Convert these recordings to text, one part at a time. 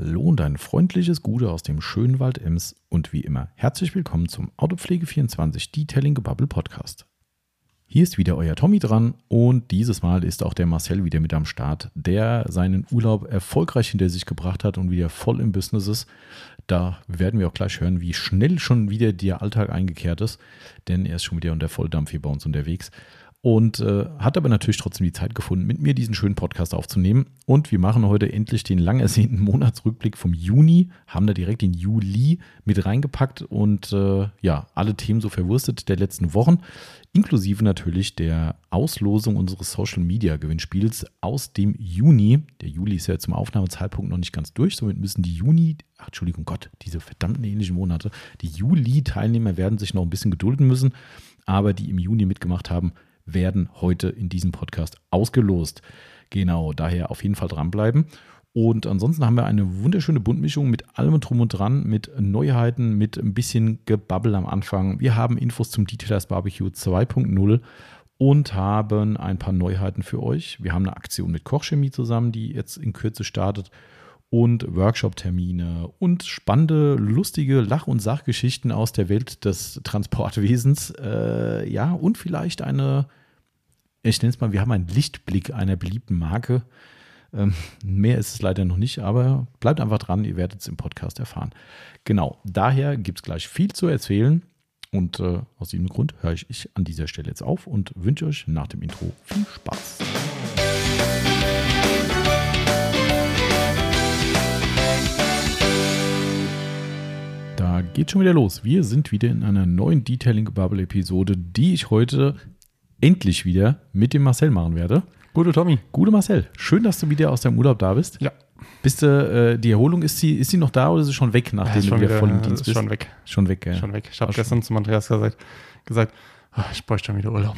Hallo und ein freundliches Gute aus dem schönen Wald Ems und wie immer herzlich willkommen zum Autopflege24 Detailing Gebubble Podcast. Hier ist wieder euer Tommy dran und dieses Mal ist auch der Marcel wieder mit am Start, der seinen Urlaub erfolgreich hinter sich gebracht hat und wieder voll im Business ist. Da werden wir auch gleich hören, wie schnell schon wieder der Alltag eingekehrt ist, denn er ist schon wieder unter Volldampf hier bei uns unterwegs und äh, hat aber natürlich trotzdem die Zeit gefunden, mit mir diesen schönen Podcast aufzunehmen. Und wir machen heute endlich den lang ersehnten Monatsrückblick vom Juni, haben da direkt den Juli mit reingepackt und äh, ja, alle Themen so verwurstet der letzten Wochen, inklusive natürlich der Auslosung unseres Social Media Gewinnspiels aus dem Juni. Der Juli ist ja zum Aufnahmezeitpunkt noch nicht ganz durch, somit müssen die Juni, ach Entschuldigung Gott, diese verdammten ähnlichen Monate, die Juli-Teilnehmer werden sich noch ein bisschen gedulden müssen, aber die im Juni mitgemacht haben, werden heute in diesem Podcast ausgelost. Genau, daher auf jeden Fall dranbleiben. Und ansonsten haben wir eine wunderschöne Buntmischung mit allem drum und dran, mit Neuheiten, mit ein bisschen Gebabbel am Anfang. Wir haben Infos zum Detailers Barbecue 2.0 und haben ein paar Neuheiten für euch. Wir haben eine Aktion mit Kochchemie zusammen, die jetzt in Kürze startet und Workshop-Termine und spannende, lustige Lach- und Sachgeschichten aus der Welt des Transportwesens. Äh, ja, und vielleicht eine ich nenne es mal, wir haben einen Lichtblick einer beliebten Marke. Ähm, mehr ist es leider noch nicht, aber bleibt einfach dran, ihr werdet es im Podcast erfahren. Genau, daher gibt es gleich viel zu erzählen und äh, aus diesem Grund höre ich, ich an dieser Stelle jetzt auf und wünsche euch nach dem Intro viel Spaß. Da geht schon wieder los. Wir sind wieder in einer neuen Detailing Bubble Episode, die ich heute endlich wieder mit dem Marcel machen werde. Gute Tommy. Gute Marcel, schön, dass du wieder aus deinem Urlaub da bist. Ja. Bist du, äh, die Erholung, ist sie, ist sie noch da oder ist sie schon weg, nachdem ja, du wieder, voll im Dienst bist? Schon weg. Schon weg, ja. Schon weg. Ich habe gestern zum Andreas gesagt, gesagt oh, ich bräuchte schon wieder Urlaub.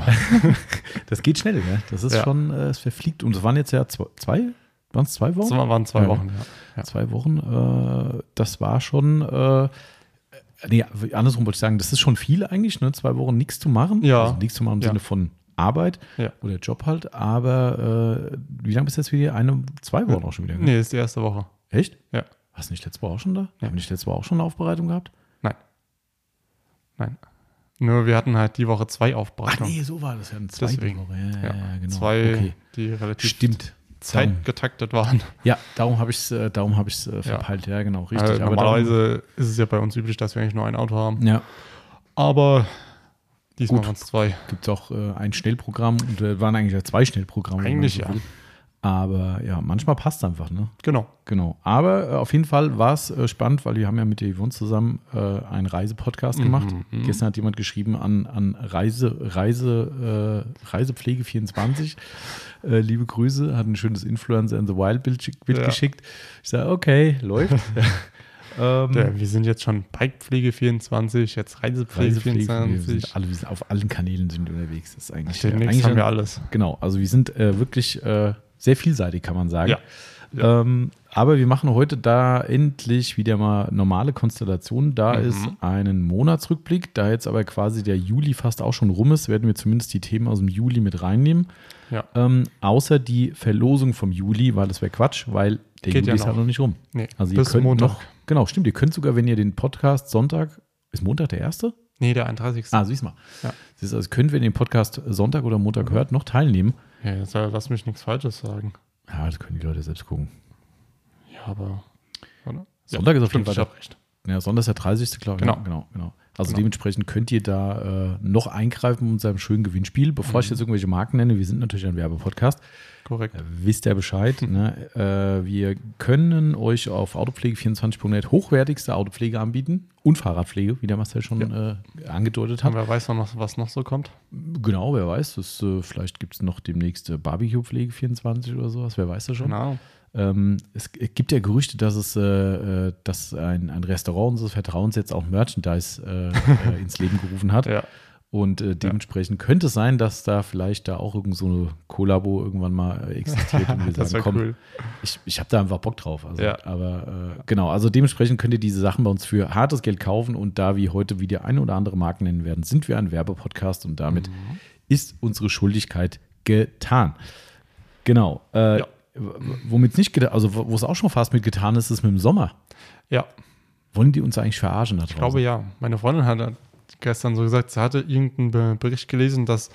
das geht schnell, ne? Das ist ja. schon, äh, es verfliegt. Und es waren jetzt ja zwei, waren es zwei Wochen? Es waren zwei Wochen, ja. ja. Zwei Wochen, äh, das war schon, äh, nee, andersrum wollte ich sagen, das ist schon viel eigentlich, ne? Zwei Wochen nichts zu machen. Ja. Also nichts zu machen im Sinne von Arbeit ja. oder Job halt, aber äh, wie lange bist du jetzt wieder? Eine, zwei Wochen auch schon wieder? Gell? Nee, ist die erste Woche. Echt? Ja. Hast du nicht letzte Woche auch schon da? Ja. Haben nicht letzte Woche auch schon eine Aufbereitung gehabt? Nein. Nein. Nur wir hatten halt die Woche zwei Aufbereitungen. Ach nee, so war das ja eine zweite Deswegen. Woche. Ja, ja, ja, genau. Zwei, okay. die relativ Stimmt. zeitgetaktet waren. Ja, darum habe ich es äh, darum hab ich's, äh, verpeilt. Ja. genau, richtig. Also normalerweise darum, ist es ja bei uns üblich, dass wir eigentlich nur ein Auto haben. Ja. Aber Diesmal waren es zwei. Gibt es auch äh, ein Schnellprogramm und äh, waren eigentlich ja zwei Schnellprogramme. Eigentlich so ja. Aber ja, manchmal passt es einfach, ne? Genau. Genau. Aber äh, auf jeden Fall war es äh, spannend, weil wir haben ja mit der Yvonne zusammen äh, einen Reisepodcast mhm, gemacht. Mhm. Gestern hat jemand geschrieben an, an Reise, Reise, äh, Reisepflege24. Äh, liebe Grüße, hat ein schönes Influencer in the Wild Bild, Bild ja. geschickt. Ich sage, okay, läuft. Ähm, ja, wir sind jetzt schon Bikepflege 24, jetzt Reisepflege, Reisepflege 24. Wir sind, alle, wir sind auf allen Kanälen sind wir unterwegs. Das ist eigentlich, ja, eigentlich haben wir alles. Genau, also wir sind äh, wirklich äh, sehr vielseitig, kann man sagen. Ja. Ja. Ähm, aber wir machen heute da endlich wieder mal normale Konstellationen. Da mhm. ist einen Monatsrückblick. Da jetzt aber quasi der Juli fast auch schon rum ist, werden wir zumindest die Themen aus dem Juli mit reinnehmen. Ja. Ähm, außer die Verlosung vom Juli, weil das wäre Quatsch, weil der Geht Juli ja ist halt noch nicht rum. Nee, also ihr könnt Montag. noch, genau, stimmt, ihr könnt sogar, wenn ihr den Podcast Sonntag, ist Montag der erste? Nee, der 31. Ah, siehst mal. Ja. Siehst, also könnt, wenn ihr den Podcast Sonntag oder Montag hört, noch teilnehmen. Ja, jetzt lass mich nichts Falsches sagen. Ja, das können die Leute selbst gucken. Ja, aber. Oder? Sonntag ja, ist auf jeden Fall. recht. Ja, Sonntag ist der 30. glaube ich. Genau. Ja, genau, genau. Also Genau. dementsprechend könnt ihr da äh, noch eingreifen mit unserem schönen Gewinnspiel. Bevor ich Mhm. jetzt irgendwelche Marken nenne, wir sind natürlich ein Werbepodcast. Korrekt. Äh, wisst ihr Bescheid. Ne? Äh, wir können euch auf autopflege24.net hochwertigste Autopflege anbieten und Fahrradpflege, wie der Marcel schon äh, angedeutet Und hat. wer weiß noch, was noch so kommt? Genau, wer weiß. Das, äh, vielleicht gibt es noch demnächst äh, Barbecue-Pflege 24 oder sowas. Wer weiß das schon. Genau. Ähm, es gibt ja Gerüchte, dass es, äh, äh, dass ein, ein Restaurant unseres Vertrauens jetzt auch Merchandise äh, äh, ins Leben gerufen hat. Ja. Und äh, dementsprechend könnte es sein, dass da vielleicht da auch irgend so eine Kollabo irgendwann mal äh, existiert und wir sagen, komm, cool. ich, ich habe da einfach Bock drauf. Also, Ja. Aber äh, genau, also dementsprechend könnt ihr diese Sachen bei uns für hartes Geld kaufen und da wir heute wieder eine oder andere Marken nennen werden, sind wir ein Werbepodcast und damit Mhm. ist unsere Schuldigkeit getan. Genau. Äh, Ja. Womit es nicht, also wo es auch schon fast mit getan ist, ist mit dem Sommer. Ja. Wollen die uns eigentlich verarschen da draußen? Ich glaube ja. Meine Freundin hat gestern so gesagt, sie hatte irgendeinen Bericht gelesen, dass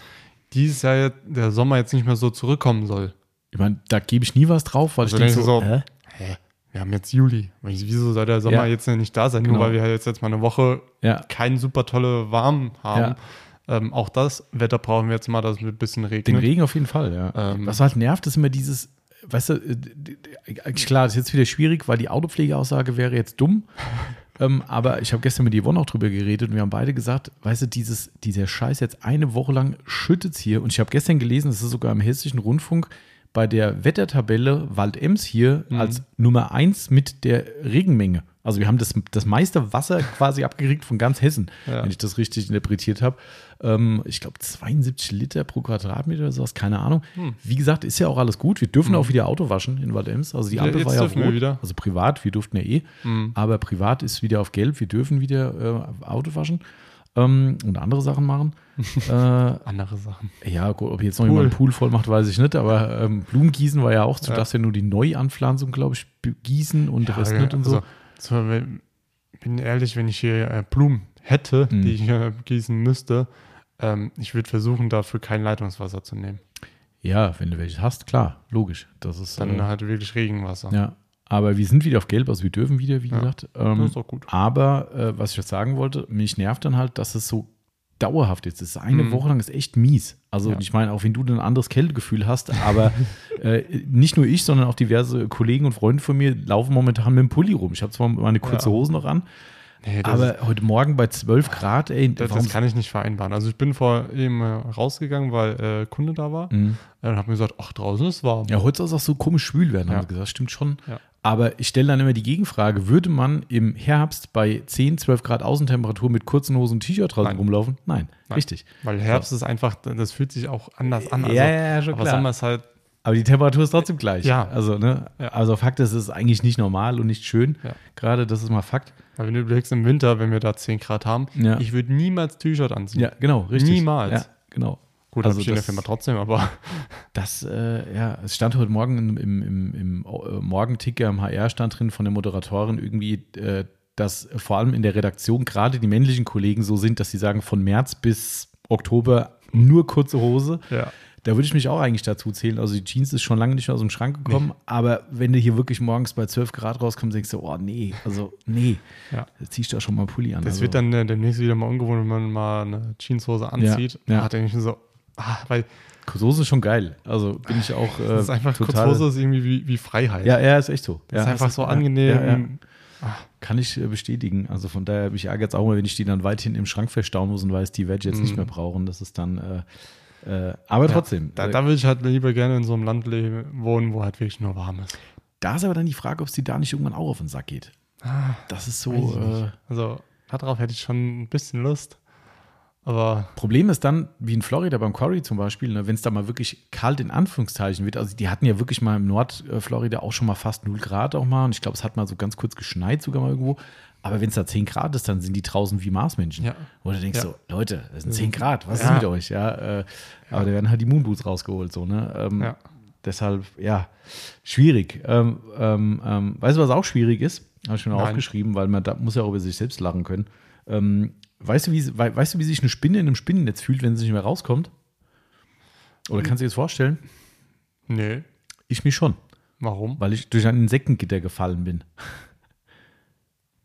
dieses Jahr der Sommer jetzt nicht mehr so zurückkommen soll. Ich meine, da gebe ich nie was drauf, weil also ich denke so, so hä? hä? Wir haben jetzt Juli. Wieso soll der Sommer ja. jetzt nicht da sein? Genau. Nur weil wir jetzt, jetzt mal eine Woche ja. keinen super tolle Warm haben. Ja. Ähm, auch das Wetter brauchen wir jetzt mal, dass es ein bisschen regnet. Den Regen auf jeden Fall, ja. Ähm, Was halt nervt, ist immer dieses, weißt du, äh, klar, das ist jetzt wieder schwierig, weil die Autopflegeaussage wäre jetzt dumm. ähm, aber ich habe gestern mit Yvonne auch drüber geredet und wir haben beide gesagt, weißt du, dieses, dieser Scheiß jetzt eine Woche lang schüttet es hier. Und ich habe gestern gelesen, das ist sogar im Hessischen Rundfunk, bei der Wettertabelle Wald-Ems hier mhm. als Nummer 1 mit der Regenmenge. Also wir haben das, das meiste Wasser quasi abgekriegt von ganz Hessen, ja. wenn ich das richtig interpretiert habe. Ähm, ich glaube 72 Liter pro Quadratmeter oder sowas, keine Ahnung. Hm. Wie gesagt, ist ja auch alles gut. Wir dürfen hm. auch wieder Auto waschen in Wald-Ems. Also die Ampel ja, war ja rot. Wieder. Also privat, wir durften ja eh. Hm. Aber privat ist wieder auf gelb. Wir dürfen wieder äh, Auto waschen ähm, und andere Sachen machen. äh, andere Sachen. Ja, ob jetzt noch Pool. jemand einen Pool voll macht, weiß ich nicht, aber ähm, Blumengießen war ja auch, du ja. darfst ja nur die Neuanpflanzung, glaube ich, gießen und ja, Rest ja, nicht und so. Also, so. bin ehrlich, wenn ich hier äh, Blumen hätte, mhm. die ich äh, gießen müsste, ähm, ich würde versuchen, dafür kein Leitungswasser zu nehmen. Ja, wenn du welches hast, klar, logisch. Das ist, Dann äh, halt wirklich Regenwasser. Ja, aber wir sind wieder auf Gelb, also wir dürfen wieder, wie ja, gesagt. Ähm, das ist auch gut. Aber äh, was ich jetzt sagen wollte, mich nervt dann halt, dass es so dauerhaft. Das ist eine mhm. Woche lang ist echt mies. Also ja. ich meine, auch wenn du ein anderes Kältegefühl hast, aber äh, nicht nur ich, sondern auch diverse Kollegen und Freunde von mir laufen momentan mit dem Pulli rum. Ich habe zwar meine kurze ja. Hose noch an, nee, aber heute Morgen bei 12 Grad, ey. Das, das, kann ich nicht vereinbaren. Also ich bin vor eben äh, rausgegangen, weil äh, Kunde da war. Mhm. Dann hat mir gesagt, ach, draußen ist warm. Ja, heute soll es auch so komisch schwül werden, haben sie gesagt. Stimmt schon. Aber ich stelle dann immer die Gegenfrage: Würde man im Herbst bei 10, 12 Grad Außentemperatur mit kurzen Hosen und T-Shirt draußen rumlaufen? Nein. Nein. richtig. Weil Herbst so. ist einfach, das fühlt sich auch anders an. Also, ja, ja, schon aber klar. Sommer ist halt. Aber die Temperatur ist trotzdem gleich. Ja. Also, ne? Ja. Also, Fakt ist, es ist eigentlich nicht normal und nicht schön. Ja. Gerade, das ist mal Fakt. Weil wenn du überlegst, im Winter, wenn wir da 10 Grad haben, ja. ich würde niemals T-Shirt anziehen. Ja, genau, richtig. Niemals. Ja, genau. Gut, also ich in der Firma trotzdem, aber. Das, äh, ja, es stand heute Morgen im, im, im, im äh, Morgenticker im HR stand drin von der Moderatorin irgendwie, äh, dass vor allem in der Redaktion gerade die männlichen Kollegen so sind, dass sie sagen, von März bis Oktober nur kurze Hose. Ja. Da würde ich mich auch eigentlich dazu zählen. Also die Jeans ist schon lange nicht mehr aus dem Schrank gekommen, nee. aber wenn du hier wirklich morgens bei 12 Grad rauskommst, denkst du, oh nee, also nee, ja. da ziehst du ja schon mal Pulli an. Das also. wird dann äh, demnächst wieder mal ungewohnt, wenn man mal eine Jeanshose anzieht. Ja. Ja. Hat er nicht so, Ah, weil Kursose ist schon geil. Also bin ich auch. Äh, das ist einfach total, Kursose ist irgendwie wie, wie Freiheit. Ja, ja, ist echt so. Das ja, ist einfach so angenehm. Ja, ja. Ah. Kann ich äh, bestätigen. Also von daher mich ärgert es auch mal, wenn ich die dann weit hinten im Schrank verstauen muss und weiß, die werde ich jetzt mm. nicht mhm. mehr brauchen. Das ist dann. Äh, äh, aber trotzdem. Da, da würde ich halt lieber gerne in so einem Land leben, wohnen, wo halt wirklich nur warm ist. Da ist aber dann die Frage, ob es dir da nicht irgendwann auch auf den Sack geht. Ah, das ist so. Äh, also darauf hätte ich schon ein bisschen Lust. Aber Problem ist dann, wie in Florida beim Quarry zum Beispiel, ne, wenn es da mal wirklich kalt in Anführungszeichen wird. Also die hatten ja wirklich mal im Nordflorida auch schon mal fast 0 Grad auch mal. Und ich glaube, es hat mal so ganz kurz geschneit sogar mal irgendwo. Aber wenn es da 10 Grad ist, dann sind die draußen wie Marsmenschen. Ja. Oder denkst ja. so, Leute, es sind 10 Grad, was ja. ist mit euch? Ja, äh, aber da werden halt die Moonboots rausgeholt. So, ne? Ähm, ja. Deshalb, ja, schwierig. Ähm, ähm, ähm weißt du, was auch schwierig ist? Habe ich mir aufgeschrieben, weil man da muss ja auch über sich selbst lachen können. Ähm, Weißt du, wie, weißt du, wie sich eine Spinne in einem Spinnennetz fühlt, wenn sie nicht mehr rauskommt? Oder kannst du dir das vorstellen? Nee. Ich mich schon. Warum? Weil ich durch ein Insektengitter gefallen bin.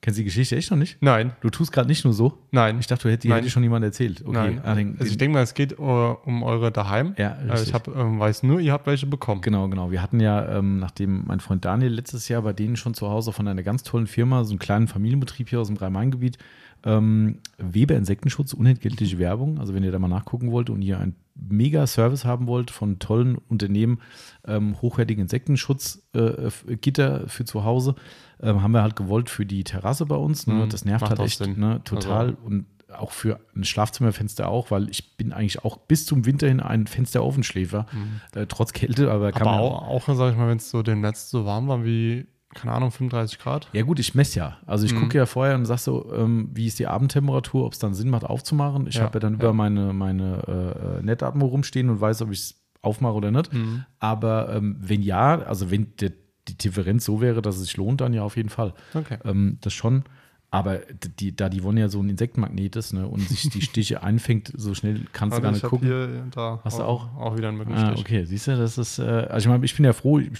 Kennst du die Geschichte echt noch nicht? Nein. Du tust gerade nicht nur so? Nein. Ich dachte, du hättest, die hätte schon jemand erzählt. Okay. Nein. Ah, den, also ich denke mal, es geht uh, um eure daheim. Ja, richtig. Also ich hab, ähm, weiß nur, ihr habt welche bekommen. Genau, genau. Wir hatten ja, ähm, nachdem mein Freund Daniel letztes Jahr bei denen schon zu Hause von einer ganz tollen Firma, so einem kleinen Familienbetrieb hier aus dem Rhein-Main-Gebiet, ähm, Weber Insektenschutz, unentgeltliche Werbung. Also wenn ihr da mal nachgucken wollt und ihr einen mega Service haben wollt von tollen Unternehmen, ähm, hochwertigen Insektenschutzgitter äh, für zu Hause, ähm, haben wir halt gewollt für die Terrasse bei uns. Ne? Mhm, das nervt halt echt ne? total. Also. Und auch für ein Schlafzimmerfenster auch, weil ich bin eigentlich auch bis zum Winter hin ein Fenster-Offenschläfer, mhm. äh, trotz Kälte. Aber, aber auch, auch, sag ich mal, wenn es so dem Netz so warm war wie keine Ahnung, 35 Grad? Ja, gut, ich messe ja. Also ich mhm. gucke ja vorher und sage so, ähm, wie ist die Abendtemperatur, ob es dann Sinn macht, aufzumachen. Ich ja, habe ja dann ja. über meine, meine äh, Netatmo rumstehen und weiß, ob ich es aufmache oder nicht. Mhm. Aber ähm, wenn ja, also wenn der, die Differenz so wäre, dass es sich lohnt, dann ja auf jeden Fall. Okay. Ähm, das schon. Aber die, da die Wonne ja so ein Insektenmagnet ist ne, und sich die Stiche einfängt, so schnell kannst also du gar nicht gucken. Hier, da Hast du auch? Auch wieder einen Mückenstich. Ah, okay, siehst du, das ist, äh, also ich meine, ich bin ja froh, ich,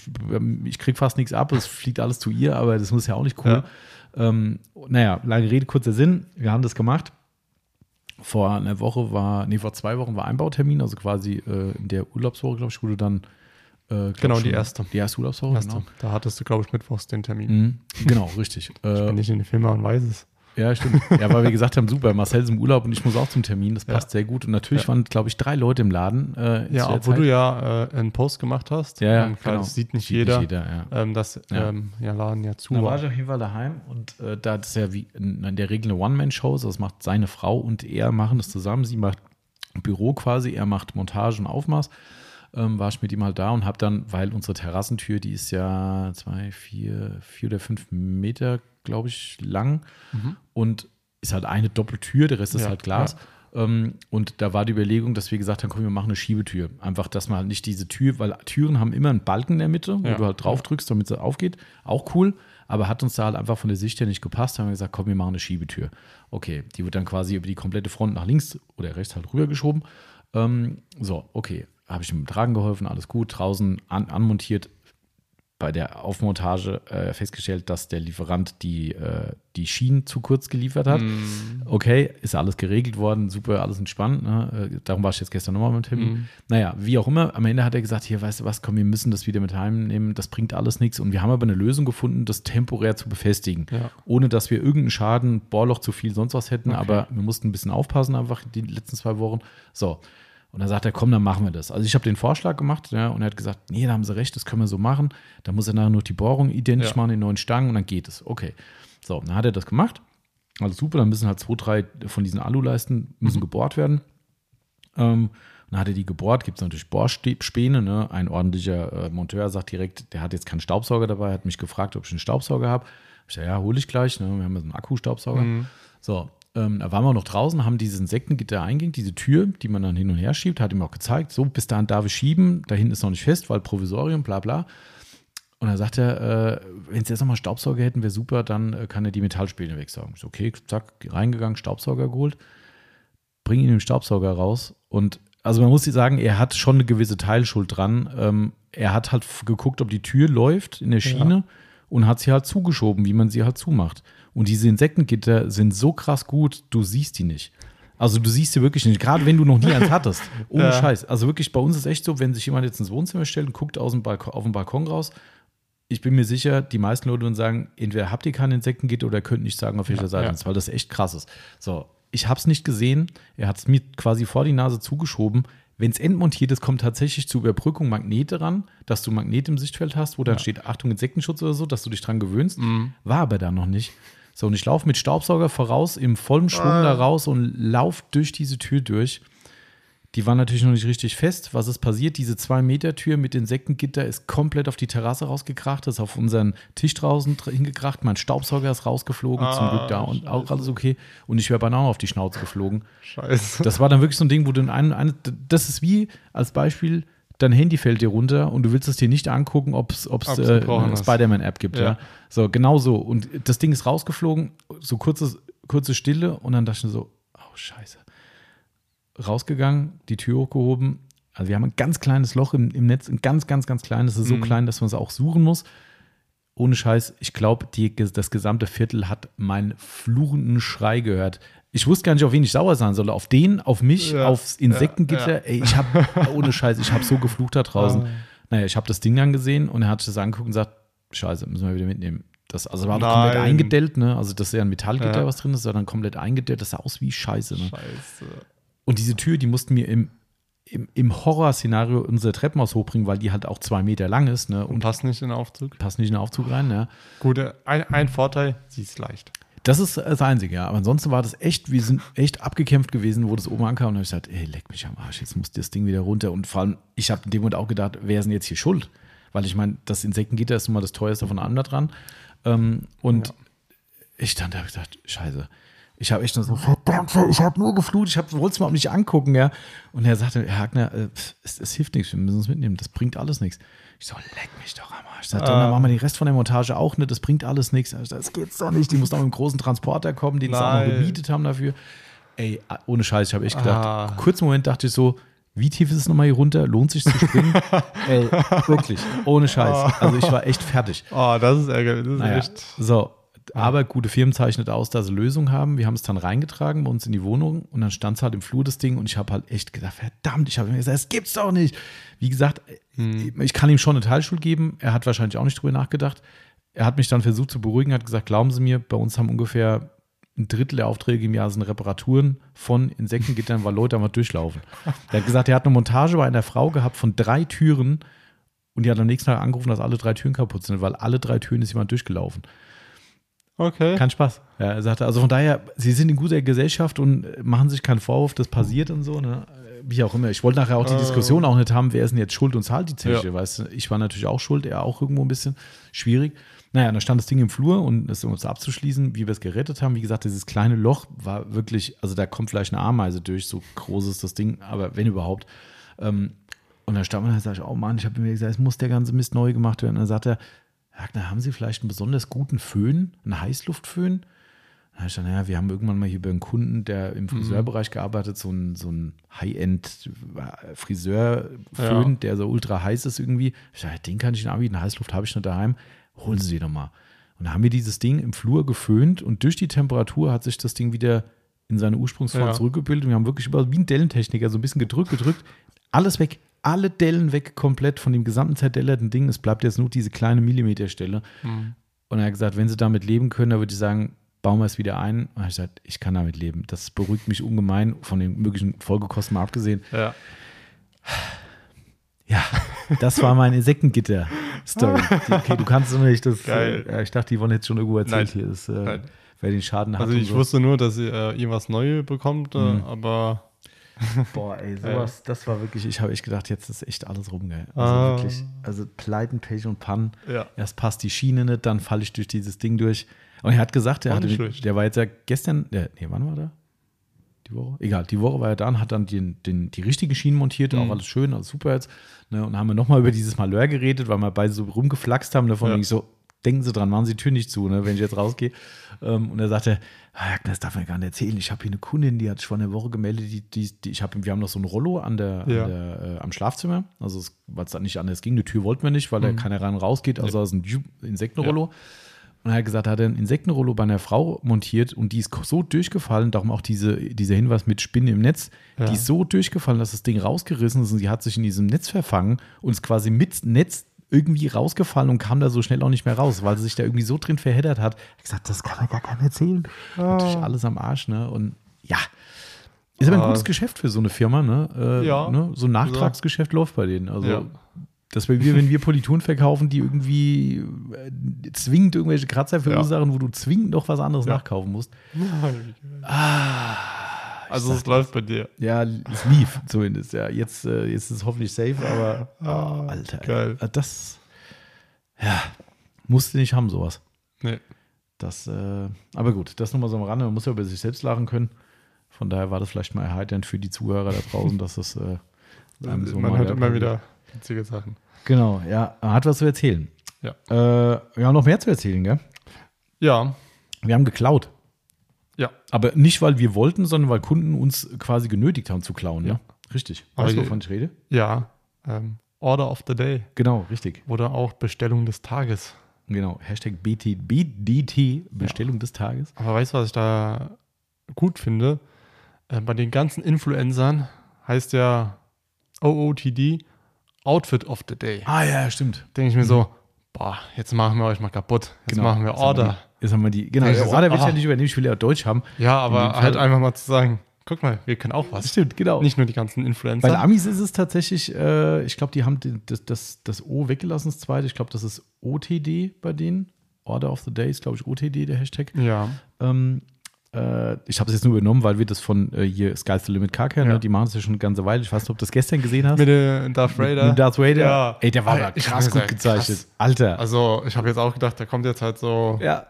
ich krieg fast nichts ab, es fliegt alles zu ihr, aber das muss ja auch nicht cool. Ja. Ähm, naja, lange Rede, kurzer Sinn, wir haben das gemacht. Vor einer Woche war, nee, vor zwei Wochen war Einbautermin, also quasi äh, in der Urlaubswoche, glaube ich, wurde dann äh, genau, die erste. Die erste Urlaubswoche, erste. genau. Da hattest du, glaube ich, mittwochs den Termin. Mhm, genau, richtig. ich bin äh, nicht in die Firma und weiß es. Ja, stimmt. Ja, weil wir gesagt haben, super, Marcel ist im Urlaub und ich muss auch zum Termin. Das passt ja. sehr gut. Und natürlich ja. waren, glaube ich, drei Leute im Laden. Äh, ja, obwohl du ja äh, einen Post gemacht hast. Ja, ja ähm, klar, genau. Das sieht nicht sieht jeder. Nicht jeder. Ähm, das ja. Ähm, ja, Laden ja zu. Da war ich auf jeden Fall daheim und äh, da ist ja wie in, in der Regel eine One-Man-Show. Also das macht seine Frau und er machen das zusammen. Sie macht Büro quasi, er macht Montage und Aufmaß ähm, war ich mit ihm halt da und habe dann, weil unsere Terrassentür, die ist ja zwei, vier, vier oder fünf Meter, glaube ich, lang mhm. und ist halt eine Doppeltür, der Rest ja, ist halt Glas. Ja. Ähm, und da war die Überlegung, dass wir gesagt haben, komm, wir machen eine Schiebetür. Einfach, dass man halt nicht diese Tür, weil Türen haben immer einen Balken in der Mitte, wo ja. du halt drauf drückst, damit sie aufgeht. Auch cool, aber hat uns da halt einfach von der Sicht her nicht gepasst. Da haben wir gesagt, komm, wir machen eine Schiebetür. Okay, die wird dann quasi über die komplette Front nach links oder rechts halt rübergeschoben. Ähm, so, okay habe ich ihm Tragen geholfen, alles gut, draußen an, anmontiert, bei der Aufmontage äh, festgestellt, dass der Lieferant die, äh, die Schienen zu kurz geliefert hat. Mm. Okay, ist alles geregelt worden, super, alles entspannt. Ne? Äh, darum war ich jetzt gestern nochmal mit Tim. Mm. Naja, wie auch immer, am Ende hat er gesagt, hier, weißt du was, komm, wir müssen das wieder mit heimnehmen, das bringt alles nichts. Und wir haben aber eine Lösung gefunden, das temporär zu befestigen, ja. ohne dass wir irgendeinen Schaden, Bohrloch zu viel, sonst was hätten. Okay. Aber wir mussten ein bisschen aufpassen einfach die letzten zwei Wochen. So, und dann sagt er, komm, dann machen wir das. Also ich habe den Vorschlag gemacht ja, und er hat gesagt, nee, da haben sie recht, das können wir so machen. Da muss er nachher nur die Bohrung identisch ja. machen, den neuen Stangen und dann geht es. Okay. So, dann hat er das gemacht. Also super, dann müssen halt zwei, drei von diesen Aluleisten müssen mhm. gebohrt werden. Ähm, dann hat er die gebohrt, gibt es natürlich Bohrspäne. Ne? Ein ordentlicher äh, Monteur sagt direkt, der hat jetzt keinen Staubsauger dabei, hat mich gefragt, ob ich einen Staubsauger habe. Ich sage, ja, hole ich gleich. Ne? Wir haben jetzt einen Akkustaubsauger. Mhm. So, ähm, da waren wir noch draußen, haben dieses Insektengitter einging, diese Tür, die man dann hin und her schiebt, hat ihm auch gezeigt, so, bis dahin darf ich schieben, da hinten ist noch nicht fest, weil Provisorium, bla bla. Und dann sagt er, äh, wenn sie jetzt nochmal Staubsauger hätten, wäre super, dann äh, kann er die Metallspäne wegsaugen. Ich so, okay, zack, reingegangen, Staubsauger geholt, bring ihn den Staubsauger raus und also man muss sagen, er hat schon eine gewisse Teilschuld dran. Ähm, er hat halt geguckt, ob die Tür läuft in der Schiene ja. und hat sie halt zugeschoben, wie man sie halt zumacht. Und diese Insektengitter sind so krass gut, du siehst die nicht. Also du siehst sie wirklich nicht, gerade wenn du noch nie eins hattest. Ohne ja. Scheiß. Also wirklich, bei uns ist echt so, wenn sich jemand jetzt ins Wohnzimmer stellt und guckt aus dem Balkon, auf den Balkon raus, ich bin mir sicher, die meisten Leute würden sagen, entweder habt ihr keine Insektengitter oder könnt nicht sagen, auf welcher ja, Seite ja. ist, weil das echt krass ist. So, ich habe es nicht gesehen. Er hat es mir quasi vor die Nase zugeschoben. Wenn es endmontiert ist, kommt tatsächlich zur Überbrückung Magnete ran, dass du Magnet im Sichtfeld hast, wo dann ja. steht Achtung Insektenschutz oder so, dass du dich dran gewöhnst. Mhm. War aber da noch nicht. So, und ich laufe mit Staubsauger voraus, im vollen Schwung ah. da raus und laufe durch diese Tür durch. Die war natürlich noch nicht richtig fest. Was ist passiert? Diese 2-Meter-Tür mit Insektengitter ist komplett auf die Terrasse rausgekracht, ist auf unseren Tisch draußen hingekracht. Mein Staubsauger ist rausgeflogen, ah, zum Glück da und Scheiße. auch alles okay. Und ich wäre beinahe auf die Schnauze geflogen. Scheiße. Das war dann wirklich so ein Ding, wo du in einem, eine, das ist wie als Beispiel, dein Handy fällt dir runter und du willst es dir nicht angucken, ob es äh, eine Spider-Man-App gibt. Ja. ja. So, genau so. Und das Ding ist rausgeflogen, so kurzes, kurze Stille und dann dachte ich so, oh Scheiße. Rausgegangen, die Tür hochgehoben. Also wir haben ein ganz kleines Loch im, im Netz, ein ganz, ganz, ganz kleines. Das ist so mhm. klein, dass man es auch suchen muss. Ohne Scheiß, ich glaube, das gesamte Viertel hat meinen fluchenden Schrei gehört ich wusste gar nicht, auf wen ich sauer sein soll. Auf den, auf mich, ja, aufs Insektengitter. Ja, ja. Ey, ich habe, ohne Scheiß, ich habe so geflucht da draußen. Naja, ich habe das Ding dann gesehen und er hat sich das angeguckt und sagt, Scheiße, müssen wir wieder mitnehmen. Das also war Nein. komplett eingedellt, ne? Also das ist ja ein Metallgitter, was drin ist, sondern komplett eingedellt. Das sah aus wie Scheiße, ne? Scheiße. Und diese Tür, die mussten wir im, im, im Horrorszenario unser Treppenhaus hochbringen, weil die halt auch zwei Meter lang ist. Ne? Und, und passt nicht in den Aufzug. Passt nicht in den Aufzug rein, ja. Gut, ein, ein Vorteil, sie ist leicht. Das ist das Einzige, ja. Aber ansonsten war das echt, wir sind echt abgekämpft gewesen, wo das oben ankam. Und habe ich gesagt, ey, leck mich am Arsch, jetzt muss das Ding wieder runter. Und vor allem, ich habe in dem Moment auch gedacht, wer ist denn jetzt hier schuld? Weil ich meine, das Insektengitter ist nun mal das teuerste von allem da dran. Ähm, und ja. ich dann da habe ich gedacht, scheiße. Ich habe echt nur so, verdammt, ich habe nur geflucht, ich wollte es mir auch nicht angucken, ja. Und er sagte, Herr Hackner, äh, es, es, hilft nichts, wir müssen es mitnehmen, das bringt alles nichts. Ich so, leck mich doch am Arsch. Ich sagte, ah. dann machen wir den Rest von der Montage auch nicht, das bringt alles nichts. Das geht's doch nicht, die muss noch mit einem großen Transporter kommen, den sie auch noch gemietet haben dafür. Ey, ohne Scheiß, ich habe echt gedacht, ah. kurzen Moment dachte ich so, wie tief ist es nochmal hier runter? Lohnt sich zu springen? Ey, wirklich, ohne Scheiß. Ah. Also ich war echt fertig. Oh, das ist ärgerlich. Das ist naja, echt. So, aber gute Firmen zeichnet aus, dass sie Lösung haben. Wir haben es dann reingetragen bei uns in die Wohnung und dann stand es halt im Flur das Ding und ich habe halt echt gedacht, verdammt, ich habe mir gesagt, es gibt's doch nicht. Wie gesagt, hm. ich kann ihm schon eine Teilschuld geben. Er hat wahrscheinlich auch nicht drüber nachgedacht. Er hat mich dann versucht zu beruhigen, hat gesagt, glauben Sie mir, bei uns haben ungefähr ein Drittel der Aufträge im Jahr sind Reparaturen von Insektengittern, weil Leute einfach durchlaufen. Er hat gesagt, er hat eine Montage bei einer Frau gehabt von drei Türen und die hat am nächsten Tag angerufen, dass alle drei Türen kaputt sind, weil alle drei Türen ist jemand durchgelaufen. Okay. Kein Spaß. Ja, er sagte, also von daher, sie sind in guter Gesellschaft und machen sich keinen Vorwurf, das passiert und so, ne? Wie auch immer. Ich wollte nachher auch die Diskussion auch nicht haben, wer ist denn jetzt schuld und zahlt die Zeche, ja. weißt du? Ich war natürlich auch schuld, er auch irgendwo ein bisschen schwierig. Naja, dann stand das Ding im Flur und das um es abzuschließen, wie wir es gerettet haben. Wie gesagt, dieses kleine Loch war wirklich, also da kommt vielleicht eine Ameise durch, so groß ist das Ding, aber wenn überhaupt. Ähm, und dann stand man da und sagte, oh Mann, ich habe mir gesagt, es muss der ganze Mist neu gemacht werden. Und dann sagt er, Wagner, haben Sie vielleicht einen besonders guten Föhn, einen Heißluftföhn? Da ich dann, ja, wir haben irgendwann mal hier bei einem Kunden, der im mhm. Friseurbereich mhm. gearbeitet, so ein, so ein High-End-Friseurföhn, ja. der so ultra heiß ist irgendwie. Ich dachte, den kann ich Ihnen anbieten, Heißluft habe ich noch daheim. Holen Sie den doch mal. Und da haben wir dieses Ding im Flur geföhnt und durch die Temperatur hat sich das Ding wieder in seine Ursprungsform ja. zurückgebildet. Und wir haben wirklich über, wie ein Dellentechniker so ein bisschen gedrückt, gedrückt, alles weg, alle Dellen weg komplett von dem gesamten zerdellerten Ding. Es bleibt jetzt nur diese kleine Millimeterstelle. Mhm. Und er hat gesagt, wenn sie damit leben können, dann würde ich sagen, bauen wir es wieder ein. Und hat gesagt, ich kann damit leben. Das beruhigt mich ungemein, von den möglichen Folgekosten mal abgesehen. Ja. Ja, das war meine Insektengitter-Story. okay, du kannst es nicht. Das. Äh, ich dachte, die wollen jetzt schon irgendwo erzählt Nein. hier. Das, äh, wer den Schaden hat. Also ich so. wusste nur, dass ihr, äh, ihr was Neues bekommt, äh, mhm. aber Boah, ey, sowas, das war wirklich, ich habe echt gedacht, jetzt ist echt alles rum, geil. Also ah. wirklich, also Pleiten, Pech und Pannen. Ja. Erst passt die Schiene nicht, dann falle ich durch dieses Ding durch. Und er hat gesagt, er hatte, der war jetzt ja gestern, nee, wann war der? Die Woche? Egal, die Woche war er da und hat dann den, den, die richtige Schiene montiert, mhm. auch alles schön, alles super jetzt. Ne, und haben wir nochmal über dieses Malheur geredet, weil wir beide so rumgeflaxt haben. Davon ja. ich so, denken Sie dran, machen Sie die Tür nicht zu, ne, wenn ich jetzt rausgehe. Ähm, und er sagte, das darf man gar nicht erzählen. Ich habe hier eine Kundin, die hat sich vor einer Woche gemeldet, die, die, die ich habe, wir haben noch so ein Rollo an der, ja. an der äh, am Schlafzimmer. Also weil es dann nicht anders ging. Die Tür wollten wir nicht, weil mhm. da keiner rein und raus geht. Also nee. ist ein Insektenrollo. Ja. Und er hat gesagt, er hat ein Insektenrollo bei einer Frau montiert und die ist so durchgefallen, darum auch diese, dieser Hinweis mit Spinnen im Netz, ja. die ist so durchgefallen, dass das Ding rausgerissen ist und sie hat sich in diesem Netz verfangen und ist quasi mit Netz irgendwie rausgefallen und kam da so schnell auch nicht mehr raus, weil sie sich da irgendwie so drin verheddert hat. Ich habe gesagt, das kann mir gar keiner erzählen. Oh. Natürlich alles am Arsch, ne? Und ja, ist aber ein gutes Geschäft für so eine Firma, ne? Äh, ja. Ne? So ein Nachtragsgeschäft ja. läuft bei denen. Also, ja. dass wir, wenn wir Polituren verkaufen, die irgendwie äh, zwingend irgendwelche Kratzer verursachen, ja. wo du zwingend noch was anderes nachkaufen musst. Ah. Also es läuft bei dir. Ja, es lief zumindest, ja. Jetzt, äh, jetzt ist es hoffentlich safe, aber oh, Alter. Geil. Ey, das ja, musste nicht haben, sowas. Nee. Das, äh, aber gut, das nochmal so am Rande. Man muss ja über sich selbst lachen können. Von daher war das vielleicht mal erheiternd für die Zuhörer da draußen, dass das äh, einem so Man hört immer wieder witzige Sachen. Genau, ja. Man hat was zu erzählen. Ja. Äh, wir haben noch mehr zu erzählen, gell? Ja. Wir haben geklaut. Ja. Aber nicht, weil wir wollten, sondern weil Kunden uns quasi genötigt haben zu klauen, ja? ja? Richtig. Weißt du, wovon ich rede? Ja. Ähm, Order of the Day. Genau, richtig. Oder auch Bestellung des Tages. Genau, Hashtag BT, BDT, Bestellung ja. des Tages. Aber weißt du, was ich da gut finde? Äh, bei den ganzen Influencern heißt ja OOTD, Outfit of the Day. Ah ja, stimmt. Denke ich mir mhm. so, boah, jetzt machen wir euch mal kaputt. Jetzt genau. machen wir Order. Jetzt haben wir die, genau, ja, Order will ich ja nicht übernehmen, ich will ja Deutsch haben. Ja, aber halt einfach mal zu sagen, guck mal, wir können auch was. Stimmt, genau. Nicht nur die ganzen Influencer. Bei Amis ist es tatsächlich, äh, ich glaube, die haben das, das, das O weggelassen, das zweite. Ich glaube, das ist OTD bei denen. Order of the Day ist, glaube ich, OTD, der Hashtag. Ja. Ähm, äh, ich habe es jetzt nur übernommen, weil wir das von äh, hier Sky's the Limit Car kennen. Ja. Ne? Die machen das ja schon eine ganze Weile. Ich weiß nicht, ob du das gestern gesehen hast. Mit dem Darth Vader. Mit, Darth Vader. Ja. Ey, der war da krass gut gezeichnet. Krass. Alter. Also, ich habe jetzt auch gedacht, der kommt jetzt halt so. Ja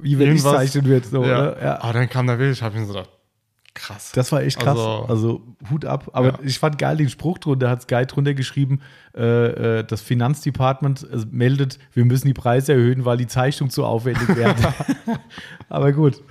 wie wenn ich zeichnen wird. So, ja. ja. Aber dann kam der Bild, ich habe mir so gedacht, krass. Das war echt krass. Also, also Hut ab. Aber ja. ich fand geil den Spruch drunter, hat Sky drunter geschrieben, äh, äh, das Finanzdepartement äh, meldet, wir müssen die Preise erhöhen, weil die Zeichnung zu aufwendig wäre. Aber gut.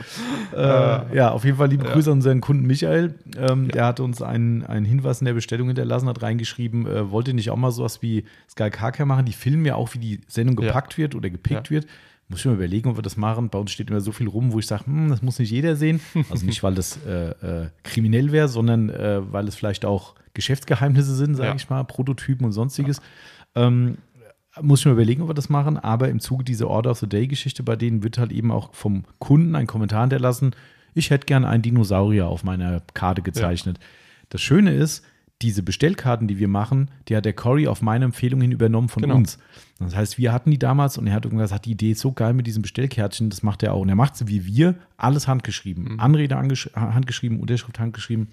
Äh, ja, auf jeden Fall liebe Grüße an unseren Kunden Michael. Ähm, der hat uns einen, einen Hinweis in der Bestellung hinterlassen, hat reingeschrieben, äh, wollt ihr nicht auch mal sowas wie Sky Carcare machen? Die filmen ja auch, wie die Sendung gepackt wird oder gepickt wird muss ich mir überlegen, ob wir das machen. Bei uns steht immer so viel rum, wo ich sage, hm, das muss nicht jeder sehen. Also nicht, weil das äh, äh, kriminell wäre, sondern äh, weil es vielleicht auch Geschäftsgeheimnisse sind, sage ja. ich mal, Prototypen und sonstiges. Ja. Ähm, muss ich mir überlegen, ob wir das machen. Aber im Zuge dieser Order of the Day-Geschichte, bei denen wird halt eben auch vom Kunden ein Kommentar hinterlassen. Ich hätte gern einen Dinosaurier auf meiner Karte gezeichnet. Ja. Das Schöne ist, diese Bestellkarten, die wir machen, die hat der Cory auf meine Empfehlung hin übernommen von genau. uns. Das heißt, wir hatten die damals und er hat irgendwas, hat die Idee so geil mit diesem Bestellkärtchen, das macht er auch. Und er macht sie wie wir, alles handgeschrieben. Mhm. Anrede handgeschrieben, Unterschrift handgeschrieben.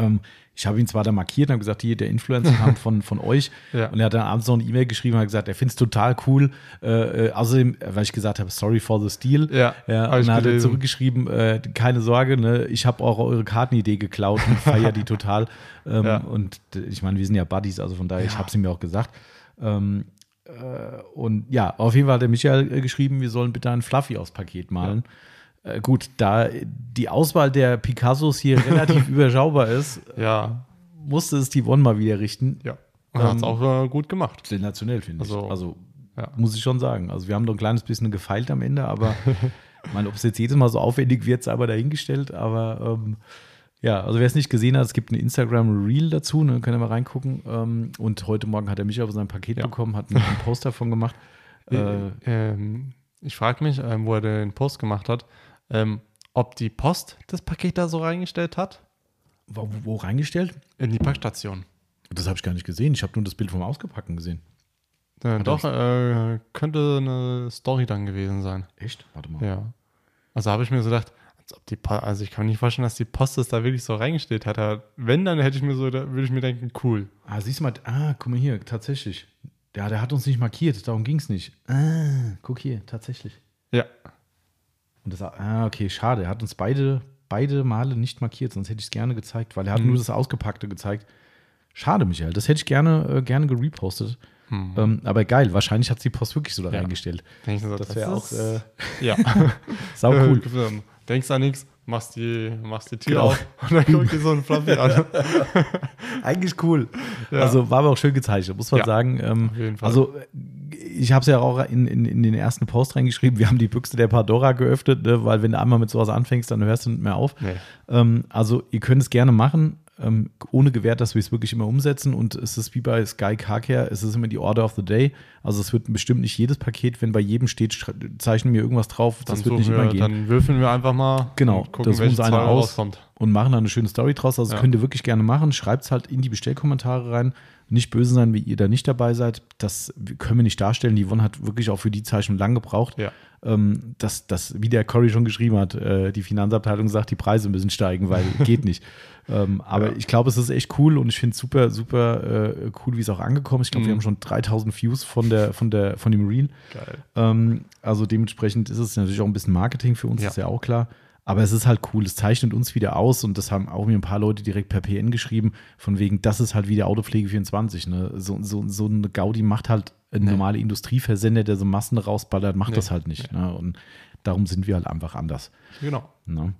Ähm, ich habe ihn zwar da markiert und habe gesagt, hier, der Influencer kam von, von euch. Ja. Und er hat dann abends noch eine E-Mail geschrieben und hat gesagt, er findet es total cool. Äh, äh, außerdem, weil ich gesagt habe, sorry for the steal. Ja, ja und dann hat er zurückgeschrieben, äh, keine Sorge, ne, ich habe auch eure Kartenidee geklaut und feiere die total. Ähm, ja. Und ich meine, wir sind ja Buddies, also von daher, ich habe es ihm ja auch gesagt. Ähm, äh, und ja, auf jeden Fall hat der Michael äh, geschrieben, wir sollen bitte ein Fluffy aufs Paket malen. Ja. Äh, gut, da die Auswahl der Picassos hier relativ überschaubar ist, ja. musste es die One mal wieder richten. Ja. Und ähm, hat es auch äh, gut gemacht. Sensationell, finde ich. Also, also ja. muss ich schon sagen. Also wir haben doch ein kleines bisschen gefeilt am Ende, aber ich meine, ob es jetzt jedes Mal so aufwendig wird, sei aber dahingestellt. Aber ähm, ja, also wer es nicht gesehen hat, es gibt ein Instagram-Reel dazu, ne, könnt ihr mal reingucken. Ähm, und heute Morgen hat er mich aber sein Paket ja. bekommen, hat einen Post davon gemacht. Äh, ähm, ich frage mich, ähm, wo er den Post gemacht hat ähm, ob die Post das Paket da so reingestellt hat. Wo, wo reingestellt? In die Packstation. Das habe ich gar nicht gesehen. Ich habe nur das Bild vom Ausgepackten gesehen. Äh, doch, äh, könnte eine Story dann gewesen sein. Echt? Warte mal. Ja. Also habe ich mir so gedacht, als ob die also ich kann mir nicht vorstellen, dass die Post das da wirklich so reingestellt hat. Wenn, dann hätte ich mir so, da würde ich mir denken, cool. Ah, siehst du mal, ah, guck mal hier, tatsächlich. Ja, der hat uns nicht markiert, darum ging es nicht. Ah, guck hier, tatsächlich. Ja. Und das, ah, okay, schade. Er hat uns beide, beide Male nicht markiert, sonst hätte ich es gerne gezeigt, weil er hat mhm. nur das Ausgepackte gezeigt. Schade, Michael. Das hätte ich gerne, äh, gerne gerepostet. Mhm. Ähm, aber geil, wahrscheinlich hat die Post wirklich so da ja. reingestellt. So, das wäre auch äh, ja. sau cool. Denkst an nichts, machst die, machst die Tür genau. auf und dann guckt dir so ein Fluffy an. Eigentlich cool. Ja. Also war aber auch schön gezeichnet, muss man ja, sagen. Ähm, also ich habe es ja auch in, in, in, den ersten Post reingeschrieben, wir haben die Büchse der Pandora geöffnet, ne, weil wenn du einmal mit sowas anfängst, dann hörst du nicht mehr auf. Nee. Ähm, also ihr könnt es gerne machen ähm, ohne Gewährt, dass wir es wirklich immer umsetzen. Und es ist wie bei Sky Carcare, es ist immer die Order of the Day. Also es wird bestimmt nicht jedes Paket, wenn bei jedem steht, zeichnen wir irgendwas drauf, das wird nicht wir, immer gehen. Dann würfeln wir einfach mal genau, und gucken, das welche Zahl rauskommt. Und machen da eine schöne Story draus. Also ja. könnt ihr wirklich gerne machen. Schreibt es halt in die Bestellkommentare rein nicht böse sein, wie ihr da nicht dabei seid. Das können wir nicht darstellen. Die Yvonne hat wirklich auch für die Zeichnung lang gebraucht. Ja. Ähm, dass, dass, wie der Cory schon geschrieben hat, äh, die Finanzabteilung sagt, die Preise müssen steigen, weil geht nicht. Ähm, aber ja. ich glaube, es ist echt cool und ich finde es super, super äh, cool, wie es auch angekommen ist. Ich glaube, mhm. wir haben schon 3000 Views von, der, von, der, von dem Reel. Geil. Ähm, also dementsprechend ist es natürlich auch ein bisschen Marketing für uns, ja. ist ja auch klar. Aber es ist halt cool, es zeichnet uns wieder aus und das haben auch mir ein paar Leute direkt per PN geschrieben, von wegen, das ist halt wieder Autopflege 24. Ne? So, so, so eine Gaudi macht halt ein nee. normaler Industrieversender, der so Massen rausballert, macht nee. das halt nicht. Nee. Ne? Und darum sind wir halt einfach anders. Genau. Ne?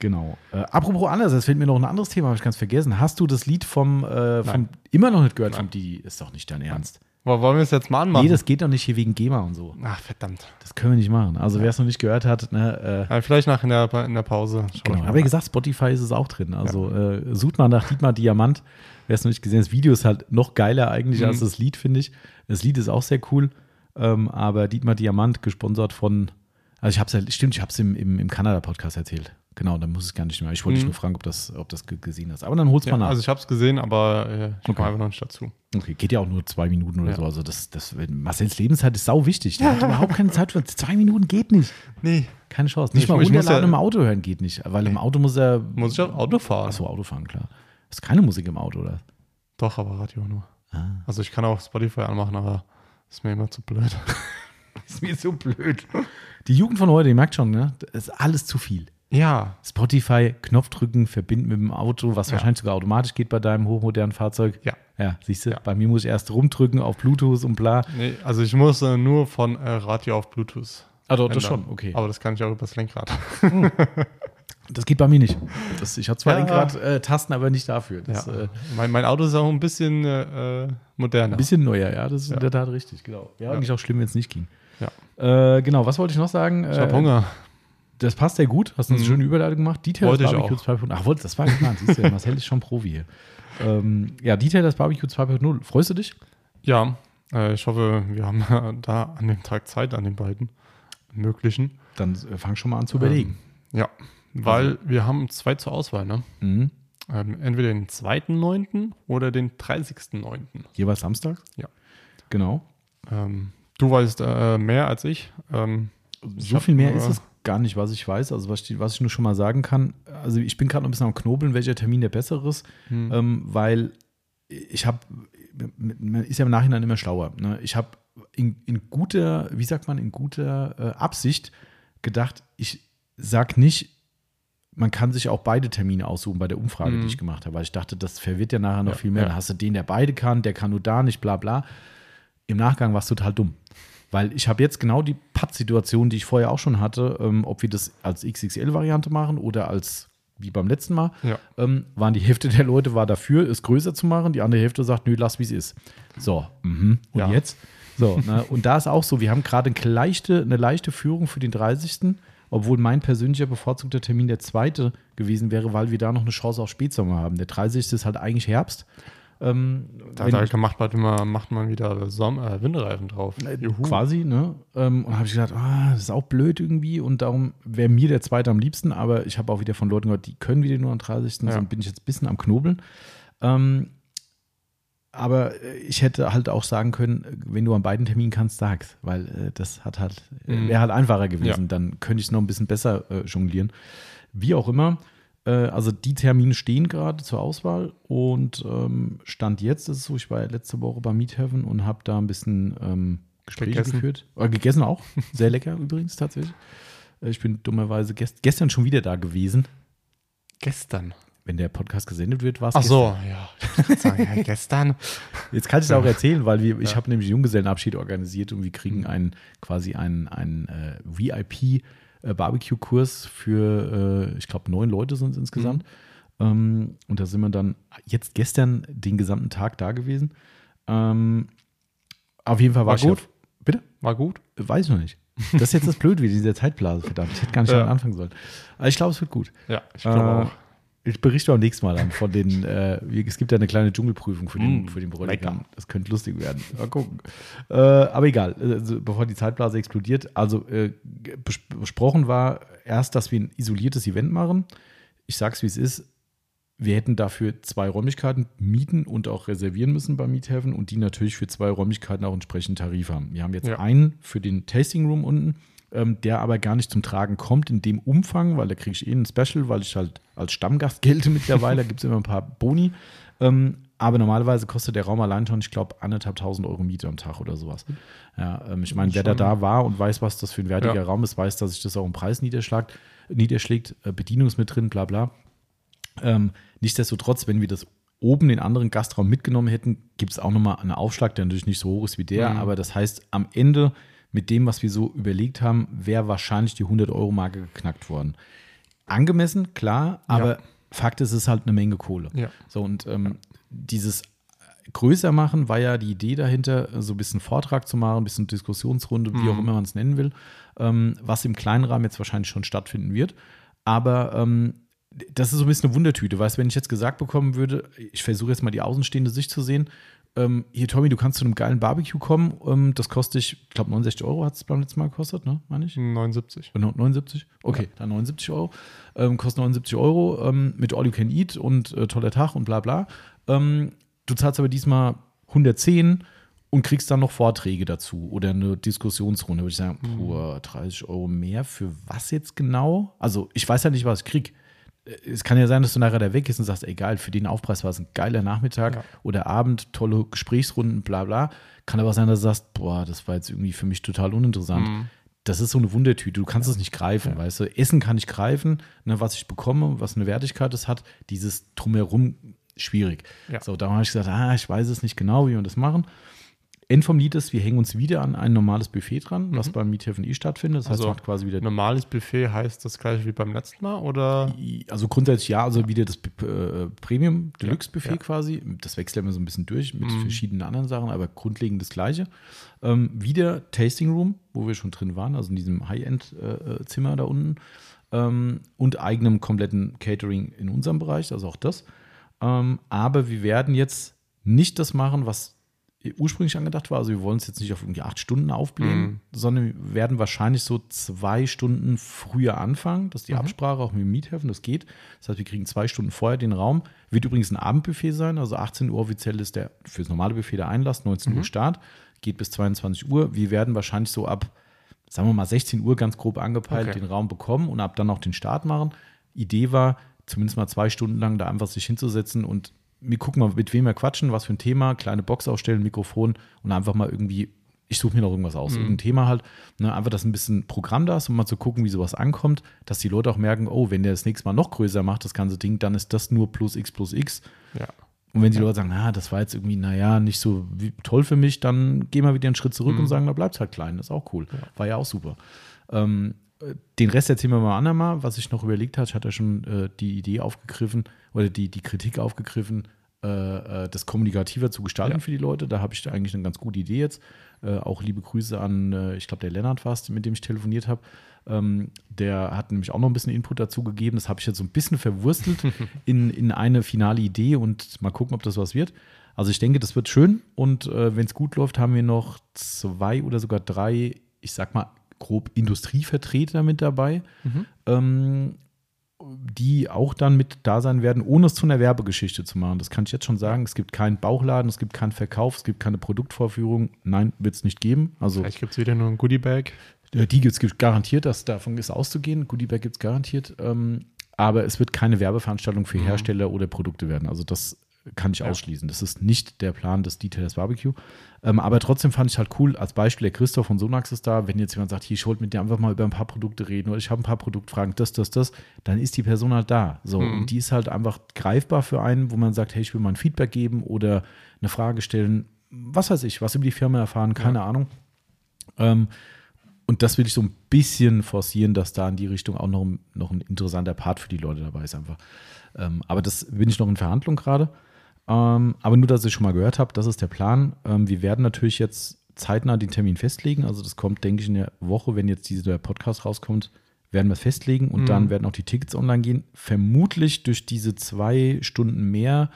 Genau. Äh, apropos anders, es fällt mir noch ein anderes Thema, habe ich ganz vergessen. Hast du das Lied vom, äh, vom immer noch nicht gehört Nein. vom Didi? Ist doch nicht dein Ernst. Wollen wir es jetzt mal anmachen? Nee, das geht doch nicht hier wegen GEMA und so. Ach, verdammt. Das können wir nicht machen. Also, wer es noch nicht gehört hat, ne, äh, ja, vielleicht nach in der, in der Pause. Genau. Aber wie gesagt, Spotify ist es auch drin. Also, ja. äh, sucht mal nach Dietmar Diamant. Wer es noch nicht gesehen hat, das Video ist halt noch geiler eigentlich mhm. als das Lied, finde ich. Das Lied ist auch sehr cool. Ähm, aber Dietmar Diamant, gesponsert von, also ich habe es ja, stimmt, ich habe es im, im, im Kanada-Podcast erzählt. Genau, dann muss es gar nicht mehr. Ich wollte dich mhm. nur fragen, ob das, ob das gesehen hast. Aber dann holst du ja, mal nach. Also ich habe es gesehen, aber äh, ich okay. komme einfach noch nicht dazu. Okay, geht ja auch nur zwei Minuten oder ja. so. Also das, das, Marcells Lebenszeit ist sau wichtig. Der hat überhaupt keine Zeit für zwei Minuten geht nicht. Nee. Keine Chance. Nicht nee, mal runterladen ja, im Auto hören geht nicht. Weil nee. im Auto muss er. Muss ich auch Auto fahren? Achso, Auto fahren, klar. Ist keine Musik im Auto, oder? Doch, aber Radio nur. Ah. Also ich kann auch Spotify anmachen, aber ist mir immer zu blöd. ist mir so blöd. Die Jugend von heute, ihr merkt schon, ne? Das ist alles zu viel. Ja. Spotify, Knopf drücken, verbinden mit dem Auto, was ja. wahrscheinlich sogar automatisch geht bei deinem hochmodernen Fahrzeug. Ja. Ja, siehst du, ja. bei mir muss ich erst rumdrücken auf Bluetooth und bla. Nee, also ich muss äh, nur von äh, Radio auf Bluetooth. Ah, doch, das schon, okay. Aber das kann ich auch übers Lenkrad. Hm. Das geht bei mir nicht. Das, ich habe zwar ja. Lenkrad-Tasten, äh, aber nicht dafür. Das, ja. äh, mein, mein, Auto ist auch ein bisschen äh, moderner. Ein bisschen neuer, ja, das ist ja. in der Tat richtig, genau. Wäre eigentlich auch schlimm, wenn es nicht ging. Ja. Äh, genau, was wollte ich noch sagen? Ich habe Hunger. Das passt sehr gut. Hast eine mhm. schöne Überleitung gemacht. Detail wollte Barbecue 2.0. Ach, wollte, das war geplant. Siehst du, Marcel ist schon Profi hier. Ähm, ja, Detail das Barbecue 2.0. Freust du dich? Ja, äh, ich hoffe, wir haben da an dem Tag Zeit an den beiden möglichen. Dann äh, fang schon mal an zu überlegen. Ähm, ja, weil also. wir haben zwei zur Auswahl, ne? Mhm. Ähm, entweder den 2.9. oder den 30.9. Jeweils Samstag? Ja. Genau. Ähm, du weißt äh, mehr als ich. Ähm, so ich viel mehr ist es gar nicht, was ich weiß. Also was ich, was ich nur schon mal sagen kann, also ich bin gerade noch ein bisschen am Knobeln, welcher Termin der bessere ist, hm. ähm, weil ich habe, man ist ja im Nachhinein immer schlauer. Ne? Ich habe in, in, guter, wie sagt man, in guter äh, Absicht gedacht, ich sag nicht, man kann sich auch beide Termine aussuchen bei der Umfrage, mhm. die ich gemacht habe, weil ich dachte, das verwirrt ja nachher noch ja, viel mehr. Ja. Dann hast du den, der beide kann, der kann nur da nicht, bla bla. Im Nachgang war es total dumm. Weil ich habe jetzt genau die Pad-Situation, die ich vorher auch schon hatte, ähm, ob wir das als XXL-Variante machen oder als wie beim letzten Mal, ja. ähm, waren die Hälfte der Leute war dafür, es größer zu machen. Die andere Hälfte sagt, nö, lass wie es ist. So, mhm. und ja. jetzt? So, ne? und da ist auch so, wir haben gerade eine leichte, eine leichte Führung für den 30 obwohl mein persönlicher bevorzugter Termin der zweite gewesen wäre, weil wir da noch eine Chance auf Spätsommer haben. Der 30. ist halt eigentlich Herbst. Ähm, da, da macht, man immer, macht man wieder Sommer, äh, Winterreifen drauf. Äh, Juhu. Quasi, ne? Ähm, und habe ich gedacht, ah, das ist auch blöd irgendwie und darum wäre mir der zweite am liebsten, aber ich habe auch wieder von Leuten gehört, die können wieder nur am 30. Ja. So bin ich jetzt ein bisschen am Knobeln. Ähm, aber äh, ich hätte halt auch sagen können, wenn du an beiden Terminen kannst, sag's, weil äh, das hat halt, äh, mhm. wäre halt einfacher gewesen. Ja. Dann könnte ich es noch ein bisschen besser äh, jonglieren. Wie auch immer, äh, also die Termine stehen gerade zur Auswahl und ähm, Stand jetzt ist es so, ich war letzte Woche bei Meethaven und habe da ein bisschen ähm, Gespräche gegessen. geführt. Äh, gegessen auch. Sehr lecker übrigens tatsächlich. Ich bin dummerweise gest gestern schon wieder da gewesen. Gestern? wenn der Podcast gesendet wird, war es Ach so, ja. Sagen, ja. Gestern. Jetzt kann ich es auch erzählen, weil wir, ich habe nämlich Junggesellenabschied organisiert und wir kriegen einen quasi einen, einen äh, VIP äh, Barbecue-Kurs für, äh, ich glaube, neun Leute sind es insgesamt. Mhm. Ähm, und da sind wir dann jetzt gestern den gesamten Tag da gewesen. Ähm, auf jeden Fall war, war gut. Auf, bitte? War gut? Weiß ich noch nicht. Das ist jetzt das Blöd wie diese Zeitblase, verdammt. Ich hätte gar nicht ja. anfangen sollen. Aber ich glaube, es wird gut. Ja, ich glaube äh, auch. Ich berichte auch nächstes Mal dann von den, äh, es gibt ja eine kleine Dschungelprüfung für den, mm, für den Bräutigam. Das könnte lustig werden. Mal gucken. Äh, aber egal, also, bevor die Zeitblase explodiert. Also äh, besprochen war erst, dass wir ein isoliertes Event machen. Ich sag's, wie es ist. Wir hätten dafür zwei Räumlichkeiten mieten und auch reservieren müssen bei Miethaven und die natürlich für zwei Räumlichkeiten auch entsprechend Tarif haben. Wir haben jetzt ja. einen für den Tasting Room unten ähm, der aber gar nicht zum Tragen kommt in dem Umfang, weil da kriege ich eh ein Special, weil ich halt als Stammgast gelte mittlerweile. da gibt es immer ein paar Boni. Ähm, aber normalerweise kostet der Raum allein schon, ich glaube, anderthalb tausend Euro Miete am Tag oder sowas. Ja, ähm, ich meine, wer da da war und weiß, was das für ein wertiger ja. Raum ist, weiß, dass sich das auch im Preis niederschlägt, niederschlägt äh, Bedienung ist mit drin, bla bla. Ähm, nichtsdestotrotz, wenn wir das oben den anderen Gastraum mitgenommen hätten, gibt es auch nochmal einen Aufschlag, der natürlich nicht so hoch ist wie der, mhm. aber das heißt, am Ende mit dem, was wir so überlegt haben, wäre wahrscheinlich die 100-Euro-Marke geknackt worden. Angemessen, klar, aber ja. Fakt ist, es ist halt eine Menge Kohle. Ja. So, und ähm, dieses größer machen war ja die Idee dahinter, so ein bisschen Vortrag zu machen, ein bisschen Diskussionsrunde, wie mhm. auch immer man es nennen will, ähm, was im kleinen Rahmen jetzt wahrscheinlich schon stattfinden wird. Aber ähm, das ist so ein bisschen eine Wundertüte. Weißt wenn ich jetzt gesagt bekommen würde, ich versuche jetzt mal die außenstehende Sicht zu sehen, ähm, hier Tommy, du kannst zu einem geilen Barbecue kommen. Ähm, das kostet, ich glaube, 69 Euro hat es beim letzten Mal gekostet, ne? Meine ich? 79. 79? Okay, ja. dann 79 Euro. Ähm, kostet 79 Euro ähm, mit All You Can Eat und äh, toller Tag und bla bla. Ähm, du zahlst aber diesmal 110 und kriegst dann noch Vorträge dazu oder eine Diskussionsrunde. Würde ich sagen, mhm. puh, 30 Euro mehr für was jetzt genau? Also, ich weiß ja nicht, was ich kriege es kann ja sein, dass du nachher da weg bist und sagst, egal, für den Aufpreis war es ein geiler Nachmittag ja. oder Abend, tolle Gesprächsrunden, bla bla. Kann aber auch sein, dass du sagst, boah, das war jetzt irgendwie für mich total uninteressant. Mhm. Das ist so eine Wundertüte, du kannst es nicht greifen, ja. weißt du. Essen kann ich greifen, ne, was ich bekomme, was eine Wertigkeit es hat, dieses Drumherum schwierig. Ja. So, da habe ich gesagt, ah, ich weiß es nicht genau, wie wir das machen. End vom Lied ist, wir hängen uns wieder an ein normales Buffet dran, was mhm. beim Meethaven E stattfindet. Das heißt, also, quasi wieder. Normales Buffet heißt das gleiche wie beim letzten Mal, oder? Also grundsätzlich ja, also wieder das äh, Premium Deluxe Buffet ja. quasi. Das wechselt immer so ein bisschen durch mit mhm. verschiedenen anderen Sachen, aber grundlegend das gleiche. Ähm, wieder Tasting Room, wo wir schon drin waren, also in diesem High-End-Zimmer äh, da unten. Ähm, und eigenem kompletten Catering in unserem Bereich, also auch das. Ähm, aber wir werden jetzt nicht das machen, was ursprünglich angedacht war. Also wir wollen es jetzt nicht auf irgendwie acht Stunden aufblähen, mhm. sondern wir werden wahrscheinlich so zwei Stunden früher anfangen. Das ist die mhm. Absprache auch mit dem Miethafen, das geht. Das heißt, wir kriegen zwei Stunden vorher den Raum. Wird übrigens ein Abendbuffet sein, also 18 Uhr offiziell ist der für das normale Buffet der Einlass, 19 mhm. Uhr Start, geht bis 22 Uhr. Wir werden wahrscheinlich so ab, sagen wir mal, 16 Uhr ganz grob angepeilt okay. den Raum bekommen und ab dann auch den Start machen. Idee war, zumindest mal zwei Stunden lang da einfach sich hinzusetzen und wir gucken mal, mit wem wir quatschen, was für ein Thema, kleine Box aufstellen, Mikrofon und einfach mal irgendwie, ich suche mir noch irgendwas aus, mhm. irgendein Thema halt, ne, einfach, dass ein bisschen Programm da ist, um mal zu gucken, wie sowas ankommt, dass die Leute auch merken, oh, wenn der das nächste Mal noch größer macht, das ganze Ding, dann ist das nur plus x plus x. Ja. Und wenn die ja. Leute sagen, na, das war jetzt irgendwie, naja, nicht so toll für mich, dann gehen wir wieder einen Schritt zurück mhm. und sagen, da bleibt es halt klein. Das ist auch cool. Ja. War ja auch super. Ähm, den Rest erzählen wir mal andermal. Was ich noch überlegt habe, ich hatte ja schon äh, die Idee aufgegriffen oder die, die Kritik aufgegriffen, äh, äh, das kommunikativer zu gestalten ja. für die Leute. Da habe ich eigentlich eine ganz gute Idee jetzt. Äh, auch liebe Grüße an, äh, ich glaube, der Lennart fast, mit dem ich telefoniert habe. Ähm, der hat nämlich auch noch ein bisschen Input dazu gegeben. Das habe ich jetzt so ein bisschen verwurstelt in, in eine finale Idee und mal gucken, ob das was wird. Also ich denke, das wird schön und äh, wenn es gut läuft, haben wir noch zwei oder sogar drei, ich sag mal, grob Industrievertreter mit dabei. Mhm. Ähm, die auch dann mit da sein werden, ohne es zu einer Werbegeschichte zu machen. Das kann ich jetzt schon sagen. Es gibt keinen Bauchladen, es gibt keinen Verkauf, es gibt keine Produktvorführung. Nein, wird es nicht geben. Also, Vielleicht gibt es wieder nur ein Goodiebag. Die gibt es garantiert, dass davon ist auszugehen. Goodiebag gibt es garantiert. Ähm, aber es wird keine Werbeveranstaltung für mhm. Hersteller oder Produkte werden. Also das kann ich ja. ausschließen. Das ist nicht der Plan des Detailers Barbecue. Ähm, aber trotzdem fand ich halt cool, als Beispiel, der Christoph von Sonax ist da, wenn jetzt jemand sagt, hier, ich wollte mit dir einfach mal über ein paar Produkte reden oder ich habe ein paar Produktfragen, das, das, das, dann ist die Person halt da. So, mhm. und die ist halt einfach greifbar für einen, wo man sagt, hey, ich will mal ein Feedback geben oder eine Frage stellen, was weiß ich, was über die Firma erfahren, keine ja. Ahnung. Ähm, und das will ich so ein bisschen forcieren, dass da in die Richtung auch noch, noch ein interessanter Part für die Leute dabei ist einfach. Ähm, aber das bin ich noch in Verhandlung gerade. Ähm, aber nur, dass ich schon mal gehört habe, das ist der Plan. Ähm, wir werden natürlich jetzt zeitnah den Termin festlegen. Also das kommt, denke ich, in der Woche, wenn jetzt dieser Podcast rauskommt, werden wir es festlegen und mhm. dann werden auch die Tickets online gehen. Vermutlich durch diese zwei Stunden mehr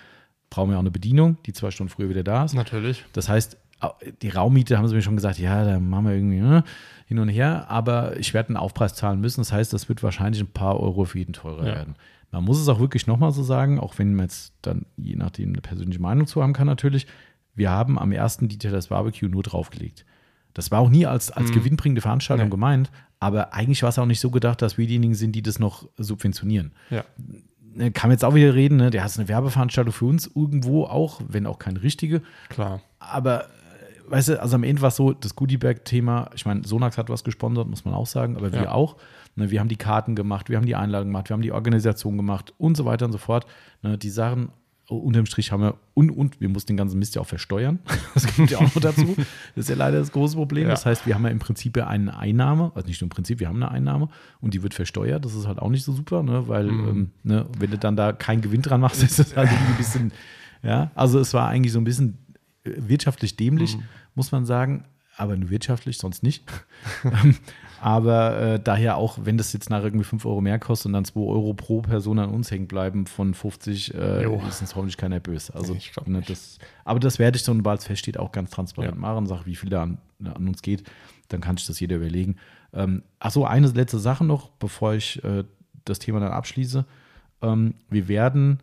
brauchen wir auch eine Bedienung, die zwei Stunden früher wieder da ist. Natürlich. Das heißt, die Raummiete haben sie mir schon gesagt, ja, da machen wir irgendwie ne, hin und her, aber ich werde einen Aufpreis zahlen müssen. Das heißt, das wird wahrscheinlich ein paar Euro für jeden teurer ja. werden. Man muss es auch wirklich nochmal so sagen, auch wenn man jetzt dann je nachdem eine persönliche Meinung zu haben kann, natürlich. Wir haben am ersten Detail das Barbecue nur draufgelegt. Das war auch nie als, als mhm. gewinnbringende Veranstaltung nee. gemeint, aber eigentlich war es auch nicht so gedacht, dass wir diejenigen sind, die das noch subventionieren. Ja. Ne, kann man jetzt auch wieder reden, ne? der hat eine Werbeveranstaltung für uns irgendwo auch, wenn auch keine richtige. Klar. Aber äh, weißt du, also am Ende war es so, das Goodiebag-Thema, ich meine, Sonax hat was gesponsert, muss man auch sagen, aber wir ja. auch. Ne, wir haben die Karten gemacht, wir haben die Einladung gemacht, wir haben die Organisation gemacht und so weiter und so fort. Ne, die Sachen unterm Strich haben wir und, und wir mussten den ganzen Mist ja auch versteuern. Das kommt ja auch noch dazu. Das ist ja leider das große Problem. Ja. Das heißt, wir haben ja im Prinzip ja eine Einnahme, also nicht nur im Prinzip, wir haben eine Einnahme und die wird versteuert. Das ist halt auch nicht so super, ne? weil mhm. ähm, ne, wenn du dann da keinen Gewinn dran machst, ist das halt irgendwie ein bisschen, ja, also es war eigentlich so ein bisschen äh, wirtschaftlich dämlich, mhm. muss man sagen, aber nur wirtschaftlich, sonst nicht. Ähm, aber äh, daher auch, wenn das jetzt nach irgendwie 5 Euro mehr kostet und dann 2 Euro pro Person an uns hängen bleiben von 50, äh, ist uns hoffentlich keiner böse. Also, ne, das, aber das werde ich, so sobald es feststeht, auch ganz transparent ja. machen. Sag, wie viel da an, an, uns geht. Dann kann ich das jeder überlegen. Ähm, Achso, eine letzte Sache noch, bevor ich äh, das Thema dann abschließe. Ähm, wir werden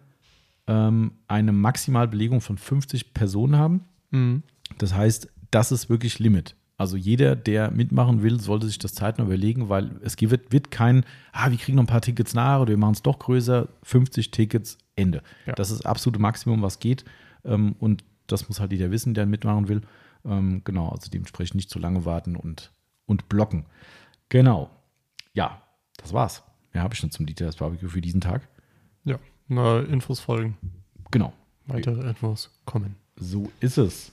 ähm, eine Maximalbelegung von 50 Personen haben. Mhm. Das heißt, das ist wirklich Limit. Also jeder, der mitmachen will, sollte sich das zeitnah überlegen, weil es wird, wird kein, ah, wir kriegen noch ein paar Tickets nach oder wir machen es doch größer, 50 Tickets, Ende. Ja. Das ist das absolute Maximum, was geht. Ähm, und das muss halt jeder wissen, der mitmachen will. Ähm, genau, also dementsprechend nicht zu lange warten und, und blocken. Genau. Ja, das war's. Mehr habe ich schon zum Details Barbecue für diesen Tag. Ja, neue Infos folgen. Genau. Weitere Infos kommen. So ist es.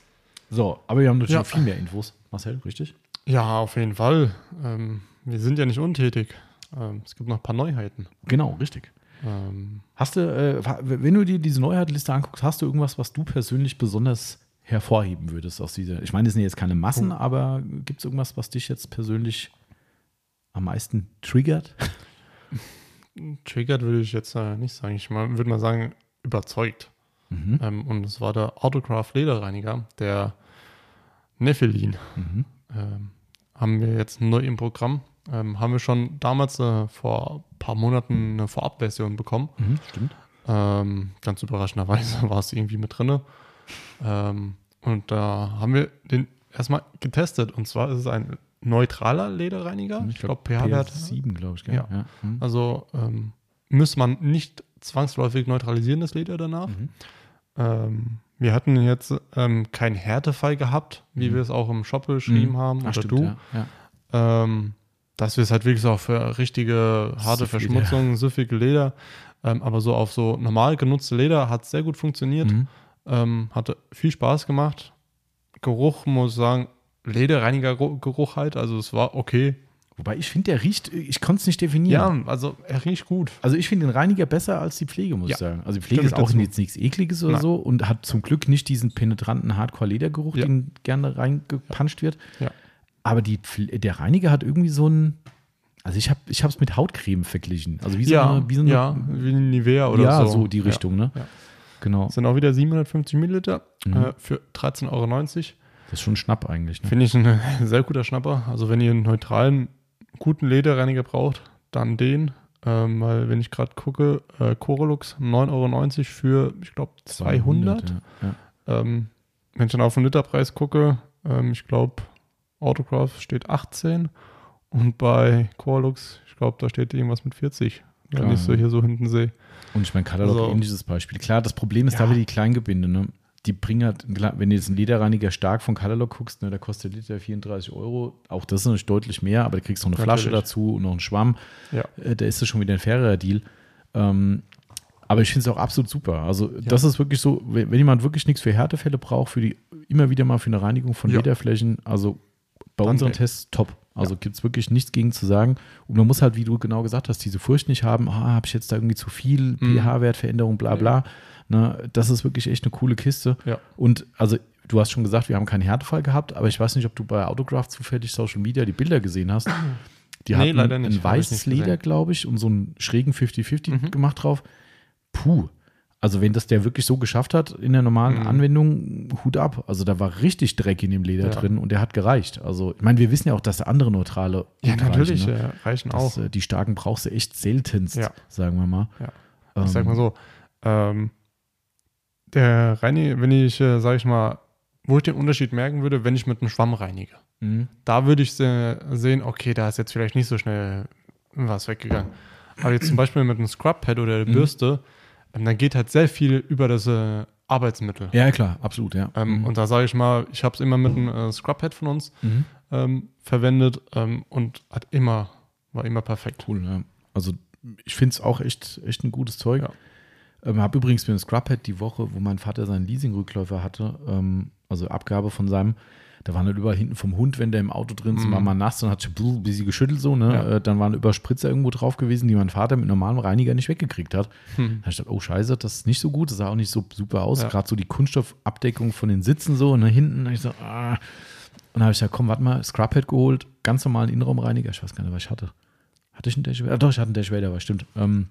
So, aber wir haben natürlich ja. noch viel mehr Infos. Marcel, richtig? Ja, auf jeden Fall. Ähm, wir sind ja nicht untätig. Ähm, es gibt noch ein paar Neuheiten. Genau, richtig. Ähm, hast du, äh, wenn du dir diese Neuheitenliste anguckst, hast du irgendwas, was du persönlich besonders hervorheben würdest aus dieser? Ich meine, es sind jetzt keine Massen, oh. aber gibt es irgendwas, was dich jetzt persönlich am meisten triggert? Triggert würde ich jetzt äh, nicht sagen. Ich würde mal sagen, überzeugt. Mhm. Ähm, und es war der Autograph Lederreiniger, der Nephelin. Mhm. Ähm, haben wir jetzt neu im Programm. Ähm, haben wir schon damals äh, vor ein paar Monaten eine Vorabversion bekommen. Mhm, stimmt. Ähm, ganz überraschenderweise war es irgendwie mit drin. Ähm, und da haben wir den erstmal getestet. Und zwar ist es ein neutraler Lederreiniger. Ich, ich glaube, pH-Wert 7, glaube ich. Gell? Ja. ja. Mhm. Also ähm, muss man nicht zwangsläufig neutralisieren, das Leder danach. Mhm. Ähm, wir hatten jetzt ähm, keinen Härtefall gehabt, wie mhm. wir es auch im Shop beschrieben mhm. haben, Ach, oder stimmt, du. Ja, ja. Ähm, dass wir es halt wirklich so auch für richtige harte Süffig, Verschmutzung, ja. süffige Leder, ähm, aber so auf so normal genutzte Leder hat es sehr gut funktioniert. Mhm. Ähm, hatte viel Spaß gemacht. Geruch, muss ich sagen, Lederreiniger-Geruch halt, also es war okay. Wobei ich finde, der riecht, ich konnte es nicht definieren. Ja, also er riecht gut. Also ich finde den Reiniger besser als die Pflege, muss ja. ich sagen. Also die Pflege Stimmt ist auch jetzt nichts Ekliges oder Nein. so und hat zum Glück nicht diesen penetranten Hardcore-Ledergeruch, ja. den gerne reingepanscht wird. Ja. Aber die, der Reiniger hat irgendwie so ein, also ich habe es mit Hautcreme verglichen. Also wie so ja, eine, wie so eine, ja, wie Nivea oder ja, so. Ja, so die Richtung, ne? Genau. Das sind auch wieder 750 Milliliter mhm. äh, für 13,90 Euro. Das ist schon ein Schnapp eigentlich. Ne? Finde ich ein sehr guter Schnapper. Also wenn ihr einen neutralen guten Lederreiniger braucht, dann den. Ähm, weil, wenn ich gerade gucke, äh, Corolux 9,90 Euro für, ich glaube, 200. 200 ja. Ja. Ähm, wenn ich dann auf den Literpreis gucke, ähm, ich glaube, Autograph steht 18 und bei Corolux, ich glaube, da steht irgendwas mit 40, Klar, wenn ich so hier so hinten sehe. Und ich meine, Katalog also, ähnliches Beispiel. Klar, das Problem ist ja. da wieder die Kleingebinde. Ne? Die bringen halt, wenn du jetzt einen Lederreiniger stark von Colorlock guckst, ne, der kostet Liter 34 Euro. Auch das ist natürlich deutlich mehr, aber da kriegst du noch eine Natürlich. Flasche dazu und noch einen Schwamm. Ja. Äh, da ist das schon wieder ein fairer Deal. Ähm, aber ich finde es auch absolut super. Also, das ist wirklich so, wenn, wenn, jemand wirklich nichts für Härtefälle braucht, für die immer wieder mal für eine Reinigung von ja. Lederflächen, also bei Danke. unseren Tests top. Also ja. gibt es wirklich nichts gegen zu sagen. Und man muss halt, wie du genau gesagt hast, diese Furcht nicht haben, ah, habe ich jetzt da irgendwie zu viel mhm. pH-Wertveränderung, bla bla. Ne, das ist wirklich echt eine coole Kiste. Ja. Und also du hast schon gesagt, wir haben keinen Härtefall gehabt, aber ich weiß nicht, ob du bei Autograph zufällig Social Media die Bilder gesehen hast. Die nee, hatten ein weißes Leder, glaube ich, und so einen schrägen 50-50 mhm. gemacht drauf. Puh. Also wenn das der wirklich so geschafft hat in der normalen mhm. Anwendung, Hut ab. Also da war richtig Dreck in dem Leder ja. drin und der hat gereicht. Also ich meine, wir wissen ja auch, dass andere neutrale ja natürlich reichen, ne? reichen das, auch. Äh, die starken brauchst du echt seltenst, ja. sagen wir mal. Ja. Ich ähm, sag mal so, ähm, der Reini, wenn ich, äh, sage ich mal, wo ich den Unterschied merken würde, wenn ich mit einem Schwamm reinige. Mhm. Da würde ich sehen, okay, da ist jetzt vielleicht nicht so schnell was weggegangen. Aber jetzt zum Beispiel mit einem Scrub-Pad oder der mhm. Bürste, ähm, dann geht halt sehr viel über das äh, Arbeitsmittel. Ja, klar, absolut, ja. Ähm, mhm. Und da sage ich mal, ich habe es immer mit einem äh, Scrub-Pad von uns mhm. ähm, verwendet ähm, und hat immer, war immer perfekt. Cool, ja. Also ich finde es auch echt, echt ein gutes Zeug. Ja. Ähm, habe übrigens mir ein Scrubhead die Woche, wo mein Vater seinen Leasing-Rückläufer hatte, ähm, also Abgabe von seinem, da waren halt überall hinten vom Hund, wenn der im Auto drin ist, mm. war mal nass und hat ein bisschen geschüttelt so, ne? Ja. Äh, dann waren über Spritzer irgendwo drauf gewesen, die mein Vater mit normalem Reiniger nicht weggekriegt hat. Hm. Da habe ich gedacht, oh scheiße, das ist nicht so gut, das sah auch nicht so super aus. Ja. Gerade so die Kunststoffabdeckung von den Sitzen so und ne, hinten, da ich so, ah. Und dann habe ich gesagt, komm, warte mal, Scrubhead geholt, ganz normalen Innenraumreiniger, ich weiß gar nicht, was ich hatte. Hatte ich einen Dash Doch, ich hatte einen Dash Vader, stimmt. Ähm,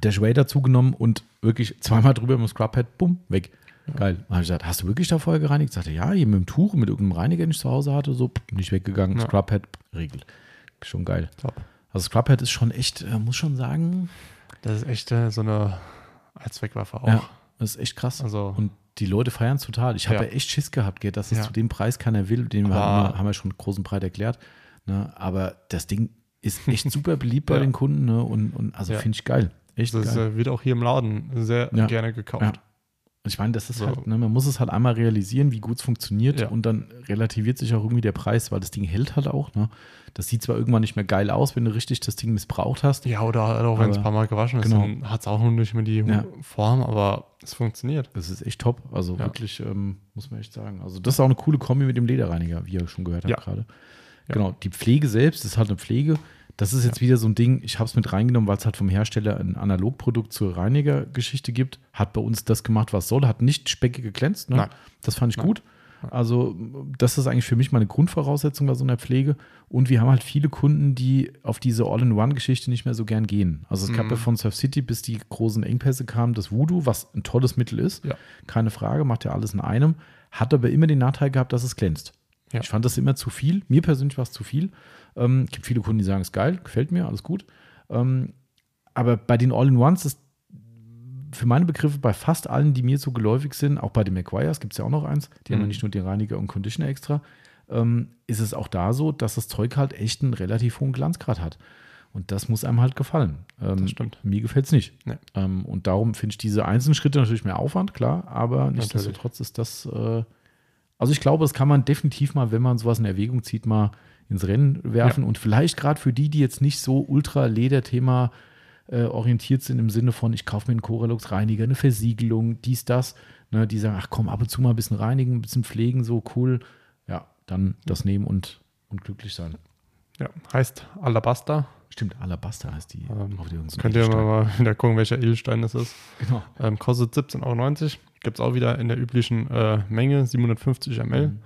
Dash Vader zugenommen und wirklich zweimal drüber mit dem Scrubhead, bumm, weg. Ja. Geil. Dann habe ich gesagt, hast du wirklich da vorher gereinigt? Sagte, ja, hier mit dem Tuch, mit irgendeinem Reiniger, den ich zu Hause hatte, so, nicht weggegangen. Ja. Scrubhead, regelt. Schon geil. Top. Also Scrubhead ist schon echt, äh, muss schon sagen. Das ist echt äh, so eine Allzweckwaffe auch. Ja, das ist echt krass. Also und Die Leute feiern es total. Ich habe ja. Ja. echt Schiss gehabt, gell, dass es Ja. zu dem Preis keiner will. Den wir haben, wir- haben wir schon groß und breit erklärt. Ne? Aber das Ding ist echt super beliebt bei den Kunden. Ne? Und, und also finde ich geil. Echt Das geil. wird auch hier im Laden sehr Ja. gerne gekauft. Ja. Ich meine, das ist So. halt, ne, man muss es halt einmal realisieren, wie gut es funktioniert Ja. und dann relativiert sich auch irgendwie der Preis, weil das Ding hält halt auch. Ne? Das sieht zwar irgendwann nicht mehr geil aus, wenn du richtig das Ding missbraucht hast. Ja, oder halt auch wenn es ein paar Mal gewaschen ist, genau. dann hat es auch noch nicht mehr die Ja. Form, aber es funktioniert. Das ist echt top. Also Ja. wirklich, ähm, muss man echt sagen. Also das ist auch eine coole Kombi mit dem Lederreiniger, wie ihr schon gehört habt gerade. Genau, die Pflege selbst ist halt eine Pflege. Das ist jetzt wieder so ein Ding, ich habe es mit reingenommen, weil es halt vom Hersteller ein Analogprodukt zur Reinigergeschichte gibt. Hat bei uns das gemacht, was soll. Hat nicht speckig geglänzt. Ne? Nein. Das fand ich Nein. gut. Also das ist eigentlich für mich mal eine Grundvoraussetzung bei so einer Pflege. Und wir haben halt viele Kunden, die auf diese All-in-One-Geschichte nicht mehr so gern gehen. Also es gab Mhm. ja von Surf City, bis die großen Engpässe kamen, das Voodoo, was ein tolles Mittel ist. Ja. Keine Frage, macht ja alles in einem. Hat aber immer den Nachteil gehabt, dass es glänzt. Ja. Ich fand das immer zu viel. Mir persönlich war es zu viel. Ähm, gibt viele Kunden, die sagen, es ist geil, gefällt mir, alles gut. Ähm, aber bei den All-in-Ones ist für meine Begriffe bei fast allen, die mir so geläufig sind, auch bei den McGuire's gibt es ja auch noch eins, die haben ja Mhm. nicht nur den Reiniger und Conditioner extra, ähm, ist es auch da so, dass das Zeug halt echt einen relativ hohen Glanzgrad hat. Und das muss einem halt gefallen. Ähm, Das stimmt. Mir gefällt es nicht. Nee. Ähm, und darum finde ich diese einzelnen Schritte natürlich mehr Aufwand, klar, aber nichtsdestotrotz ist das, äh, also ich glaube, das kann man definitiv mal, wenn man sowas in Erwägung zieht, mal ins Rennen werfen. Und vielleicht gerade für die, die jetzt nicht so ultra Lederthema äh, orientiert sind, im Sinne von, ich kaufe mir einen Corelux-Reiniger, eine Versiegelung, dies, das, ne, die sagen, ach komm, ab und zu mal ein bisschen reinigen, ein bisschen pflegen, so cool. Ja, dann das nehmen und, und glücklich sein. Ja, heißt Alabaster. Stimmt, Alabaster heißt die. Ähm, Könnt ihr mal, wieder gucken, welcher Edelstein das ist. Genau. Ähm, kostet 17,90 Euro. Gibt es auch wieder in der üblichen äh, Menge, 750 ml. Mhm.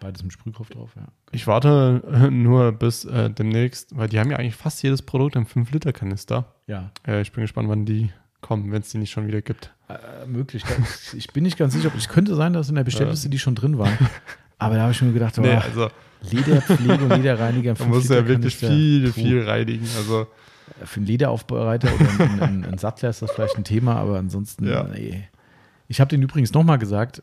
Beides mit Sprühkopf drauf, ja. Ich warte äh, nur bis äh, demnächst, weil die haben ja eigentlich fast jedes Produkt im 5-Liter-Kanister. Ja, Äh, ich bin gespannt, wann die kommen, wenn es die nicht schon wieder gibt. Äh, möglich. Ich bin nicht ganz sicher, ob es könnte sein, dass in der Bestellliste die schon drin waren. Aber da habe ich mir gedacht, oh, Nee, also Lederpflege und Lederreiniger. da muss ja wirklich 5-Liter-Kanister. viel, viel reinigen. Also Für einen Lederaufbereiter oder einen, einen, einen Sattler ist das vielleicht ein Thema, aber ansonsten, Ja. nee. Ich habe denen übrigens nochmal gesagt,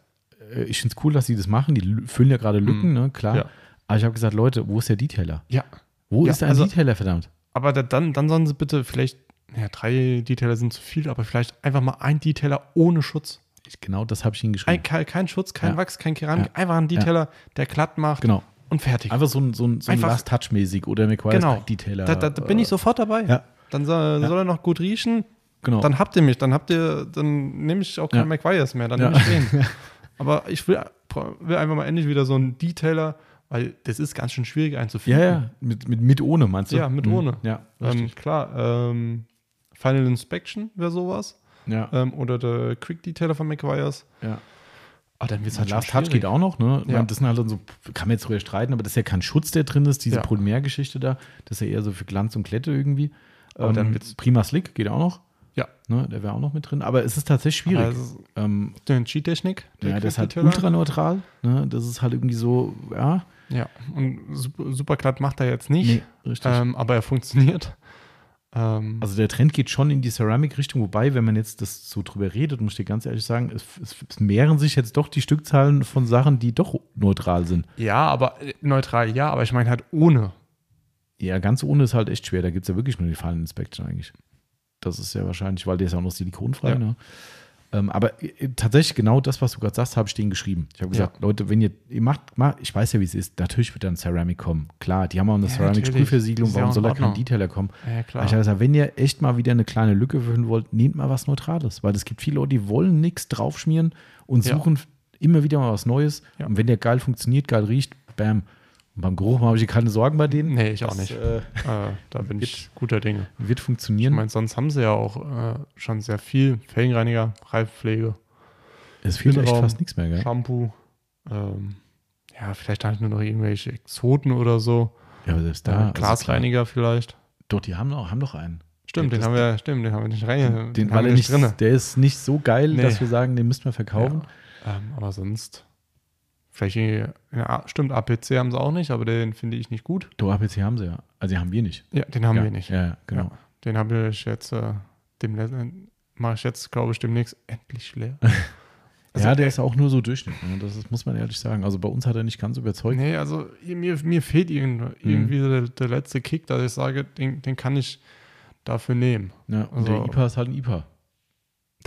äh, ich finde es cool, dass sie das machen. Die füllen ja gerade Lücken, ne, klar. Ja. Aber ich habe gesagt, Leute, wo ist der Detailer? ja, Wo Ja, ist ein also- Detailer, verdammt? aber da, dann, dann sollen sie bitte vielleicht, ja, drei Detailer sind zu viel, aber vielleicht einfach mal ein Detailer ohne Schutz. Ich, genau das habe ich ihnen geschrieben. Ein, kein, kein Schutz, kein. Wachs, kein Keramik, einfach ein Detailer, der glatt macht genau. Und fertig. Einfach so ein, so ein, so ein Einfach- Last Touch-mäßig oder McQuarrie's Genau. Detailer. Da, da, da bin ich äh, sofort dabei. Ja. Dann soll, soll er noch gut riechen, Genau. dann habt ihr mich, dann habt ihr, dann nehme ich auch Ja. keinen McGuire's mehr, dann Ja. nehme ich den. Aber ich will, will einfach mal endlich wieder so einen Detailer, weil das ist ganz schön schwierig ja, einzufinden. ja, mit, mit, mit ohne, meinst du? Ja, mit Mhm. ohne. Ja, Ähm, klar, ähm, Final Inspection wäre sowas. ja, Ähm, oder der Quick Detailer von McGuire's. ja. Ah, dann wird es halt Last Touch geht auch noch, ne? Ja. meine, das sind halt so, kann man jetzt drüber streiten, aber das ist ja kein Schutz, der drin ist, diese Ja. Polymergeschichte da. Das ist ja eher so für Glanz und Glätte irgendwie. Aber dann wird's- Prima Slick geht auch noch. Ja. Ne? Der wäre auch noch mit drin. Aber es ist tatsächlich schwierig. Ist ähm, Cheat-Technik. der ja, das ist halt ultraneutral. Ne? Das ist halt irgendwie so, ja. Ja, und super, super glatt macht er jetzt nicht. Nee, richtig. ähm, aber er funktioniert. Ähm, Also der Trend geht schon in die Ceramic-Richtung, wobei, wenn man jetzt das so drüber redet, muss ich dir ganz ehrlich sagen, es, es, es mehren sich jetzt doch die Stückzahlen von Sachen, die doch neutral sind. ja, aber äh, neutral, ja, aber ich meine halt ohne. Ja, ganz ohne ist halt echt schwer. Da gibt es ja wirklich nur die Fallen Inspection eigentlich. Das ist ja wahrscheinlich, weil der ist ja auch noch silikonfrei. Ja. Ne? Ähm, aber äh, tatsächlich genau das, was du gerade sagst, habe ich denen geschrieben. Ich habe gesagt, Ja. Leute, wenn ihr, ihr macht, mal, ich weiß ja, wie es ist, natürlich wird dann Ceramic kommen. Klar, die haben auch eine Ja, Ceramic-Sprühversiegelung, ja warum soll da kein. Detailer kommen? Ja, Aber klar. Ich habe gesagt, wenn ihr echt mal wieder eine kleine Lücke füllen wollt, nehmt mal was Neutrales, weil es gibt viele Leute, die wollen nichts draufschmieren und Ja. suchen immer wieder mal was Neues. Ja. Und wenn der geil funktioniert, geil riecht, bam. Und beim Geruch habe ich keine Sorgen bei denen. Nee, ich auch Das, nicht. Äh, Äh, da bin ich guter Dinge. wird Ich funktionieren. meine, sonst haben sie ja auch äh, schon sehr viel. Felgenreiniger, Reifpflege, es fehlt echt Innenraum, fast nichts mehr, gell? Shampoo. Ähm, ja, vielleicht halt nur noch irgendwelche Exoten oder so. Ja, aber selbst Da, da. also Glasreiniger vielleicht. klar. Doch, die haben, auch, haben doch einen. Stimmt, Ja, den haben wir, stimmt, den haben wir nicht rein. Den, haben weil wir nicht, drinne. der ist nicht so geil, Nee. dass wir sagen, den müssten wir verkaufen. Ähm, aber sonst, vielleicht, ja, stimmt, APC haben sie auch nicht, aber den finde ich nicht gut. Doch, APC haben sie ja. Also, die haben wir nicht. Ja, den haben ja, wir nicht. Ja, genau. Ja, den habe ich jetzt, äh, dem mache ich jetzt, glaube ich, demnächst endlich leer. Also, ja, der äh, ist auch nur so Durchschnitt. Ne? Das muss man ehrlich sagen. Also bei uns hat er nicht ganz überzeugt. Nee, also mir, mir fehlt irgend- irgendwie der, der letzte Kick, dass ich sage, den, den kann ich dafür nehmen. Ja, und Also- der IPA ist halt ein IPA.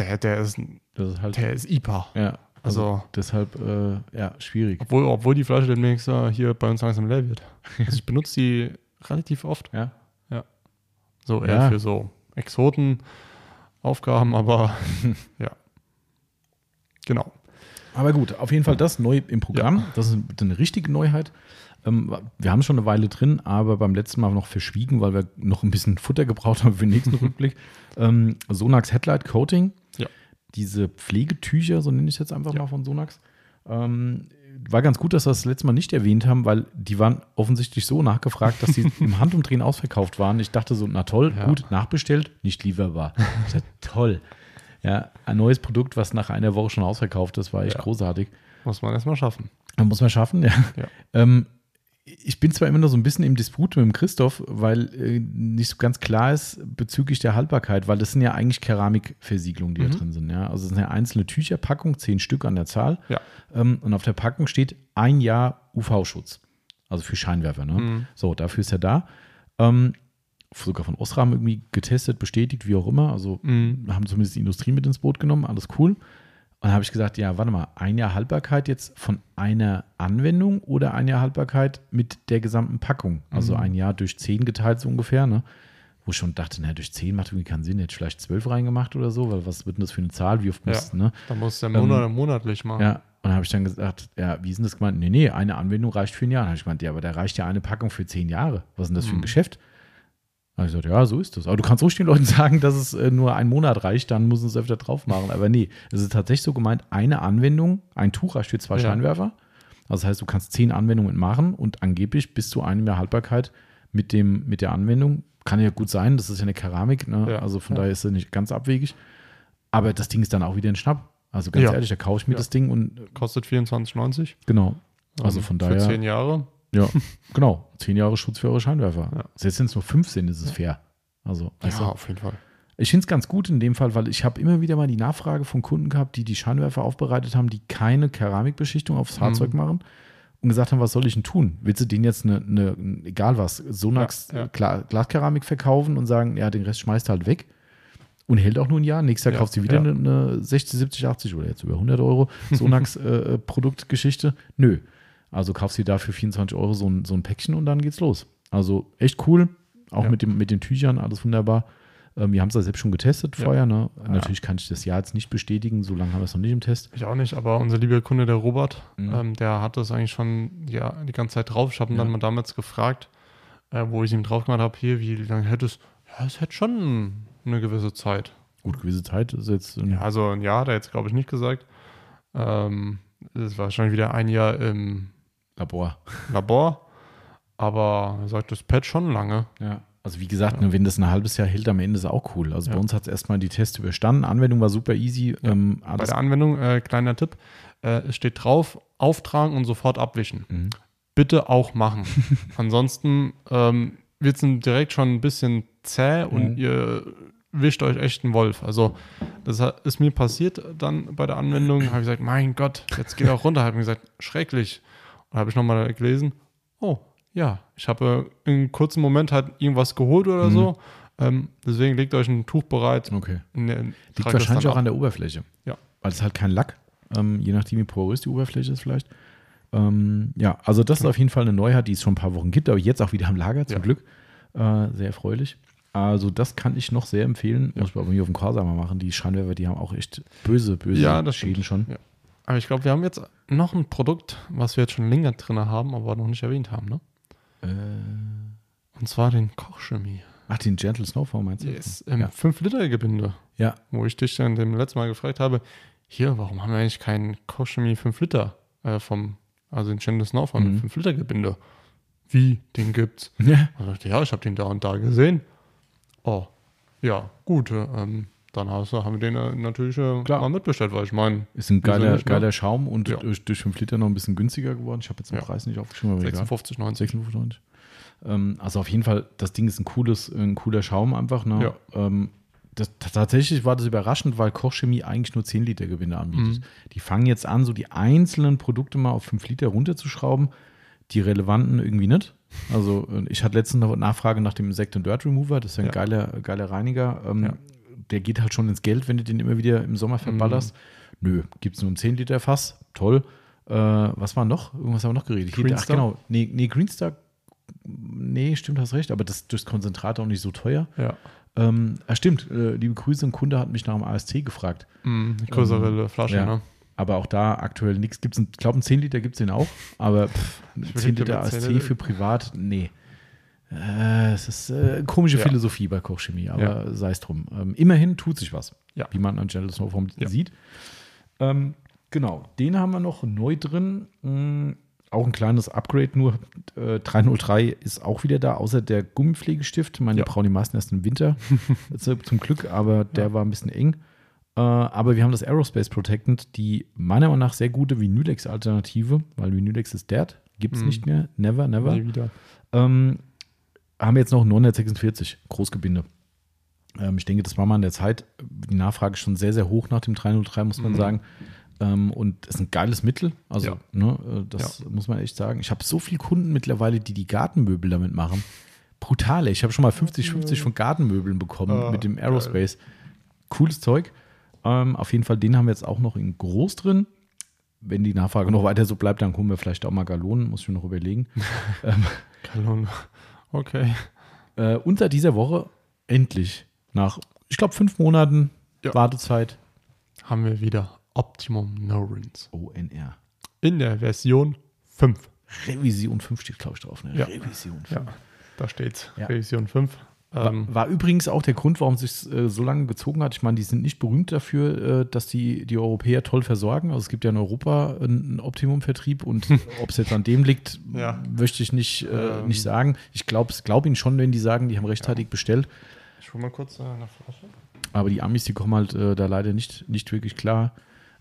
Der, der, ist, Das ist halt, der ist IPA. ja, also, Also- deshalb, äh, ja, schwierig. Obwohl, obwohl die Flasche demnächst äh, hier bei uns langsam leer wird. Also ich benutze die relativ oft. Ja, So eher Ja. für so Exoten-Aufgaben, aber ja. Genau. Aber gut, auf jeden Fall das neu im Programm. Das ist eine richtige Neuheit. Ähm, wir haben es schon eine Weile drin, aber beim letzten Mal noch verschwiegen, weil wir noch ein bisschen Futter gebraucht haben für den nächsten Rückblick. Ähm, Sonax Headlight Coating. Diese Pflegetücher, so nenne ich es jetzt einfach Ja. mal von Sonax. Ähm, war ganz gut, dass wir das letzte Mal nicht erwähnt haben, weil die waren offensichtlich so nachgefragt, dass sie im Handumdrehen ausverkauft waren. Ich dachte so, na toll, Ja. gut, nachbestellt, nicht lieferbar. Ich dachte, toll. Ja, ein neues Produkt, was nach einer Woche schon ausverkauft ist, war echt Ja. großartig. Muss man erstmal schaffen. Muss man schaffen, ja. Ja. Ähm, ich bin zwar immer noch so ein bisschen im Disput mit dem Christoph, weil äh, nicht so ganz klar ist bezüglich der Haltbarkeit, weil das sind ja eigentlich Keramikversiegelungen, die da Mhm. drin sind. Ja? Also es sind ja einzelne Tücherpackungen, zehn Stück an der Zahl. Ja. Ähm, und auf der Packung steht ein Jahr UV-Schutz. Also für Scheinwerfer. Ne? Mhm. So, dafür ist er da. Ähm, sogar von Osram irgendwie getestet, bestätigt, wie auch immer. Also Mhm. haben zumindest die Industrie mit ins Boot genommen, alles cool. Und dann habe ich gesagt, ja, warte mal, ein Jahr Haltbarkeit jetzt von einer Anwendung oder ein Jahr Haltbarkeit mit der gesamten Packung? Also ein Jahr durch zehn geteilt so ungefähr, ne? Wo ich schon dachte, na, durch zehn macht irgendwie keinen Sinn, hätte ich vielleicht zwölf reingemacht oder so, weil was wird denn das für eine Zahl? Wie oft Ja. muss, ne? Da muss der Monat, monatlich machen. Ja, und dann habe ich dann gesagt, ja, wie ist denn das gemeint? Nee, nee, eine Anwendung reicht für ein Jahr. Dann habe ich gemeint, ja, aber da reicht ja eine Packung für zehn Jahre. Was ist denn das für ein Geschäft? Habe ich gesagt, ja, so ist das. Aber du kannst ruhig den Leuten sagen, dass es äh, nur einen Monat reicht, dann müssen sie es öfter drauf machen. Aber nee, es ist tatsächlich so gemeint, eine Anwendung, ein Tuch reicht für zwei Ja. Scheinwerfer. Also das heißt, du kannst zehn Anwendungen machen und angeblich bis zu einem Jahr Haltbarkeit mit, dem, mit der Anwendung. Kann ja gut sein, das ist ja eine Keramik, ne? Ja. also von Ja. daher ist es nicht ganz abwegig. Aber das Ding ist dann auch wieder ein Schnapp. Also ganz ehrlich, da kaufe ich mir das Ding und Kostet 24,90. genau. Also Ähm, von Für daher, zehn Jahre. Ja, genau. Zehn Jahre Schutz für eure Scheinwerfer. Ja. Selbst wenn es nur fünf sind, ist es fair. Also, du, auf jeden Fall. ich finde es ganz gut in dem Fall, weil ich habe immer wieder mal die Nachfrage von Kunden gehabt, die die Scheinwerfer aufbereitet haben, die keine Keramikbeschichtung aufs Mhm. Fahrzeug machen und gesagt haben, was soll ich denn tun? Willst du denen jetzt eine, eine egal was, Sonax Ja, ja. Gla Glaskeramik verkaufen und sagen, ja, den Rest schmeißt halt weg und hält auch nur ein Jahr. Nächstes Jahr Ja, kaufst du wieder ja. eine, eine 60, 70, 80 oder jetzt über 100 Euro Sonax äh, Produktgeschichte. Nö. Also kaufst du dir dafür 24 Euro so ein, so ein Päckchen und dann geht's los. Also echt cool. Auch Ja. mit, dem, mit den Tüchern, alles wunderbar. Ähm, wir haben es ja selbst schon getestet Ja. vorher. Ne? Natürlich kann ich das Jahr jetzt nicht bestätigen, so lange haben wir es noch nicht im Test. Ich auch nicht, aber unser lieber Kunde, der Robert, Mhm. ähm, der hat das eigentlich schon ja, die ganze Zeit drauf. Ich habe ihn Ja. dann mal damals gefragt, äh, wo ich ihm drauf gemacht habe, hier, wie lange hätte es? Ja, es hätte schon eine gewisse Zeit. Gut, gewisse Zeit ist jetzt. ähm, Ja, also ein Jahr hat er jetzt, glaube ich, nicht gesagt. Ähm, das war wahrscheinlich wieder ein Jahr im Labor. Labor. Aber er sagt, das Pad schon lange. Ja. Also wie gesagt, ne, wenn das ein halbes Jahr hält, am Ende ist es auch cool. Also Ja. bei uns hat es erstmal die Tests überstanden. Anwendung war super easy. Ähm, Bei der Anwendung, äh, kleiner Tipp, äh, es steht drauf, auftragen und sofort abwischen. Mhm. Bitte auch machen. Ansonsten ähm, wird es direkt schon ein bisschen zäh und Mhm. ihr wischt euch echt einen Wolf. Also das ist mir passiert dann bei der Anwendung. Habe ich gesagt, mein Gott, jetzt geht auch runter. Habe ich gesagt, schrecklich. Habe ich nochmal gelesen, oh ja, ich habe in einem kurzen Moment halt irgendwas geholt oder Mhm. so. Ähm, deswegen legt euch ein Tuch bereit. Okay. Ne, Liegt wahrscheinlich auch an der Oberfläche. Ja. Weil es halt kein Lack, ähm, je nachdem, wie porös die Oberfläche ist vielleicht. Ähm, ja, also das ist auf jeden Fall eine Neuheit, die es schon ein paar Wochen gibt, aber jetzt auch wieder am Lager, zum Ja. Glück. Äh, sehr erfreulich. Also das kann ich noch sehr empfehlen. Ja. Muss ich aber hier auf dem Corsa mal machen. Die Scheinwerfer, die haben auch echt böse, böse Ja, das Schäden stimmt. schon. Ja. Aber ich glaube, wir haben jetzt noch ein Produkt, was wir jetzt schon länger drin haben, aber noch nicht erwähnt haben, ne? Äh, Und zwar den Kochchemie. ach, den Gentle Snowfall meinst du? Yes, im Ja. 5-Liter-Gebinde. Ja. Wo ich dich dann dem letzten Mal gefragt habe, hier, warum haben wir eigentlich keinen Kochchemie 5 Liter äh, vom, also den Gentle Snowfall Mhm. mit 5-Liter-Gebinde? Wie? Den gibt's? Ja. Und ich dachte, ja, ich habe den da und da gesehen. Oh, ja, gut. äh, Ähm, dann hast, du- haben wir den äh, natürlich äh, Klar. mal mitbestellt, weil ich meine, Ist ein geiler, nicht, ne? geiler Schaum und Ja. durch, durch 5 Liter noch ein bisschen günstiger geworden. Ich habe jetzt den Ja. Preis nicht aufgeschrieben, aber egal. 56,90. 56,90. Ähm, also auf jeden Fall, das Ding ist ein cooles, ein cooler Schaum einfach. Ne? Ja. Ähm, das, tatsächlich war das überraschend, weil Kochchemie eigentlich nur 10 Liter Gewinne anbietet. Mhm. Die fangen jetzt an, so die einzelnen Produkte mal auf 5 Liter runterzuschrauben, die relevanten irgendwie nicht. Also ich hatte letztens eine Nachfrage nach dem Insect and Dirt Remover, das ist ein ja. geiler, geiler Reiniger. Ähm, ja. Der geht halt schon ins Geld, wenn du den immer wieder im Sommer verballerst. Mhm. Nö, gibt es nur ein 10 Liter Fass, toll. Äh, was war noch? Irgendwas haben wir noch geredet. Greenstar? Ach, genau. Nee, nee, Greenstar, nee, stimmt, hast recht, aber das durchs Konzentrat auch nicht so teuer. Ja. Ähm, ah, stimmt, äh, liebe Grüße, ein Kunde hat mich nach dem AST gefragt. Mm, größere ähm, Flasche, ja. ne? Aber auch da aktuell nichts. Gibt's ich glaube, ein 10 Liter gibt es den auch, aber pff, 10 Liter AST für privat, nee. Äh, es ist äh, komische ja. Philosophie bei Kochchemie, aber ja. sei es drum. Ähm, immerhin tut sich was, ja. wie man an General Snowform sieht. Ähm, genau, den haben wir noch neu drin. Mhm, auch ein kleines Upgrade, nur äh, 303 ist auch wieder da, außer der Gummipflegestift. Meine ja. brauchen die meisten erst im Winter, zum Glück, aber der war ein bisschen eng. Äh, aber wir haben das Aerospace Protectant, die meiner Meinung nach sehr gute Vinylex-Alternative, weil Vinylex ist dead, gibt es mhm. nicht mehr, never, never. Nie wieder. Ähm, haben wir jetzt noch 946 Großgebinde. Ähm, ich denke, das war mal in der Zeit, die Nachfrage ist schon sehr, sehr hoch nach dem 303, muss man mhm. sagen. Ähm, und ist ein geiles Mittel. Also, ja. ne, äh, das ja. muss man echt sagen. Ich habe so viele Kunden mittlerweile, die die Gartenmöbel damit machen. Brutal. Ich habe schon mal 50-50 von Gartenmöbeln bekommen ah, mit dem Aerospace. Geil. Cooles Zeug. Ähm, auf jeden Fall, den haben wir jetzt auch noch in groß drin. Wenn die Nachfrage noch weiter so bleibt, dann kommen wir vielleicht auch mal Gallonen, muss ich mir noch überlegen. ähm, Gallonen, okay. Äh, seit dieser Woche endlich, nach, ich glaube, fünf Monaten ja. Wartezeit, haben wir wieder Optimum No-Rinse. ONR. In der Version 5. Revision 5 steht, glaube ich, drauf. Ne? Ja. Revision 5. Ja, da steht's. Ja. Revision 5. War, ähm, war, übrigens auch der Grund, warum es sich äh, so lange gezogen hat. Ich meine, die sind nicht berühmt dafür, äh, dass die, die Europäer toll versorgen. Also es gibt ja in Europa einen Optimum-Vertrieb und ob es jetzt an dem liegt, ja. möchte ich nicht, äh, ähm, nicht sagen. Ich glaube glaub ihnen schon, wenn die sagen, die haben rechtzeitig ja. bestellt. Ich hole mal kurz äh, eine Flasche. Aber die Amis, die kommen halt äh, da leider nicht, nicht wirklich klar.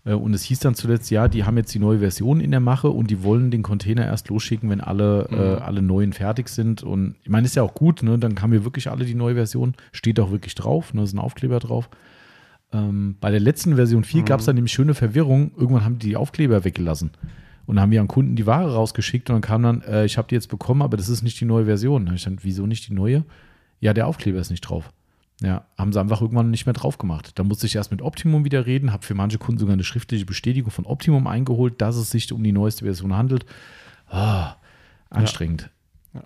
Äh, und es hieß dann zuletzt, ja, die haben jetzt die neue Version in der Mache und die wollen den Container erst losschicken, wenn alle, mhm. äh, alle neuen fertig sind. Und ich meine, ist ja auch gut, ne? Dann haben wir wirklich alle die neue Version. Steht auch wirklich drauf, ne? ist ein Aufkleber drauf. Ähm, bei der letzten Version 4 mhm. gab es dann nämlich schöne Verwirrung. Irgendwann haben die die Aufkleber weggelassen. Und dann haben wir an Kunden die Ware rausgeschickt und dann kam dann, äh, ich habe die jetzt bekommen, aber das ist nicht die neue Version. Da stand, wieso nicht die neue? Ja, der Aufkleber ist nicht drauf. Ja, haben sie einfach irgendwann nicht mehr drauf gemacht. Da musste ich erst mit Optimum wieder reden, habe für manche Kunden sogar eine schriftliche Bestätigung von Optimum eingeholt, dass es sich um die neueste Version handelt. Ah, anstrengend. Ja.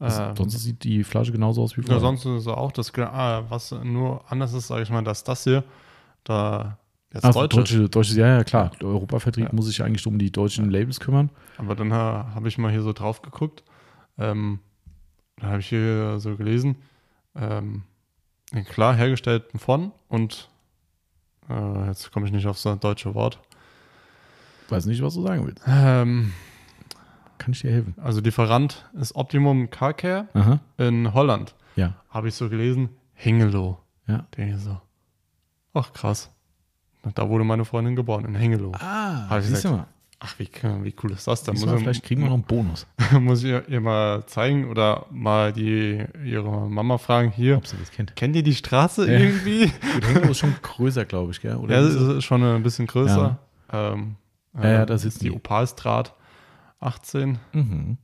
Ja. Ähm, sonst sieht die Flasche genauso aus wie vorher. Ja, sonst ist es auch das, ah, was nur anders ist, sage ich mal, dass das hier da jetzt also Deutsche, Deutsche, Deutsche, ja, ja, klar. Der Europavertrieb ja. muss sich eigentlich um die deutschen Labels kümmern. Aber dann habe ich mal hier so drauf geguckt. Ähm, da habe ich hier so gelesen, ähm, klar hergestellt von und äh, jetzt komme ich nicht auf das deutsche Wort. Weiß nicht, was du sagen willst. Ähm, Kann ich dir helfen? Also Lieferant ist Optimum Car Care Aha. in Holland. Ja. Habe ich so gelesen. Hengelo. Ja. Denke ich so. Ach krass. Da wurde meine Freundin geboren, in Hengelo. Ah, siehst du mal. Ach, wie, wie cool ist das? Da muss vielleicht kriegen wir noch einen Bonus. muss ich ihr mal zeigen oder mal die, ihre Mama fragen, hier, Ob sie das kennt. kennt ihr die Straße ja. irgendwie? Gut, Hengelo ist schon größer, glaube ich, gell? Oder ja, das ist schon ein bisschen größer. Ja, ähm, ja, ja, da sitzt die. Die Opalstraat 18. Mhm.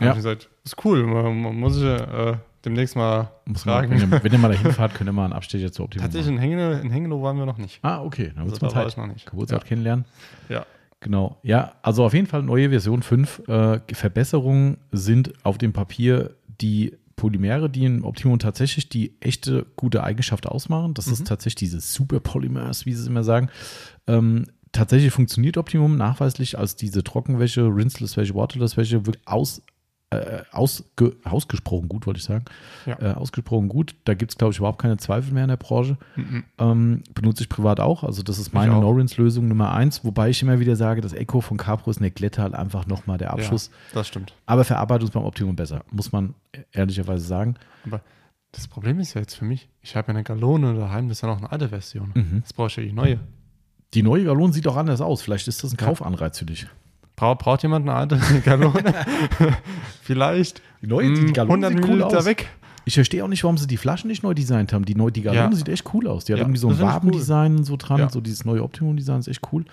Ja. ich gesagt, ist cool, man, man muss ich äh, demnächst mal muss fragen. Man, wenn, ihr, wenn ihr mal dahin fahrt, könnt ihr mal einen Abstecher zu optimieren. Tatsächlich in Hengelo, in Hengelo waren wir noch nicht. Ah, okay. Dann wird es mal Zeit. Noch nicht. Geburtstag ja. kennenlernen. Ja. Genau, ja, also auf jeden Fall neue Version 5. Äh, Verbesserungen sind auf dem Papier die Polymere, die im Optimum tatsächlich die echte gute Eigenschaft ausmachen. Das mhm. ist tatsächlich dieses Super Polymers, wie sie es immer sagen. Ähm, tatsächlich funktioniert Optimum nachweislich als diese Trockenwäsche, Rinseless Wäsche, Waterless Wäsche wirklich aus äh, ausge, ausgesprochen gut, wollte ich sagen. Ja. Äh, ausgesprochen gut. Da gibt es, glaube ich, überhaupt keine Zweifel mehr in der Branche. Mhm. Ähm, benutze ich privat auch. Also, das ist meine Norins-Lösung Nummer eins. Wobei ich immer wieder sage, das Echo von Capro ist eine Glätte halt einfach nochmal der Abschluss. Ja, das stimmt. Aber verarbeitet uns beim Optimum besser, muss man ehrlicherweise sagen. Aber das Problem ist ja jetzt für mich, ich habe ja eine Galone daheim, das ist ja noch eine alte Version. Mhm. Jetzt brauche ich ja die neue. Die neue Galone sieht doch anders aus. Vielleicht ist das ein Kaufanreiz für dich. Braucht, braucht jemand eine alte Galone? Vielleicht. Die neue, die Galone 100 sieht cool aus. weg. Ich verstehe auch nicht, warum sie die Flaschen nicht neu designt haben. Die, neu, die Galone Ja. sieht echt cool aus. Die hat Ja, irgendwie so ein Wabendesign so dran, Ja. so dieses neue Optimum-Design ist echt cool.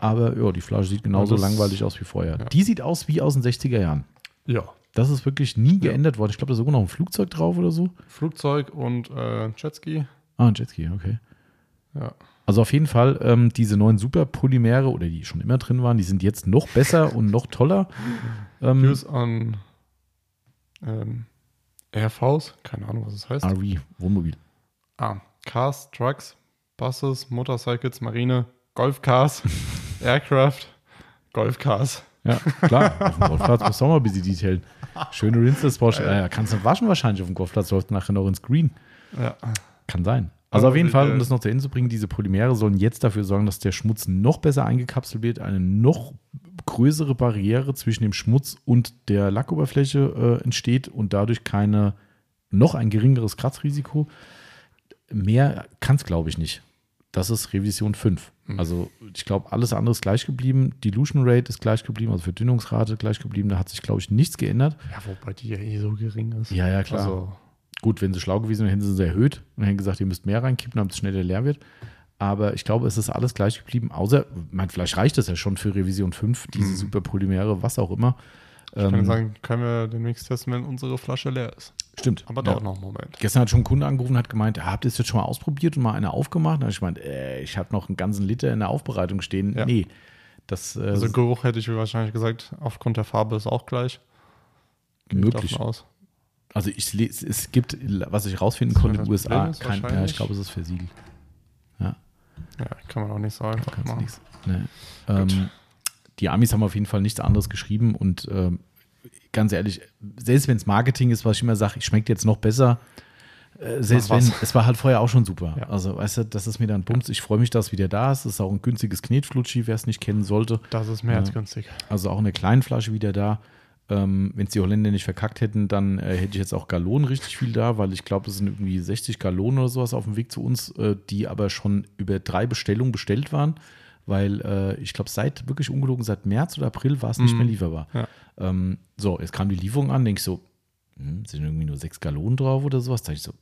Aber ja, die Flasche sieht genauso das- langweilig aus wie vorher. Die sieht aus wie aus den 60er Jahren. Ja. Das ist wirklich nie geändert worden. Ich glaube, da ist sogar noch ein Flugzeug drauf oder so. Flugzeug und äh, Jetski. Ah, ein Jetski, okay. Ja. Also auf jeden Fall, ähm, diese neuen Superpolymere oder die schon immer drin waren, die sind jetzt noch besser und noch toller. Ähm, Views an ähm, RVs, keine Ahnung, was es heißt. RV, Wohnmobil. Ah, Cars, Trucks, Buses, Motorcycles, Marine, Golfcars, Aircraft, Golfcars. Ja, klar. auf dem Golfplatz musst du auch mal ein bisschen detailen. Schöne Rinses, Porsche. Ja, ja, kannst du waschen wahrscheinlich auf dem Golfplatz, läuft nachher noch ins Green. Ja. Kann sein. Also auf jeden Fall, äh, um das noch zu Ende zu bringen, diese Polymere sollen jetzt dafür sorgen, dass der Schmutz noch besser eingekapselt wird, eine noch größere Barriere zwischen dem Schmutz und der Lackoberfläche äh, entsteht und dadurch keine noch ein geringeres Kratzrisiko. Mehr kann es, glaube ich, nicht. Das ist Revision 5. Mhm. Also ich glaube, alles andere ist gleich geblieben. Dilution Rate ist gleich geblieben, also Verdünnungsrate gleich geblieben. Da hat sich, glaube ich, nichts geändert. Ja, wobei die ja eh so gering ist. Ja, ja, klar. Also, Gut, wenn sie schlau gewesen wären, hätten sie sie erhöht und hätten gesagt, ihr müsst mehr reinkippen, damit es schneller leer wird. Aber ich glaube, es ist alles gleich geblieben, außer, mein, vielleicht reicht es ja schon für Revision 5, diese Mhm. Superpolymere, was auch immer. ich kann Ähm, sagen, können wir demnächst testen, wenn unsere Flasche leer ist. stimmt. Aber ja. dauert noch einen Moment. Gestern hat schon ein Kunde angerufen und hat gemeint, ja, habt ihr es jetzt schon mal ausprobiert und mal eine aufgemacht? Da habe ich gemeint, äh, ich habe noch einen ganzen Liter in der Aufbereitung stehen. Ja. Nee, das äh, Also Geruch hätte ich wahrscheinlich gesagt, aufgrund der Farbe ist auch gleich. Möglich. aus. Also ich lese, es gibt, was ich rausfinden konnte in den USA, kein, ja, ich glaube, es ist versiegelt. Ja. Ja, kann man auch nicht nix. Nee. Ähm, die Amis haben auf jeden Fall nichts anderes geschrieben und ähm, ganz ehrlich, selbst wenn es Marketing ist, was ich immer sage, ich schmeckt jetzt noch besser, äh, selbst wenn, es war halt vorher auch schon super. Ja. Also, weißt du, das ist mir dann Bums. Ich freue mich, dass es wieder da ist. Es ist auch ein günstiges Knetflutschi, wer es nicht kennen sollte. Das ist mehr als Ja. günstig. Also auch in der kleinen Flasche wieder da. Ähm, Wenn es die Holländer nicht verkackt hätten, dann äh, hätte ich jetzt auch Gallonen richtig viel da, weil ich glaube, das sind irgendwie 60 Gallonen oder sowas auf dem Weg zu uns, äh, die aber schon über drei Bestellungen bestellt waren, weil äh, ich glaube, seit wirklich ungelogen, seit März oder April war es nicht Mhm. mehr lieferbar. Ja. Ähm, so, jetzt kam die Lieferung an, denke ich so, hm, sind irgendwie nur sechs Gallonen drauf oder sowas? Da dachte ich so,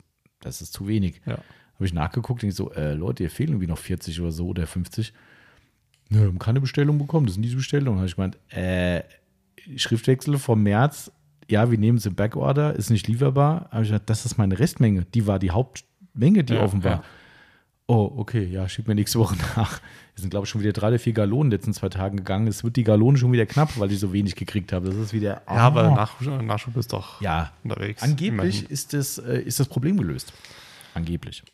das ist zu wenig. Ja. Habe ich nachgeguckt, denke ich so, äh, Leute, ihr fehlen irgendwie noch 40 oder so oder 50. Nö, wir haben keine Bestellung bekommen, das sind diese Bestellungen. Habe ich gemeint, äh, Schriftwechsel vom März, ja, wir nehmen es im Backorder, ist nicht lieferbar. Habe ich gesagt, das ist meine Restmenge. Die war die Hauptmenge, die Ja, offen war. ja. Oh, okay, ja, schick mir nächste Woche nach. Es sind, glaube ich, schon wieder drei oder vier Gallonen in den letzten zwei Tagen gegangen. Es wird die Gallone schon wieder knapp, weil ich so wenig gekriegt habe. Das ist wieder. Ja, aber Ah. Nachschub, Nachschub ist doch Ja, unterwegs. angeblich Immerhin. ist das, äh, ist das Problem gelöst. Angeblich.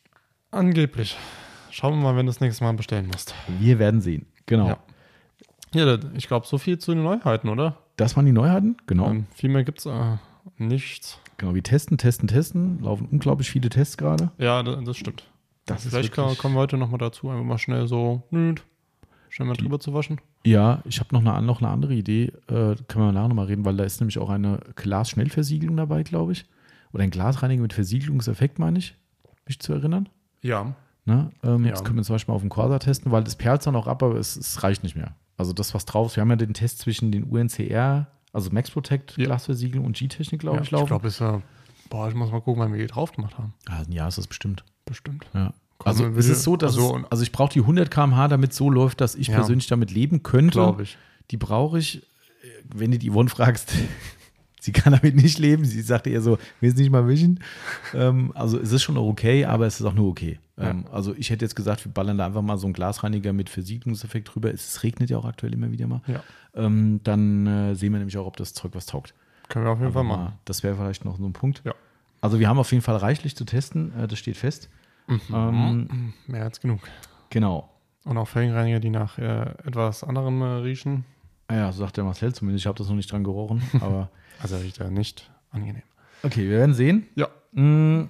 Angeblich. Schauen wir mal, wenn du das nächste Mal bestellen musst. Wir werden sehen. Genau. Ja. Ja, ich glaube, so viel zu den Neuheiten, oder? Das waren die Neuheiten. Genau. Ähm, viel mehr gibt es äh, nichts. Genau, wir testen, testen, testen. Laufen unglaublich viele Tests gerade. Ja, das, das stimmt. Das ist Vielleicht wirklich- kommen wir heute nochmal dazu, einfach mal schnell so, nö, schnell mal drüber zu waschen. Ja, ich habe noch eine, noch eine andere Idee. Äh, können wir nachher nochmal reden, weil da ist nämlich auch eine Glas-Schnellversiegelung dabei, glaube ich. Oder ein Glasreiniger mit Versiegelungseffekt, meine ich, mich zu erinnern. Ja. Ne? Ähm, Ja. Das können wir zum Beispiel auf dem Corsa testen, weil das perlt dann auch ab, aber es, es reicht nicht mehr. Also das, was drauf ist, wir haben ja den Test zwischen den UNCR, also Max Protect, Ja. Glasversiegelung und G-Technik, glaube ja ich, laufen. Ich glaube, ist ja, boah, ich muss mal gucken, wann wir die drauf gemacht haben. ah, ein Jahr ist das bestimmt. Bestimmt. Ja. Also es ist so, dass also- es, also ich brauche die 100 km/h, damit es so läuft, dass ich Ja. persönlich damit leben könnte. Glaube ich. Die brauche ich, wenn du die Yvonne fragst, sie kann damit nicht leben. Sie sagte eher so, will es nicht mal wischen. ähm, also es ist schon okay, aber es ist auch nur okay. Ähm, Also ich hätte jetzt gesagt, wir ballern da einfach mal so einen Glasreiniger mit Versiegelungseffekt drüber. Es regnet ja auch aktuell immer wieder mal. Ja. Ähm, dann äh, sehen wir nämlich auch, ob das Zeug was taugt. Können wir auf jeden Aber Fall machen. mal, das wäre vielleicht noch so ein Punkt. Ja. Also wir haben auf jeden Fall reichlich zu testen, äh, das steht fest. Ähm, Mehr als genug. genau. Und auch Felgenreiniger, die nach äh, etwas anderem äh, riechen. Ah Ja, so sagt der Marcel zumindest. Ich habe das noch nicht dran gerochen. Aber Also riecht er nicht angenehm. okay, wir werden sehen. Ja. Mm,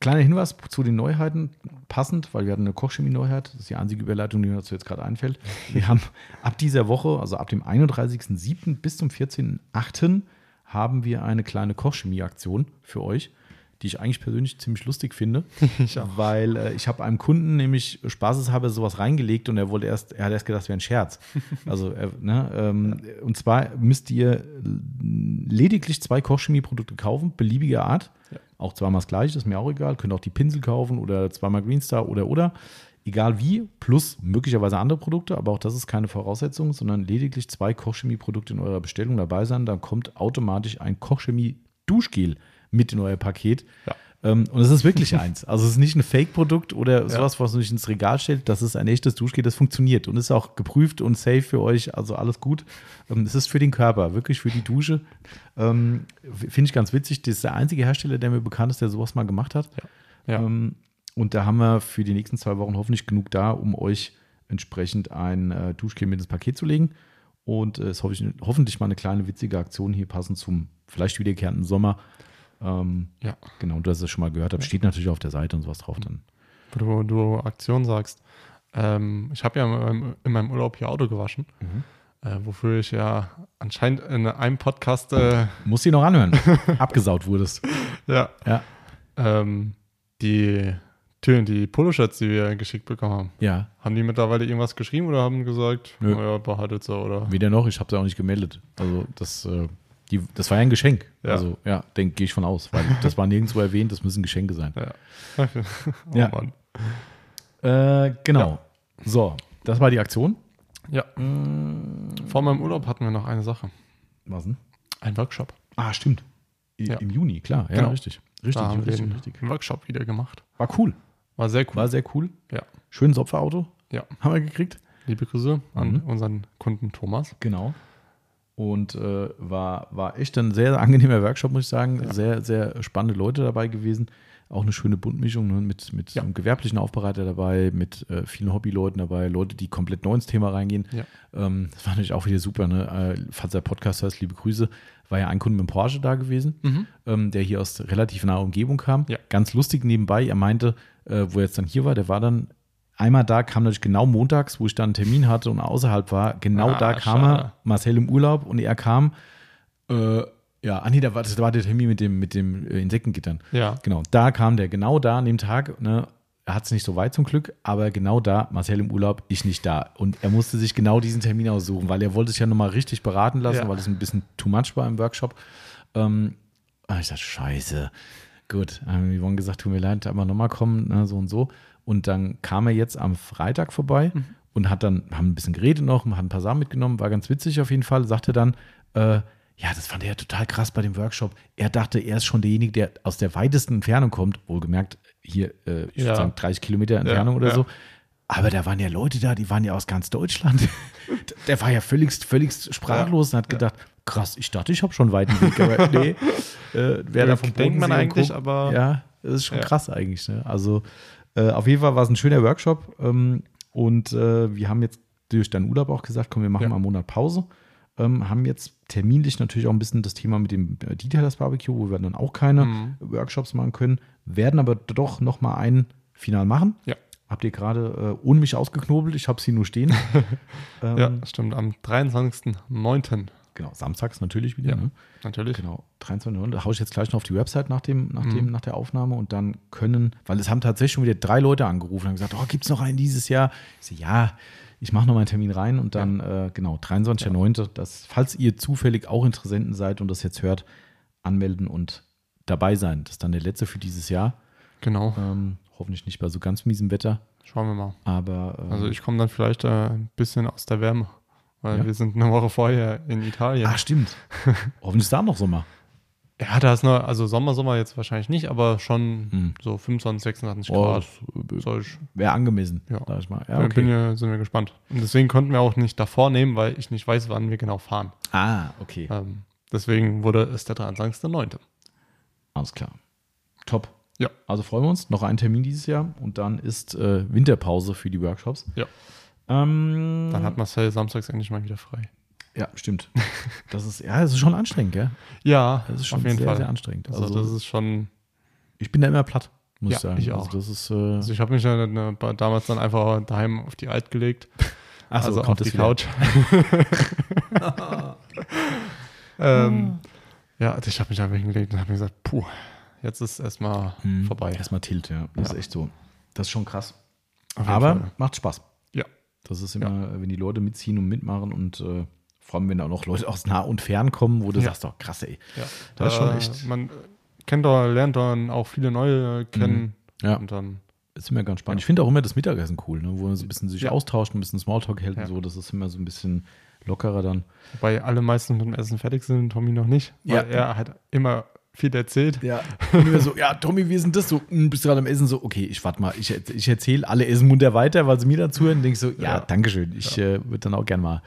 kleiner Hinweis zu den Neuheiten, passend, weil wir hatten eine Kochchemie-Neuheit. Das ist die einzige Überleitung, die mir dazu jetzt gerade einfällt. Wir haben ab dieser Woche, also ab dem 31.07. bis zum 14.08. haben wir eine kleine Kochchemie-Aktion für euch, die ich eigentlich persönlich ziemlich lustig finde. Ich auch. Weil äh, ich habe einem Kunden nämlich spaßeshalber sowas reingelegt und er wollte erst, er hat erst gedacht, das wäre ein Scherz. Also, er, ne, ähm, und zwar müsst ihr lediglich zwei Kochchemieprodukte kaufen, beliebiger Art. Ja. Auch zweimal das gleiche, ist mir auch egal. Könnt auch die Pinsel kaufen oder zweimal Greenstar oder oder. Egal wie, plus möglicherweise andere Produkte, aber auch das ist keine Voraussetzung, sondern lediglich zwei Kochchemie-Produkte in eurer Bestellung dabei sein. Dann kommt automatisch ein Kochchemie-Duschgel mit in euer Paket. Ja. Ähm, und es ist wirklich eins. Also es ist nicht ein Fake-Produkt oder Ja. sowas, was man sich ins Regal stellt. Das ist ein echtes Duschgel, das funktioniert und ist auch geprüft und safe für euch. Also alles gut. Ähm, Es ist für den Körper, wirklich für die Dusche. Ähm, Finde ich ganz witzig. Das ist der einzige Hersteller, der mir bekannt ist, der sowas mal gemacht hat. Ja. Ähm, und da haben wir für die nächsten zwei Wochen hoffentlich genug da, um euch entsprechend ein äh, Duschgel mit ins Paket zu legen. Und es ist hoffentlich, hoffentlich mal eine kleine witzige Aktion hier passend zum vielleicht wiederkehrenden Sommer. Ähm, Ja. Genau, du hast es schon mal gehört, steht natürlich auf der Seite und sowas drauf dann. Wo du, du Aktion sagst. Ähm, ich habe ja in meinem, in meinem Urlaub hier Auto gewaschen, äh, wofür ich ja anscheinend in einem Podcast äh, Musst du noch anhören. Abgesaut wurdest. ja, Ja. ähm, die Türen, die Poloshirts, die wir geschickt bekommen haben. Ja, Haben die mittlerweile irgendwas geschrieben oder haben gesagt, Nö. naja, behaltet so oder? weder noch, ich habe es auch nicht gemeldet. Also das, äh, die, das war ja ein Geschenk. Ja. Also ja, denke gehe ich von aus, weil das war nirgendwo erwähnt, das müssen Geschenke sein. Ja. oh Ja. Mann. Äh, genau. So, das war die Aktion. Ja. Vor meinem Urlaub hatten wir noch eine Sache. Was denn? Ein Workshop. Ah, stimmt. I, Ja. Im Juni, klar. Ja, Genau. richtig. Richtig, da haben wir richtig, den richtig. Workshop wieder gemacht. War cool. War sehr cool. War sehr cool. Ja. Schönes Opferauto. Ja. Haben wir gekriegt. Liebe Grüße an Mhm. unseren Kunden Thomas. Genau. Und äh, war, war echt ein sehr, angenehmer Workshop, muss ich sagen. Ja. Sehr, sehr spannende Leute dabei gewesen. Auch eine schöne Buntmischung ne? mit, mit Ja. einem gewerblichen Aufbereiter dabei, mit äh, vielen Hobbyleuten dabei, Leute, die komplett neu ins Thema reingehen. Ja. Ähm, das war natürlich auch wieder super. Ne? Äh, falls der Podcast heißt, liebe Grüße, war ja ein Kunde mit dem Porsche da gewesen, ähm, der hier aus relativ naher Umgebung kam. Ganz lustig nebenbei. Er meinte, äh, wo er jetzt dann hier war, der war dann einmal da, kam natürlich genau montags, wo ich dann einen Termin hatte und außerhalb war. Genau Ah, da kam schade. er, Marcel im Urlaub und er kam. Äh, ja, ah nee, da war, das war der Termin mit dem, mit dem äh, Insektengittern. Ja. Genau, da kam der, genau da an dem Tag. Ne, er hat es nicht so weit zum Glück, aber genau da, Marcel im Urlaub, ich nicht da. Und er musste sich genau diesen Termin aussuchen, weil er wollte sich ja nochmal richtig beraten lassen, Ja. weil es ein bisschen too much war im Workshop. Ähm, ah, ich dachte, scheiße. Gut, haben die Yvonne gesagt, tut mir leid, einmal nochmal kommen, ne, so und so. Und dann kam er jetzt am Freitag vorbei Mhm. und hat dann, haben ein bisschen geredet noch, hat ein paar Sachen mitgenommen, war ganz witzig auf jeden Fall, sagte dann, äh, ja, das fand er ja total krass bei dem Workshop. Er dachte, er ist schon derjenige, der aus der weitesten Entfernung kommt, wohlgemerkt, hier, äh, ich Ja. würde sagen, 30 Kilometer Entfernung oder ja. so. Aber da waren ja Leute da, die waren ja aus ganz Deutschland. Der war ja völligst, völligst sprachlos und hat gedacht, krass, ich dachte, ich habe schon einen weiten Weg, aber nee, äh, wer da vom Denkt man eigentlich, Co. aber- Ja, das ist schon Ja. krass eigentlich. Ne? Also äh, auf jeden Fall war es ein schöner Workshop ähm, und äh, wir haben jetzt durch deinen Urlaub auch gesagt, komm, wir machen Ja. mal einen Monat Pause. Ähm, haben jetzt terminlich natürlich auch ein bisschen das Thema mit dem äh, Detailers Barbecue, wo wir dann auch keine Mhm. Workshops machen können, werden aber doch noch mal einen final machen. Ja. Habt ihr gerade äh, ohne mich ausgeknobelt, ich habe sie nur stehen. ähm, Ja, stimmt. Am 23.09. Genau, samstags natürlich wieder. Ja. Ne? Natürlich. Genau, 23 Da haue ich jetzt gleich noch auf die Website nach, dem, nach, Mhm. dem, nach der Aufnahme und dann können, weil es haben tatsächlich schon wieder drei Leute angerufen und gesagt, oh, gibt es noch einen dieses Jahr? Ich so, ja, ich mache noch mal einen Termin rein und dann, äh, genau, 23.09. Das, falls ihr zufällig auch Interessenten seid und das jetzt hört, anmelden und dabei sein. Das ist dann der letzte für dieses Jahr. Genau. Ähm, hoffentlich nicht bei so ganz miesem Wetter, Schauen wir mal. aber äh, Also ich komme dann vielleicht äh, ein bisschen aus der Wärme, weil Ja. wir sind eine Woche vorher in Italien. Ah, stimmt. hoffentlich ist da noch Sommer. Ja, da ist noch, also Sommer, Sommer jetzt wahrscheinlich nicht, aber schon Hm. so 25, 26 Oh, Grad. ich, wäre angemessen, Ja. sag ich mal. Ja, bin okay. ja, sind wir gespannt. Und deswegen konnten wir auch nicht davor nehmen, weil ich nicht weiß, wann wir genau fahren. Ah, okay. Ähm, deswegen wurde es der 23.09. Alles klar. Top. Ja. Also freuen wir uns. Noch ein Termin dieses Jahr und dann ist äh, Winterpause für die Workshops. Ja. Ähm, Dann hat Marcel samstags endlich mal wieder frei. ja, stimmt. Das ist, ja, das ist schon anstrengend, gell? Ja, Das ist schon auf jeden sehr, Fall. sehr anstrengend. Also, das ist schon. ich bin da immer platt, muss Ja, ich sagen. ich auch. Also das ist, äh, Also ich habe mich ja ne, damals dann einfach daheim auf die Alt gelegt. ach so, also auf die. Couch. ähm, ja, also ich habe mich einfach hingelegt und habe mir gesagt, puh, jetzt ist erstmal Hm, vorbei. Erstmal Tilt, ja. Das Ja. ist echt so. Das ist schon krass. Aber Fall. macht Spaß. Ja. Das ist immer, wenn die Leute mitziehen und mitmachen und äh, vor allem, wenn da auch noch Leute aus nah und fern kommen, wo du Ja. sagst, doch krass, ey. Ja, Das ist da- schon echt- Man, kennt er, lernt dann auch viele neue kennen. Ja. Und dann, ist immer ganz spannend. Ich finde auch immer das Mittagessen cool, ne? wo man so ein bisschen sich Ja. austauscht, ein bisschen Smalltalk hält Ja. und so. Das ist immer so ein bisschen lockerer dann. wobei alle meistens mit dem Essen fertig sind, Tommy noch nicht. Weil Ja. er hat immer viel erzählt. Ja. Und immer so, ja, Tommy, wie ist denn das so? "Hm, Bist du gerade am Essen? So, okay, ich warte mal, ich, ich erzähle, alle essen munter weiter, weil sie mir dazu hören. Denke ich so, ja, Ja. Dankeschön. Ich äh, würde dann auch gern mal.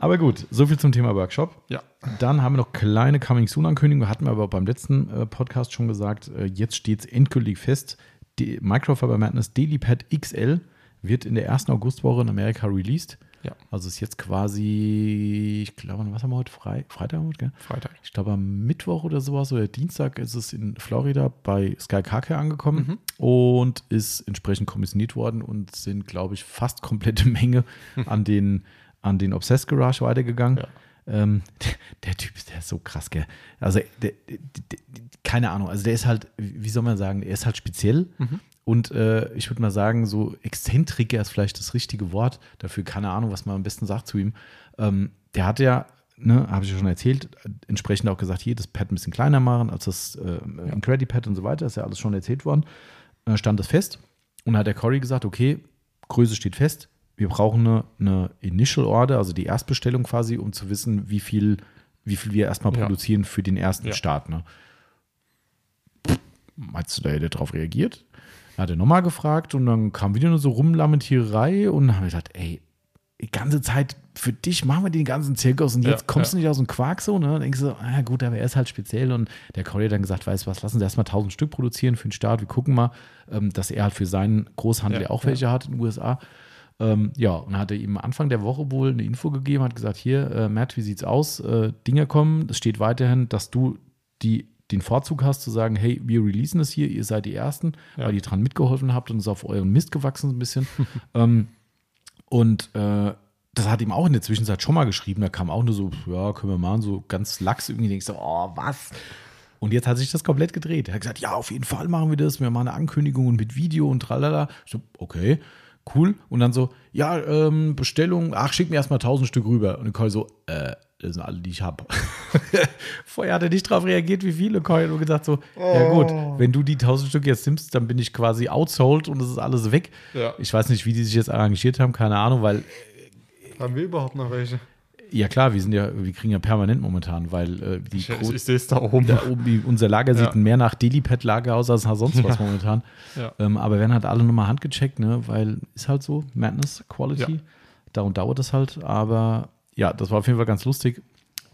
Aber gut, so viel zum Thema Workshop. Ja. Dann haben wir noch kleine Coming Soon-Ankündigungen. Hatten wir aber beim letzten äh, Podcast schon gesagt. Äh, jetzt steht es endgültig fest. Die Microfiber Madness DailyPad XL wird in der ersten Augustwoche in Amerika released. Ja. Also ist jetzt quasi, ich glaube, was haben wir heute? Frei, Freitag heute, gell? Freitag. Ich glaube, am Mittwoch oder sowas oder Dienstag ist es in Florida bei Sky Car angekommen und ist entsprechend kommissioniert worden und sind, glaube ich, fast komplette Menge an den, an den Obsessed Garage weitergegangen. Ja. Ähm, der, der Typ ist, der ist so krass, gell? Also, der, der, keine Ahnung, also der ist halt, wie soll man sagen, er ist halt speziell. Und äh, ich würde mal sagen, so Exzentriker ist vielleicht das richtige Wort dafür. Keine Ahnung, was man am besten sagt zu ihm. Ähm, der hat ja, ne, habe ich ja schon erzählt, entsprechend auch gesagt, hier das Pad ein bisschen kleiner machen als das äh, Incredi-Pad und so weiter. Ist ja alles schon erzählt worden. Äh, stand das fest. Und hat der Cory gesagt, okay, Größe steht fest. Wir brauchen eine, eine Initial Order, also die Erstbestellung quasi, um zu wissen, wie viel, wie viel wir erstmal Ja. produzieren für den ersten Ja. Start. Ne? Meinst du, da hätte drauf reagiert? Hat er nochmal gefragt und dann kam wieder nur so Rumlamentiererei und dann haben wir gesagt, ey, die ganze Zeit für dich machen wir den ganzen Zirkus und jetzt Ja, kommst ja. du nicht aus dem Quark so, ne? Dann denkst du so, ah gut, aber er ist halt speziell und der hat dann gesagt, weißt du was, lassen Sie erstmal 1000 Stück produzieren für den Start, wir gucken mal, ähm, dass er halt für seinen Großhandel Ja, auch welche hat in den USA. Ähm, ja, und hat er ihm Anfang der Woche wohl eine Info gegeben, hat gesagt, hier, äh, Matt, wie sieht's aus? Äh, Dinge kommen, es steht weiterhin, dass du die, den Vorzug hast zu sagen, hey, wir releasen es hier, ihr seid die Ersten, Ja. weil ihr dran mitgeholfen habt und es auf euren Mist gewachsen ein bisschen. ähm, und äh, das hat ihm auch in der Zwischenzeit schon mal geschrieben, da kam auch nur so, ja, können wir machen, so ganz lax irgendwie, denkst du, oh, was? Und jetzt hat sich das komplett gedreht. Er hat gesagt, ja, auf jeden Fall machen wir das. Wir machen eine Ankündigung und mit Video und tralala. Ich so, okay, cool. Und dann so, ja, ähm, Bestellung, ach, schick mir erstmal 1000 Stück rüber. Und dann Coy so, äh, das sind alle, die ich habe. Vorher hat er nicht drauf reagiert, wie viele. Hat nur gesagt so, ja gut, wenn du die 1000 Stück jetzt nimmst, dann bin ich quasi outsold und es ist alles weg. Ja. Ich weiß nicht, wie die sich jetzt arrangiert haben, keine Ahnung, weil Haben wir überhaupt noch welche? ja klar, wir sind ja, wir kriegen ja permanent momentan, weil äh, die Ich, ich, ich sehe es da oben. da oben, die, unser Lager sieht Ja. mehr nach Delipad-Lager aus als nach sonst was momentan. Ja. Ähm, aber werden halt alle nochmal handgecheckt, ne? weil ist halt so, Madness Quality. Ja. Darum dauert es halt. Aber ja, das war auf jeden Fall ganz lustig.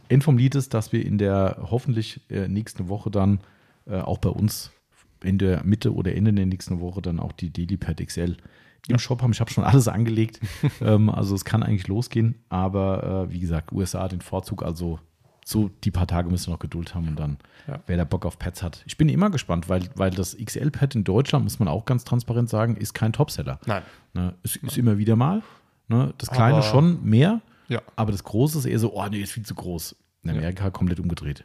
End vom Lied ist, dass wir in der hoffentlich äh, nächsten Woche dann äh, auch bei uns in der Mitte oder Ende der nächsten Woche dann auch die Delipad XL im Shop haben. Ich habe schon alles angelegt. ähm, also es kann eigentlich losgehen. Aber äh, wie gesagt, USA den Vorzug. Also so die paar Tage müssen wir noch Geduld haben und dann, Ja. wer da Bock auf Pads hat. Ich bin immer gespannt, weil, weil das XL-Pad in Deutschland, muss man auch ganz transparent sagen, ist kein Topseller. Nein. Ne? Es ist immer wieder mal. Ne? Das Kleine Aber- schon mehr, Ja. aber das Große ist eher so, oh nee, ist viel zu groß. In Amerika komplett umgedreht.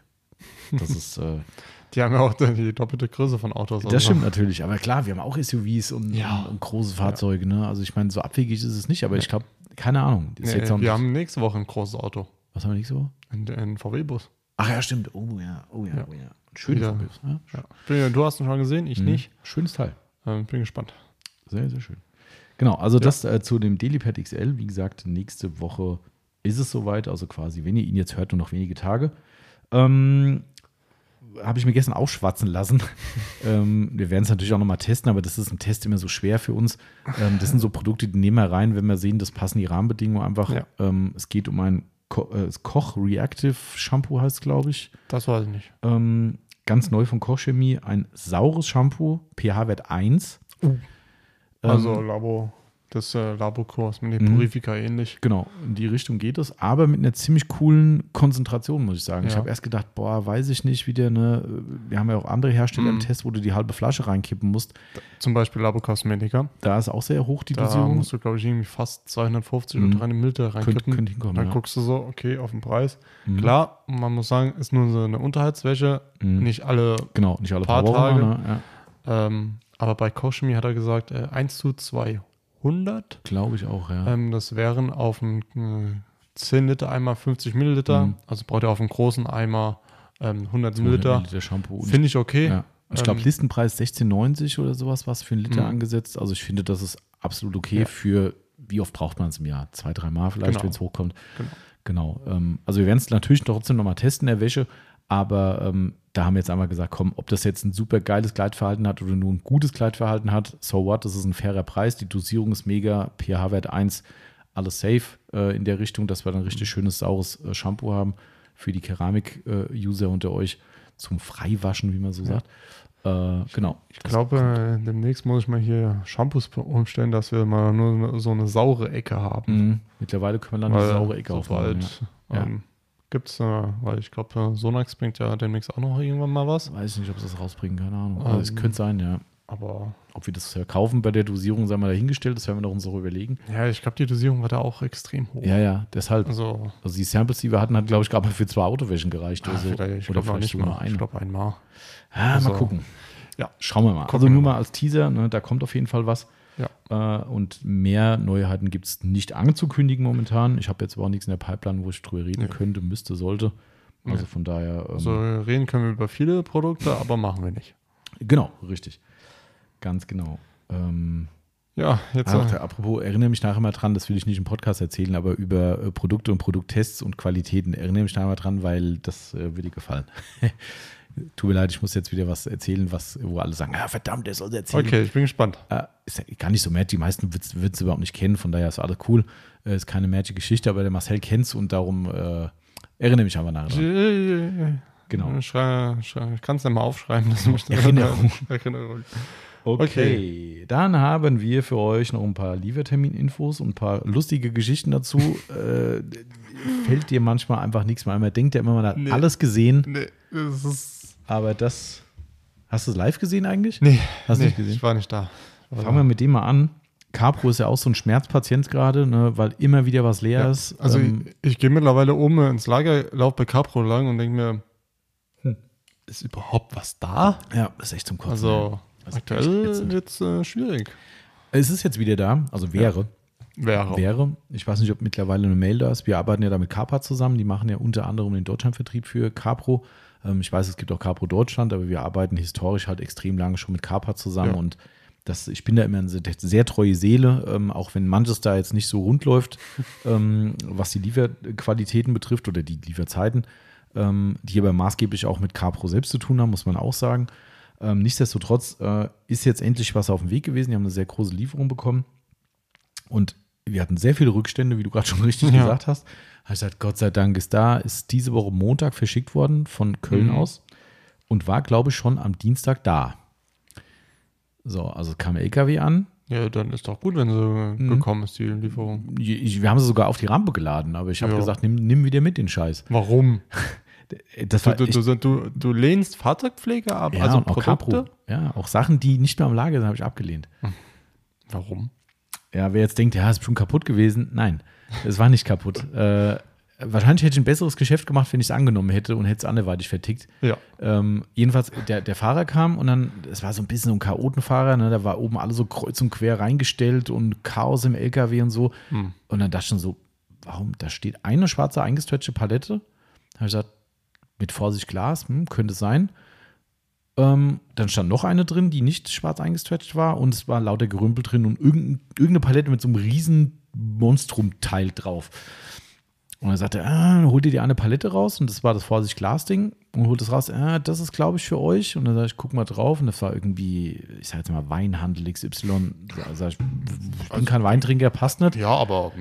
Das ist, äh, Die haben ja auch die, doppelte Größe von Autos. das stimmt natürlich. Aber klar, wir haben auch SUVs und, Ja. und, große Fahrzeuge. Ne? Also ich meine, so abwegig ist es nicht, aber ich glaube, keine Ahnung. Nee, wir haben nächste Woche ein großes Auto. was haben wir nicht so? Ein, ein VW-Bus. Ach ja, stimmt. Oh ja, oh ja, Ja. oh ja. Schön. Ja. Ja. Ja. Bin- Du hast ihn schon gesehen, ich nicht. Schönes Teil. Ähm, bin gespannt. Sehr, sehr schön. Genau, also das äh, zu dem Delipad XL. Wie gesagt, nächste Woche ist es soweit. Also quasi, wenn ihr ihn jetzt hört, nur noch wenige Tage. Ähm, habe ich mir gestern aufschwatzen lassen. ähm, wir werden es natürlich auch nochmal testen, aber das ist im Test immer so schwer für uns. Ähm, das sind so Produkte, die nehmen wir rein, wenn wir sehen, das passen die Rahmenbedingungen einfach. Ja. Ähm, es geht um ein Ko äh, Koch Reactive Shampoo, heißt glaube ich. Das weiß ich nicht. Ähm, ganz neu von Koch Chemie, ein saures Shampoo, pH-Wert 1. Also Ähm, Labo, das äh, Labokurs mit dem Mhm. Purifica ähnlich. Genau, in die Richtung geht es, aber mit einer ziemlich coolen Konzentration, muss ich sagen. Ich Ja. habe erst gedacht, boah, weiß ich nicht, wie der, ne, wir haben ja auch andere Hersteller im Mhm. Test, wo du die halbe Flasche reinkippen musst. Zum Beispiel Labo Cosmetica. Da ist auch sehr hoch die Da Dosierung. musst du, glaube ich, irgendwie fast 250 Mhm. oder 300 Milliliter reinkippen. könnte hinkommen. Dann ja. guckst du so, okay, auf den Preis. Mhm. Klar, man muss sagen, ist nur so eine Unterhaltswäsche. Mhm. Nicht alle. Genau, nicht alle paar paar Wochen. Tage. Ne? Ja. Ähm, aber bei Kochchemie hat er gesagt, äh, 1 zu 200. Glaube ich auch, ja. Ähm, das wären auf einen äh, 10 Liter Eimer 50 Milliliter. Mhm. Also braucht er auf einen großen Eimer ähm, 100 Milliliter. Liter Shampoo. Finde ich okay. Ja. Ich glaube, Ähm, Listenpreis 16,90 oder sowas was für einen Liter Mhm. angesetzt. Also ich finde, das ist absolut okay Ja. für, wie oft braucht man es im Jahr? Zwei, dreimal vielleicht, Genau. wenn es hochkommt. Genau. Genau. Ähm, also wir werden es natürlich trotzdem nochmal testen, der Wäsche. Aber ähm, da haben wir jetzt einmal gesagt, komm, ob das jetzt ein super geiles Kleidverhalten hat oder nur ein gutes Kleidverhalten hat, so what, das ist ein fairer Preis. Die Dosierung ist mega, pH-Wert 1, alles safe äh, in der Richtung, dass wir dann richtig schönes, saures äh, Shampoo haben für die Keramik-User unter euch zum Freiwaschen, wie man so Ja. sagt. Äh, genau. Ich glaube, äh, demnächst muss ich mal hier Shampoos umstellen, dass wir mal nur so eine saure Ecke haben. Mhm. Mittlerweile können wir dann eine Weil saure Ecke aufbauen. sobald, Ja. ähm, Gibt's, äh, weil ich glaube, Sonax bringt ja demnächst auch noch irgendwann mal was. Weiß nicht, ob sie das rausbringen, keine Ahnung. Also es Ähm, könnte sein, ja. Aber Ob wir das verkaufen bei der Dosierung, sagen wir dahingestellt, das werden wir noch uns auch überlegen. ja, ich glaube, die Dosierung war da auch extrem hoch. Ja, ja, deshalb. Also, Also die Samples, die wir hatten, hat, glaube ich, gerade mal für zwei Autowäschen gereicht. ah, Oder so. vielleicht, ich oder noch nicht mal. Ich glaube einmal. Ah, also- mal gucken. Ja. Schauen wir mal. Gucken also nur mal. mal als Teaser, ne, da kommt auf jeden Fall was. Ja. Äh, und mehr Neuheiten gibt es nicht anzukündigen momentan. Ich habe jetzt aber auch nichts in der Pipeline, wo ich drüber reden Ja. könnte, müsste, sollte. Also von daher. Ähm, Also reden können wir über viele Produkte, aber machen wir nicht. Genau, richtig. Ganz genau. Ähm, Ja, jetzt. Ach, der, apropos, erinnere mich nachher mal dran, das will ich nicht im Podcast erzählen, aber über äh, Produkte und Produkttests und Qualitäten erinnere mich nachher mal dran, weil das äh, würde dir gefallen. Tut mir leid, ich muss jetzt wieder was erzählen, was, wo alle sagen, ah, verdammt, der soll erzählen. okay, ich bin gespannt. Äh, ist ja gar nicht so mad, die meisten wird es überhaupt nicht kennen, von daher ist alles cool. Äh, ist keine Magic-Geschichte, aber der Marcel kennt's und darum äh, erinnere mich einfach nachher dran. Genau. Schrei, schrei, ich kann es ja mal aufschreiben. Das ich- Erinnerung. Erinnerung. Okay. dann haben wir für euch noch ein paar Liefertermin-Infos und ein paar lustige Geschichten dazu. äh, fällt dir manchmal einfach nichts mehr ein. Man denkt ja immer, man hat Nee. alles gesehen, Nee, das ist. Aber das. Hast du es live gesehen eigentlich? Nee, Hast du nee, nicht gesehen? ich war nicht da. Fangen wir mit dem mal an. Capro ist ja auch so ein Schmerzpatient gerade, ne, weil immer wieder was leer Ja, ist. Also Ähm, ich, ich gehe mittlerweile oben ins Lager, laufe bei Capro lang und denke mir, Hm. ist überhaupt was da? ja, ist echt zum Kotzen. Also ist aktuell wird es äh, schwierig. es ist jetzt wieder da, also wäre. Wäre. wäre. Ich weiß nicht, ob mittlerweile eine Mail da ist. Wir arbeiten ja da mit Capra zusammen. Die machen ja unter anderem den Deutschlandvertrieb für Capro. Ähm, ich weiß, es gibt auch Capro Deutschland, aber wir arbeiten historisch halt extrem lange schon mit Capra zusammen Ja. und das, ich bin da immer eine sehr, sehr treue Seele, ähm, auch wenn manches da jetzt nicht so rund läuft, ähm, was die Lieferqualitäten betrifft oder die Lieferzeiten, ähm, die aber maßgeblich auch mit Capro selbst zu tun haben, muss man auch sagen. Ähm, nichtsdestotrotz äh, ist jetzt endlich was auf dem Weg gewesen. Die haben eine sehr große Lieferung bekommen. Und wir hatten sehr viele Rückstände, wie du gerade schon richtig Ja. gesagt hast. Habe ich gesagt, Gott sei Dank ist da, ist diese Woche Montag verschickt worden von Köln Mhm. aus und war, glaube ich, schon am Dienstag da. So, also kam LKW an. Ja, dann ist doch gut, wenn sie Mhm. gekommen ist, die Lieferung. Ich, wir haben sie sogar auf die Rampe geladen, aber ich habe Ja. gesagt, nimm, nimm wieder mit den Scheiß. Warum? Das Du, war du, du, du, du lehnst Fahrzeugpflege ab, ja, also und auch Produkte? Capro. Ja, auch Sachen, die nicht mehr am Lager sind, habe ich abgelehnt. Warum? Ja, wer jetzt denkt, ja, ist schon kaputt gewesen. Nein, es war nicht kaputt. äh, wahrscheinlich hätte ich ein besseres Geschäft gemacht, wenn ich es angenommen hätte und hätte es anderweitig vertickt. Ja. Ähm, jedenfalls, der, der Fahrer kam und dann, es war so ein bisschen so ein Chaotenfahrer, ne? da war oben alle so kreuz und quer reingestellt und Chaos im LKW und so. Hm. Und dann dachte ich schon so, warum, da steht eine schwarze eingestretchte Palette. Da habe ich gesagt, mit Vorsicht Glas, hm, könnte sein. Ähm, dann stand noch eine drin, die nicht schwarz eingestretcht war und es war lauter Gerümpel drin und irgendein, irgendeine Palette mit so einem riesen Monstrum-Teil drauf. Und er sagte, ah, dann holt ihr die eine Palette raus und das war das Vorsicht Glas-Ding und holt es raus, ah, das ist, glaube ich, für euch. Und dann sag ich, guck mal drauf und das war irgendwie, ich sag jetzt mal Weinhandel XY. Da sag ich, ich bin kein Weintrinker, passt nicht. Ja, aber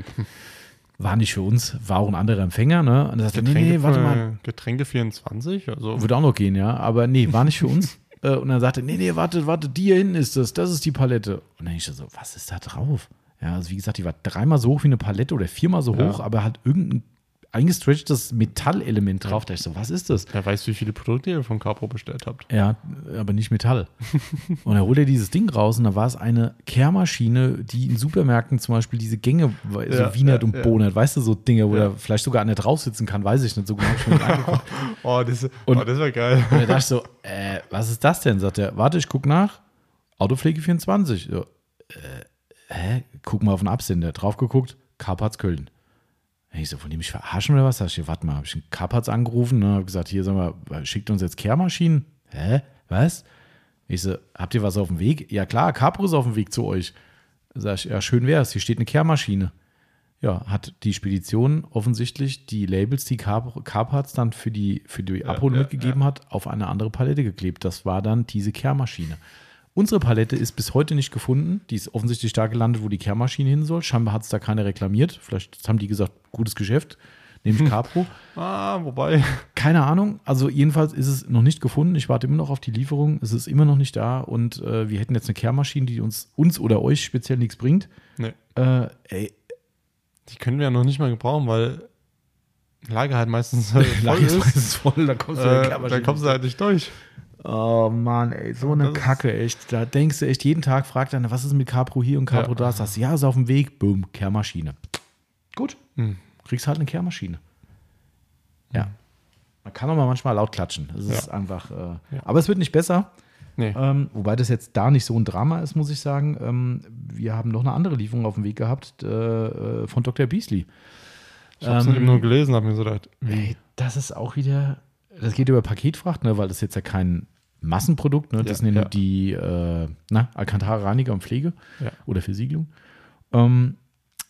War nicht für uns, war auch ein anderer Empfänger, ne? Und er sagte, nee, nee, warte mal, Getränke 24, also würde auch noch gehen, ja. Aber nee, war nicht für uns. Äh, und dann sagte, nee, nee, warte, warte, die hier hinten ist das, das ist die Palette. Und dann ich so, was ist da drauf? Ja, also wie gesagt, die war dreimal so hoch wie eine Palette oder viermal so Ja. hoch, aber hat irgendein eingestretchtes Metallelement drauf. Da ich so, was ist das? wer weiß, wie viele Produkte ihr von Capro bestellt habt. Ja, aber nicht Metall. und dann holt er dieses Ding raus und da war es eine Kehrmaschine, die in Supermärkten zum Beispiel diese Gänge so Ja, wienert ja, und ja. bonert, weißt du, so Dinge, wo er vielleicht sogar an der drauf sitzen kann, weiß ich nicht so genau. angeguckt. Oh, das, Und- oh, das wäre geil. Und er dachte so, äh, was ist das denn? Sagt er, warte, ich guck nach. Autopflege 24. So, äh, hä? Guck mal auf den Absender. Drauf geguckt, Karpats Köln. Ich so, von dem ich verarschen oder was? Sag ich, warte mal, habe ich einen Carparts angerufen und habe gesagt, hier, sag mal, schickt uns jetzt Kehrmaschinen? Hä? Was? Ich so, habt ihr was auf dem Weg? Ja klar, Capro ist auf dem Weg zu euch. Sag ich, ja, schön wär's, hier steht eine Kehrmaschine. Ja, hat die Spedition offensichtlich die Labels, die Car- Carparts dann für die, für die Abholung ja, mitgegeben hat, auf eine andere Palette geklebt. Das war dann diese Kehrmaschine. Unsere Palette ist bis heute nicht gefunden. Die ist offensichtlich da gelandet, wo die Kehrmaschine hin soll. Scheinbar hat es da keiner reklamiert. Vielleicht haben die gesagt, gutes Geschäft, nehme ich Capro. Ah, wobei. Keine Ahnung. Also jedenfalls ist es noch nicht gefunden. Ich warte immer noch auf die Lieferung. Es ist immer noch nicht da und äh, wir hätten jetzt eine Kehrmaschine, die uns, uns oder euch speziell nichts bringt. Nee. Äh, ey, Die können wir ja noch nicht mal gebrauchen, weil Lager halt meistens äh, voll Lage ist ist. meistens voll, da kommst du Äh, da kommst du halt nicht durch. Oh Mann, ey, so eine Das Kacke, echt. Da denkst du echt, jeden Tag fragt einer, was ist mit Capro hier und Capro Ja. da? Sagst du, ja, ist auf dem Weg. Boom, Kehrmaschine. Gut, Hm. kriegst halt eine Kehrmaschine. Ja. Man kann auch mal manchmal laut klatschen. Das ist Ja. einfach. Äh, Ja. Aber es wird nicht besser. Nee. Ähm, wobei das jetzt da nicht so ein Drama ist, muss ich sagen. Ähm, wir haben noch eine andere Lieferung auf dem Weg gehabt äh, von Dr. Beasley. Ich hab's ähm, eben nur gelesen, hab mir so gedacht? Ey, das ist auch wieder, das geht über Paketfracht, ne, weil das ist jetzt ja kein Massenprodukt, ne? das Ja, sind ja die äh, na, Alcantara Reiniger und Pflege Ja. oder Versiegelung. Ähm,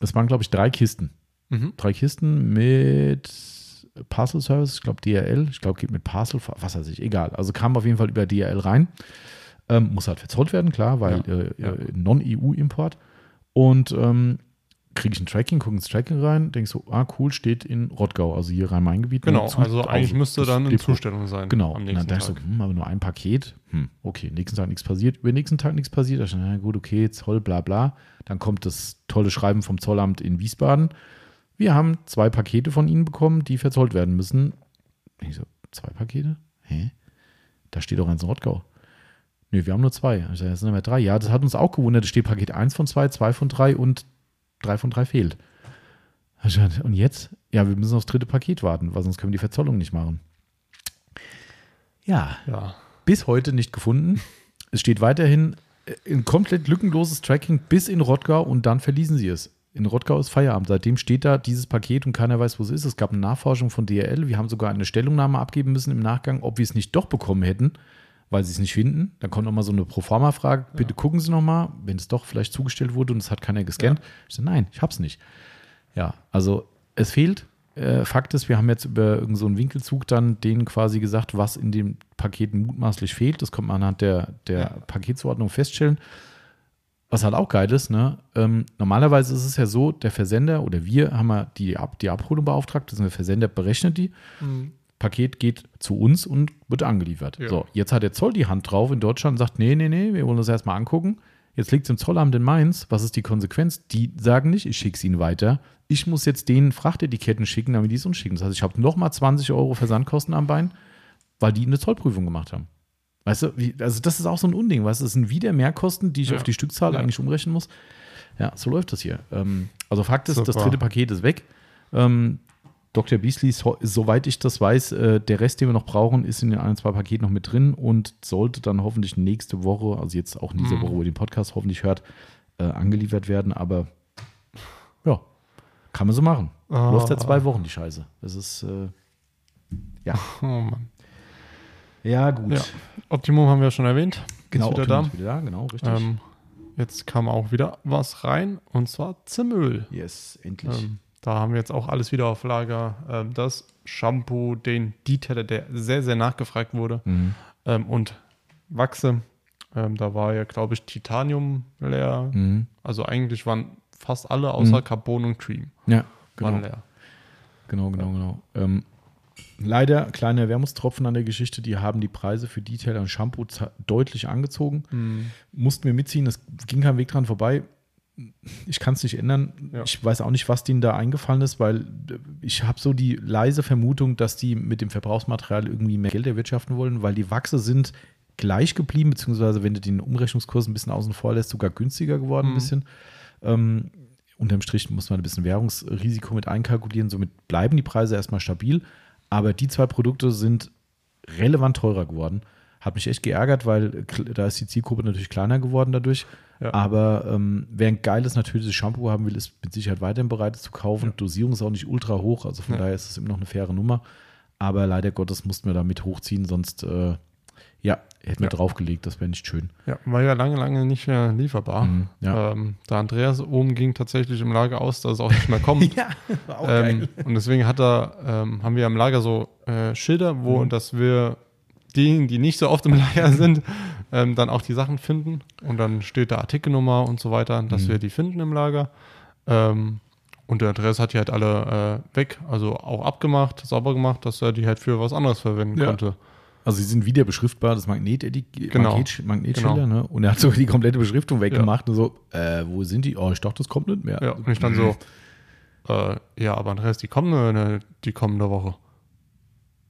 es waren, glaube ich, drei Kisten. Mhm. Drei Kisten mit Parcel Service, ich glaube DRL, ich glaube geht mit Parcel, was weiß ich, egal. Also kam auf jeden Fall über DRL rein. Ähm, muss halt verzollt werden, klar, weil äh, äh, Non-EU-Import. Und ähm, kriege ich ein Tracking, gucke ins Tracking rein, denke so, ah cool, steht in Rottgau, also hier Rhein-Main-Gebiet. ne, Genau, zu- also eigentlich müsste dann in Depot. Zustellung sein. Genau. Am Und dann nächsten dachte ich so, hm, aber nur ein Paket. Hm, okay, nächsten Tag nichts passiert. Über den nächsten Tag nichts passiert. Da dachte ich, na gut, okay, Zoll, bla bla. Dann kommt das tolle Schreiben vom Zollamt in Wiesbaden. Wir haben zwei Pakete von Ihnen bekommen, die verzollt werden müssen. Ich so, zwei Pakete? Hä? Da steht doch eins in Rottgau. Nö, wir haben nur zwei. Das sind aber drei. Ja, das hat uns auch gewundert. Es steht Paket 1 von 2, 2 von 3 und 3 von 3 fehlt. Sag, Und jetzt? Ja, wir müssen aufs dritte Paket warten, weil sonst können wir die Verzollung nicht machen. Ja, Ja. bis heute nicht gefunden. Es steht weiterhin äh, ein komplett lückenloses Tracking bis in Rottgau und dann verließen sie es. In Rottgau ist Feierabend. Seitdem steht da dieses Paket und keiner weiß, wo es ist. Es gab eine Nachforschung von DRL. Wir haben sogar eine Stellungnahme abgeben müssen im Nachgang, ob wir es nicht doch bekommen hätten, weil sie es nicht finden. Dann kommt nochmal so eine Proforma-Frage. Bitte gucken Sie nochmal, wenn es doch vielleicht zugestellt wurde und es hat keiner gescannt. Ich sage, nein, ich habe es nicht. Ja, also es fehlt. Äh, Fakt ist, wir haben jetzt über irgendeinen so einen Winkelzug dann denen quasi gesagt, was in den Paketen mutmaßlich fehlt. Das kommt man anhand der, der Ja. Paketzuordnung feststellen. Was halt auch geil ist, ne? Ähm, normalerweise ist es ja so, der Versender oder wir haben ja die, Ab die Abholung beauftragt, das ist der Versender berechnet die. Mhm. Paket geht zu uns und wird angeliefert. Ja. So, jetzt hat der Zoll die Hand drauf in Deutschland und sagt, nee, nee, nee, wir wollen das erstmal angucken. Jetzt liegt es im Zollamt in Mainz. Was ist die Konsequenz? Die sagen nicht, ich schicke es ihnen weiter. Ich muss jetzt denen Frachtetiketten schicken, damit die es uns schicken. Das heißt, ich habe nochmal 20 Euro Versandkosten am Bein, weil die eine Zollprüfung gemacht haben. Weißt du, wie, also das ist auch so ein Unding, weißt du, das sind wieder Mehrkosten, die ich Ja. auf die Stückzahl Ja. eigentlich umrechnen muss. Ja, so läuft das hier. Ähm, also Fakt ist, das Super. dritte Paket ist weg. Ähm, Dr. Beasley, so, soweit ich das weiß, äh, der Rest, den wir noch brauchen, ist in den ein, zwei Paketen noch mit drin und sollte dann hoffentlich nächste Woche, also jetzt auch in dieser Mhm. Woche, wo ihr den Podcast hoffentlich hört, äh, angeliefert werden. Aber ja, kann man so machen. Ah. Läuft seit zwei Wochen die Scheiße. Das ist, äh, ja. Oh Mann. Ja, gut. Ja. Optimum haben wir schon erwähnt. Genau, Ist wieder da. ist wieder da, genau, richtig. Ähm, jetzt kam auch wieder was rein und zwar Zimöl. yes, endlich. Ähm, da haben wir jetzt auch alles wieder auf Lager. Ähm, das Shampoo, den Detailer, der sehr, sehr nachgefragt wurde. Mhm. Ähm, und Wachse. Ähm, da war ja, glaube ich, Titanium leer. Mhm. Also eigentlich waren fast alle außer Mhm. Carbon und Cream Ja, waren genau. leer. Genau, genau, genau. Ähm, leider kleine Wermutstropfen an der Geschichte, die haben die Preise für Detailer und Shampoo deutlich angezogen. Mussten wir mitziehen, es ging kein Weg dran vorbei. Ich kann es nicht ändern. Ja. Ich weiß auch nicht, was denen da eingefallen ist, weil äh, ich habe so die leise Vermutung, dass die mit dem Verbrauchsmaterial irgendwie mehr Geld erwirtschaften wollen, weil die Wachse sind gleich geblieben, beziehungsweise wenn du den Umrechnungskurs ein bisschen außen vor lässt, sogar günstiger geworden ein Mhm. bisschen. Ähm, unterm Strich muss man ein bisschen Währungsrisiko mit einkalkulieren, somit bleiben die Preise erstmal stabil. Aber die zwei Produkte sind relevant teurer geworden. Hat mich echt geärgert, weil da ist die Zielgruppe natürlich kleiner geworden dadurch. Ja. Aber ähm, wer ein geiles natürliches Shampoo haben will, ist mit Sicherheit weiterhin bereit zu kaufen. Ja. Dosierung ist auch nicht ultra hoch, also von ja. daher ist es immer noch eine faire Nummer. Aber leider Gottes mussten wir da mit hochziehen, sonst äh, ja, hätten wir draufgelegt, das wäre nicht schön. Ja, war ja lange, lange nicht mehr lieferbar. Mhm, ähm, der Andreas oben ging tatsächlich im Lager aus, dass es auch nicht mehr kommt. ja, war auch ähm, geil. Und deswegen hat er, ähm, haben wir im Lager so äh, Schilder, wo mhm. dass wir diejenigen, die nicht so oft im Lager sind, ähm, dann auch die Sachen finden. Und dann steht da Artikelnummer und so weiter, dass mhm. wir die finden im Lager. Ähm, und der Andreas hat die halt alle äh, weg, also auch abgemacht, sauber gemacht, dass er die halt für was anderes verwenden ja. konnte. Also sie sind wieder beschriftbar, das Magnet, genau. Magnet, Magnetschilder, genau. ne? Und er hat so die komplette Beschriftung weggemacht ja. und so, äh, wo sind die? Oh, ich dachte, das kommt nicht mehr. Ja, und ich dann so, äh, ja, aber Andreas, die kommen ne, die kommende Woche.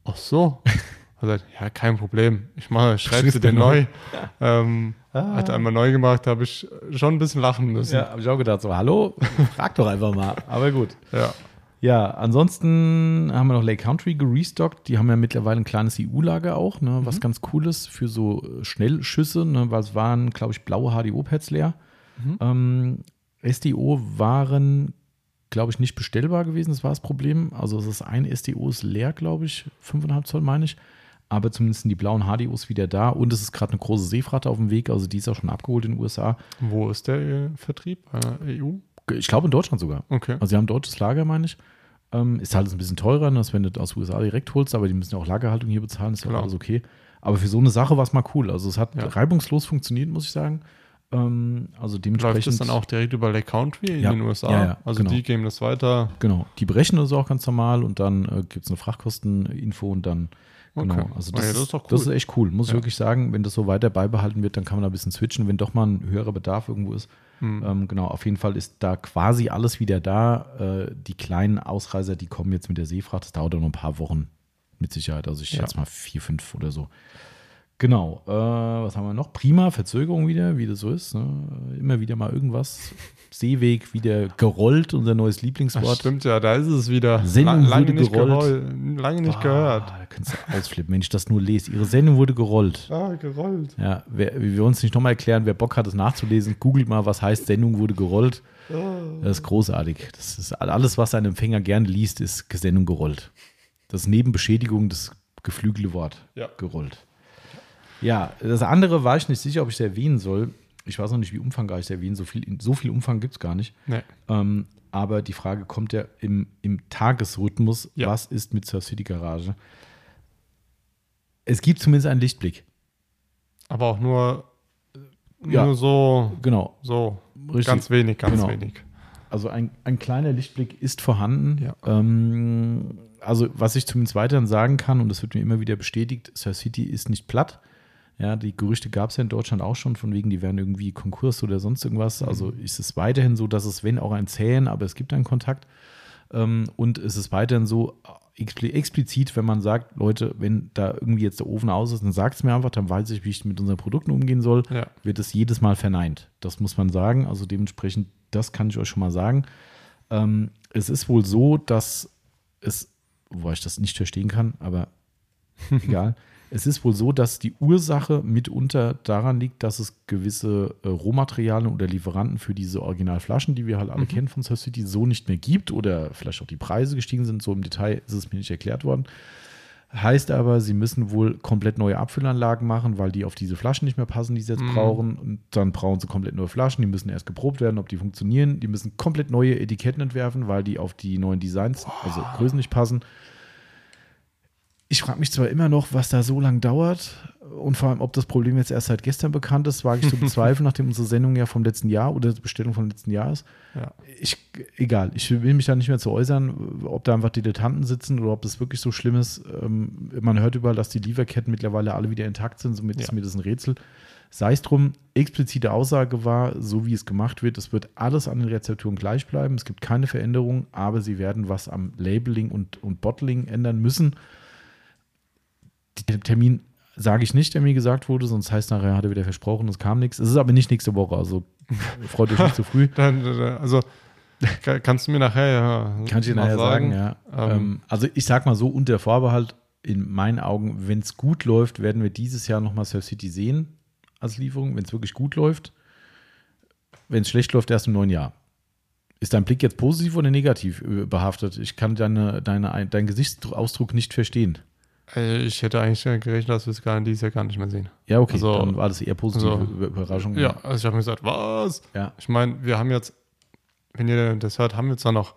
Ach so. Also, ja, kein Problem. Ich mache, schreibe sie dir neu. Ähm, ah. Hat einmal neu gemacht, habe ich schon ein bisschen lachen müssen. Ja, habe ich auch gedacht, so, hallo, frag doch einfach mal. Aber gut. Ja. Ja, ansonsten haben wir noch Lake Country gerestockt. Die haben ja mittlerweile ein kleines EU-Lager auch, ne, was mhm. ganz cool ist für so Schnellschüsse, ne, weil es waren, glaube ich, blaue HDO-Pads leer. Mhm. Ähm, SDO waren, glaube ich, nicht bestellbar gewesen. Das war das Problem. Also, das ein SDO ist leer, glaube ich, 5,5 Zoll meine ich aber zumindest sind die blauen HDOs wieder da und es ist gerade eine große Seefracht auf dem Weg, also die ist auch schon abgeholt in den USA. Wo ist der äh, Vertrieb? Äh, EU? Ich glaube in Deutschland sogar. Okay. Also sie haben ein deutsches Lager, meine ich. Ähm, ist halt ein bisschen teurer, als wenn du aus den USA direkt holst, aber die müssen ja auch Lagerhaltung hier bezahlen, ist ja alles okay. Aber für so eine Sache war es mal cool. Also es hat ja. reibungslos funktioniert, muss ich sagen. Ähm, also dementsprechend. Läuft es dann auch direkt über Lake Country in ja, den USA? Ja, ja, also genau. die geben das weiter. Genau, die berechnen das auch ganz normal und dann äh, gibt es eine Frachtkosteninfo und dann Genau, okay. also das, oh ja, das, ist cool. das, ist echt cool, muss ich wirklich sagen. Wenn das so weiter beibehalten wird, dann kann man da ein bisschen switchen, wenn doch mal ein höherer Bedarf irgendwo ist. Mhm. Ähm, genau, auf jeden Fall ist da quasi alles wieder da. Äh, die kleinen Ausreißer, die kommen jetzt mit der Seefracht, das dauert noch ein paar Wochen mit Sicherheit. Also ich schätze mal vier, fünf oder so. Genau, äh, was haben wir noch? Prima, Verzögerung wieder, wie das so ist. Ne? Immer wieder mal irgendwas. Seeweg wieder gerollt, unser neues Lieblingswort. Ach, stimmt ja, da ist es wieder. Sendung lange wurde nicht gerollt. gerollt. Lange nicht Boah, gehört. Da kannst du ausflippen, wenn ich das nur lese. Ihre Sendung wurde gerollt. Ah, gerollt. Ja, wer, wir uns nicht nochmal erklären, wer Bock hat, es nachzulesen, googelt mal, was heißt Sendung wurde gerollt. Ah. Das ist großartig. Das ist alles, was ein Empfänger gerne liest, ist Sendung gerollt. Das ist neben Beschädigung das geflügelte Wort. Ja. Gerollt. Ja, das andere war ich nicht sicher, ob ich es erwähnen soll. Ich weiß noch nicht, wie umfangreich ich es erwähnen. So viel, so viel Umfang gibt es gar nicht. Nee. Ähm, aber die Frage kommt ja im, im Tagesrhythmus: ja. Was ist mit Surf City Garage? Es gibt zumindest einen Lichtblick. Aber auch nur, ja, nur so. Genau. So. Richtig. Ganz wenig, ganz genau. wenig. Also ein, ein kleiner Lichtblick ist vorhanden. Ja. Ähm, also, was ich zumindest weiterhin sagen kann, und das wird mir immer wieder bestätigt, Surf City ist nicht platt. Ja, die Gerüchte gab es ja in Deutschland auch schon, von wegen, die wären irgendwie Konkurs oder sonst irgendwas. Mhm. Also ist es weiterhin so, dass es, wenn auch ein Zählen, aber es gibt einen Kontakt. Ähm, und es ist weiterhin so explizit, wenn man sagt, Leute, wenn da irgendwie jetzt der Ofen aus ist, dann sagt es mir einfach, dann weiß ich, wie ich mit unseren Produkten umgehen soll, ja. wird es jedes Mal verneint. Das muss man sagen. Also dementsprechend, das kann ich euch schon mal sagen. Ähm, es ist wohl so, dass es, wo ich das nicht verstehen kann, aber egal. Es ist wohl so, dass die Ursache mitunter daran liegt, dass es gewisse äh, Rohmaterialien oder Lieferanten für diese Originalflaschen, die wir halt alle mhm. kennen von Surf City, so nicht mehr gibt oder vielleicht auch die Preise gestiegen sind. So im Detail ist es mir nicht erklärt worden. Heißt aber, sie müssen wohl komplett neue Abfüllanlagen machen, weil die auf diese Flaschen nicht mehr passen, die sie jetzt mhm. brauchen. Und dann brauchen sie komplett neue Flaschen. Die müssen erst geprobt werden, ob die funktionieren. Die müssen komplett neue Etiketten entwerfen, weil die auf die neuen Designs, also Größen nicht passen ich frage mich zwar immer noch, was da so lange dauert und vor allem, ob das Problem jetzt erst seit gestern bekannt ist, wage ich zu bezweifeln, nachdem unsere Sendung ja vom letzten Jahr oder die Bestellung vom letzten Jahr ist. Ja. Ich, egal, ich will mich da nicht mehr zu äußern, ob da einfach Dilettanten sitzen oder ob das wirklich so schlimm ist. Ähm, man hört überall, dass die Lieferketten mittlerweile alle wieder intakt sind, somit ja. ist mir das ein Rätsel. Sei es drum, explizite Aussage war, so wie es gemacht wird, es wird alles an den Rezepturen gleich bleiben. Es gibt keine Veränderungen, aber sie werden was am Labeling und, und Bottling ändern müssen. Den Termin sage ich nicht, der mir gesagt wurde, sonst heißt nachher, hat er wieder versprochen, es kam nichts. Es ist aber nicht nächste Woche, also freut euch nicht zu früh. Dann, also kannst du mir nachher ja. Kann ich dir nachher sagen, sagen ja. Ähm, ähm, also ich sag mal so, unter Vorbehalt, in meinen Augen, wenn es gut läuft, werden wir dieses Jahr nochmal Surf City sehen als Lieferung, wenn es wirklich gut läuft. Wenn es schlecht läuft, erst im neuen Jahr. Ist dein Blick jetzt positiv oder negativ äh, behaftet? Ich kann deine, deine, deinen Gesichtsausdruck nicht verstehen. Äh, Ich hätte eigentlich gerechnet, dass wir es gar dieses Jahr gar nicht mehr sehen. Ja, okay, Also- dann war das eher positive also- Über- Überraschung. Ja, also ich habe mir gesagt, was? Ja. Ich meine, wir haben jetzt, wenn ihr das hört, haben wir zwar noch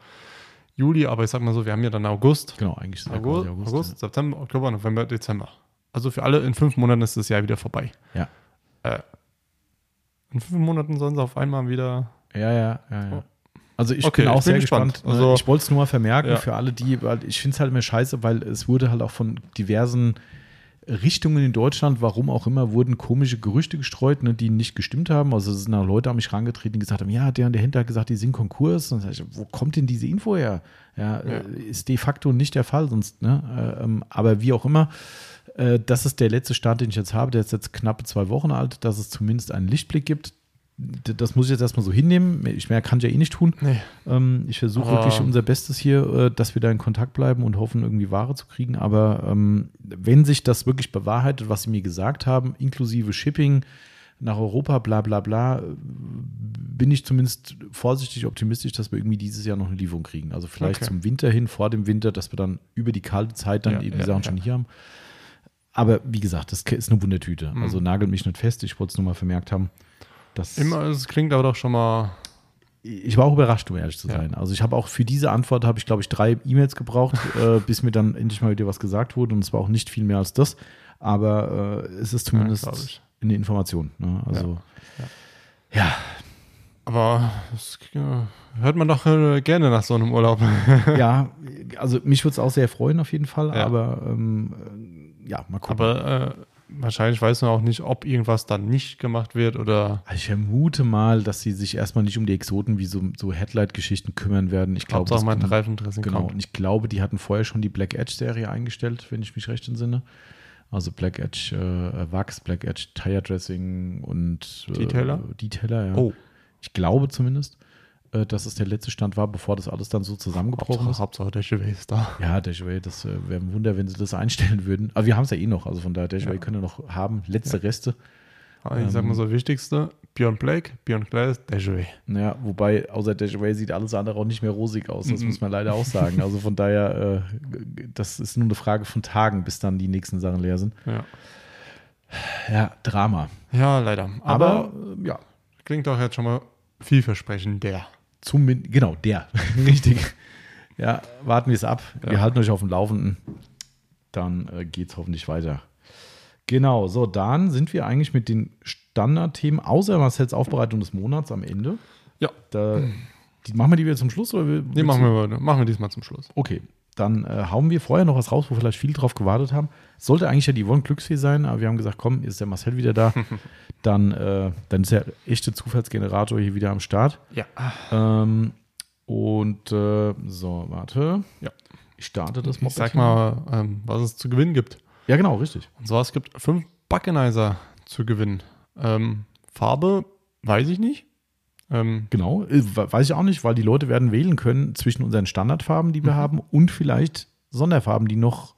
Juli, aber ich sag mal so, wir haben ja dann August. Genau, eigentlich ist ja August, quasi August, September, Oktober, November, Dezember. Also für alle in fünf Monaten ist das Jahr wieder vorbei. Ja. Äh, in fünf Monaten sollen sie auf einmal wieder. Ja, ja, ja, ja. Also ich Okay, bin auch ich bin sehr gespannt. gespannt. Also- ich wollte es nur mal vermerken Ja. für alle die, weil ich finde es halt immer scheiße, weil es wurde halt auch von diversen Richtungen in Deutschland, warum auch immer, wurden komische Gerüchte gestreut, ne, die nicht gestimmt haben. Also es sind auch Leute an mich herangetreten, die gesagt haben, ja, der und der Händler hat gesagt, die sind Konkurs. Und dann ich, wo kommt denn diese Info her? Ja, äh, ist de facto nicht der Fall, sonst, ne? Äh, ähm, aber wie auch immer, äh, das ist der letzte Stand, den ich jetzt habe. Der ist jetzt knappe zwei Wochen alt, dass es zumindest einen Lichtblick gibt. Das muss ich jetzt erstmal so hinnehmen. Ich mehr kann ich ja eh nicht tun. Nee. Ähm, ich versuche wirklich unser Bestes hier, äh, dass wir da in Kontakt bleiben und hoffen, irgendwie Ware zu kriegen. Aber ähm, wenn sich das wirklich bewahrheitet, was sie mir gesagt haben, inklusive Shipping nach Europa, bla bla bla, äh, bin ich zumindest vorsichtig optimistisch, dass wir irgendwie dieses Jahr noch eine Lieferung kriegen. Also vielleicht Okay. zum Winter hin, vor dem Winter, dass wir dann über die kalte Zeit dann Ja, eben die ja, Sachen ja. schon hier haben. Aber wie gesagt, das ist eine Wundertüte. Mhm. Also nagelt mich nicht fest. Ich wollte es nur mal vermerkt haben. Dass Immer, es klingt aber doch schon mal. ich war auch überrascht, um ehrlich zu Ja. sein. Also ich habe auch für diese Antwort, habe ich glaube ich drei E-Mails gebraucht, äh, bis mir dann endlich mal wieder was gesagt wurde. Und es war auch nicht viel mehr als das. Aber äh, es ist zumindest ich. eine Information. Ne? Also ja. Aber das hört man doch äh, gerne nach so einem Urlaub. Ja, also mich würde es auch sehr freuen auf jeden Fall. Ja. Aber ähm, äh, ja, mal gucken. Aber äh, wahrscheinlich weiß man auch nicht, ob irgendwas dann nicht gemacht wird oder. Also ich vermute mal, dass sie sich erstmal nicht um die Exoten wie so, so Headlight-Geschichten kümmern werden. Ich glaube, das mein Reifendressing Genau, kommt. und ich glaube, die hatten vorher schon die Black Edge-Serie eingestellt, wenn ich mich recht entsinne. Also Black Edge äh, Wachs, Black Edge Tire Dressing und äh, Detailer? Detailer, ja. Oh, Ich glaube zumindest, äh, dass es der letzte Stand war, bevor das alles dann so zusammengebrochen Hauptsache, ist. Hauptsache Chevy ist da. Ja, Dashway, das äh, wäre ein Wunder, wenn sie das einstellen würden. Aber wir haben es ja eh noch, also von daher, Dashway Ja. können wir noch haben. Letzte Reste. Aber ich sag mal so, wichtigste, Beyond Blake, Glass, der Chevy. Ja, wobei außer Dashway sieht alles andere auch nicht mehr rosig aus. Das Mhm. muss man leider auch sagen. Also von daher, äh, das ist nur eine Frage von Tagen, bis dann die nächsten Sachen leer sind. Ja. Ja, Drama. ja, leider. Aber, Aber, ja, klingt doch jetzt schon mal vielversprechend, der. Zumindest, genau, der. Richtig. Ja, warten wir es ab. Wir Ja. halten euch auf dem Laufenden. Dann äh, geht es hoffentlich weiter. Genau, so, dann sind wir eigentlich mit den Standardthemen, außer Marcells Aufbereitung des Monats am Ende. Ja. Da, die, machen wir die wieder zum Schluss? Oder wir, Nee, machen wir, machen wir diesmal zum Schluss. Okay, dann äh, hauen wir vorher noch was raus, wo vielleicht viele drauf gewartet haben. Sollte eigentlich ja die Yvonne Glücksfee sein, aber wir haben gesagt, komm, ist der Marcel wieder da. dann, äh, dann ist der echte Zufallsgenerator hier wieder am Start. Ja. Ähm, und äh, so, warte. Ja. Ich starte das Ich Moped sag mal, ähm, was es zu gewinnen gibt. Ja, genau, richtig. Und zwar, es gibt fünf Buckenizer zu gewinnen. Ähm, Farbe weiß ich nicht. Ähm, Genau. Äh, Weiß ich auch nicht, weil die Leute werden wählen können zwischen unseren Standardfarben, die wir Mhm. haben, und vielleicht Sonderfarben, die noch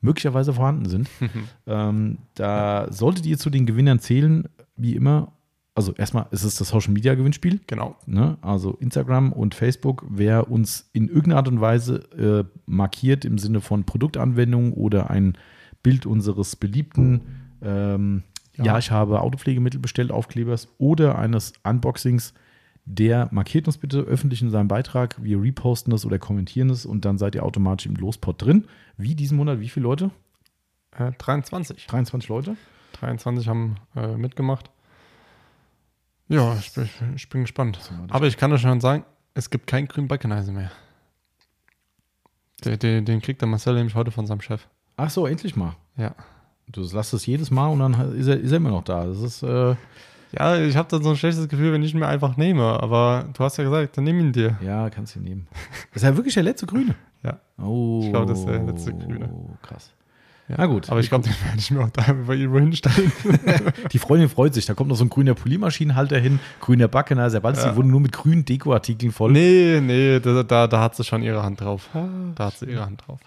möglicherweise vorhanden sind. ähm, da solltet ihr zu den Gewinnern zählen, wie immer. Also erstmal ist es das Social Media Gewinnspiel. genau. Ne? Also Instagram und Facebook, wer uns in irgendeiner Art und Weise äh, markiert im Sinne von Produktanwendung oder ein Bild unseres beliebten, ähm, ja. Ja. ich habe Autopflegemittel bestellt, Aufklebers oder eines Unboxings, der markiert uns bitte öffentlich in seinem Beitrag. Wir reposten das oder kommentieren es und dann seid ihr automatisch im Lospot drin. Wie diesen Monat, wie viele Leute? Äh, 23. 23 Leute? 23 haben äh, mitgemacht. Ja, ich bin, ich bin gespannt. Aber ich kann euch schon sagen, es gibt keinen grünen Buckenizer mehr. Den, den, den kriegt der Marcel nämlich heute von seinem Chef. Ach so, endlich mal. Ja. Du lasst es jedes Mal und dann ist er, ist er immer noch da. Das ist, äh, Ja, ich habe dann so ein schlechtes Gefühl, wenn ich ihn mir einfach nehme. Aber du hast ja gesagt, dann nimm ihn dir. Ja, kannst du nehmen. Das ist ja wirklich der letzte Grüne. Ja. Oh. Ich glaub, das ist der letzte Grüne. Krass. Ja. Na gut. Aber ich glaube, den werde ich mir auch da bei irgendwo hinstellen. Die Freundin freut sich. Da kommt noch so ein grüner Poliermaschinenhalter hin, grüner Backenheiser, weil Ja. die wurden nur mit grünen Dekoartikeln voll. nee, nee, da, da, da hat sie schon ihre Hand drauf. Da hat sie ihre Hand drauf.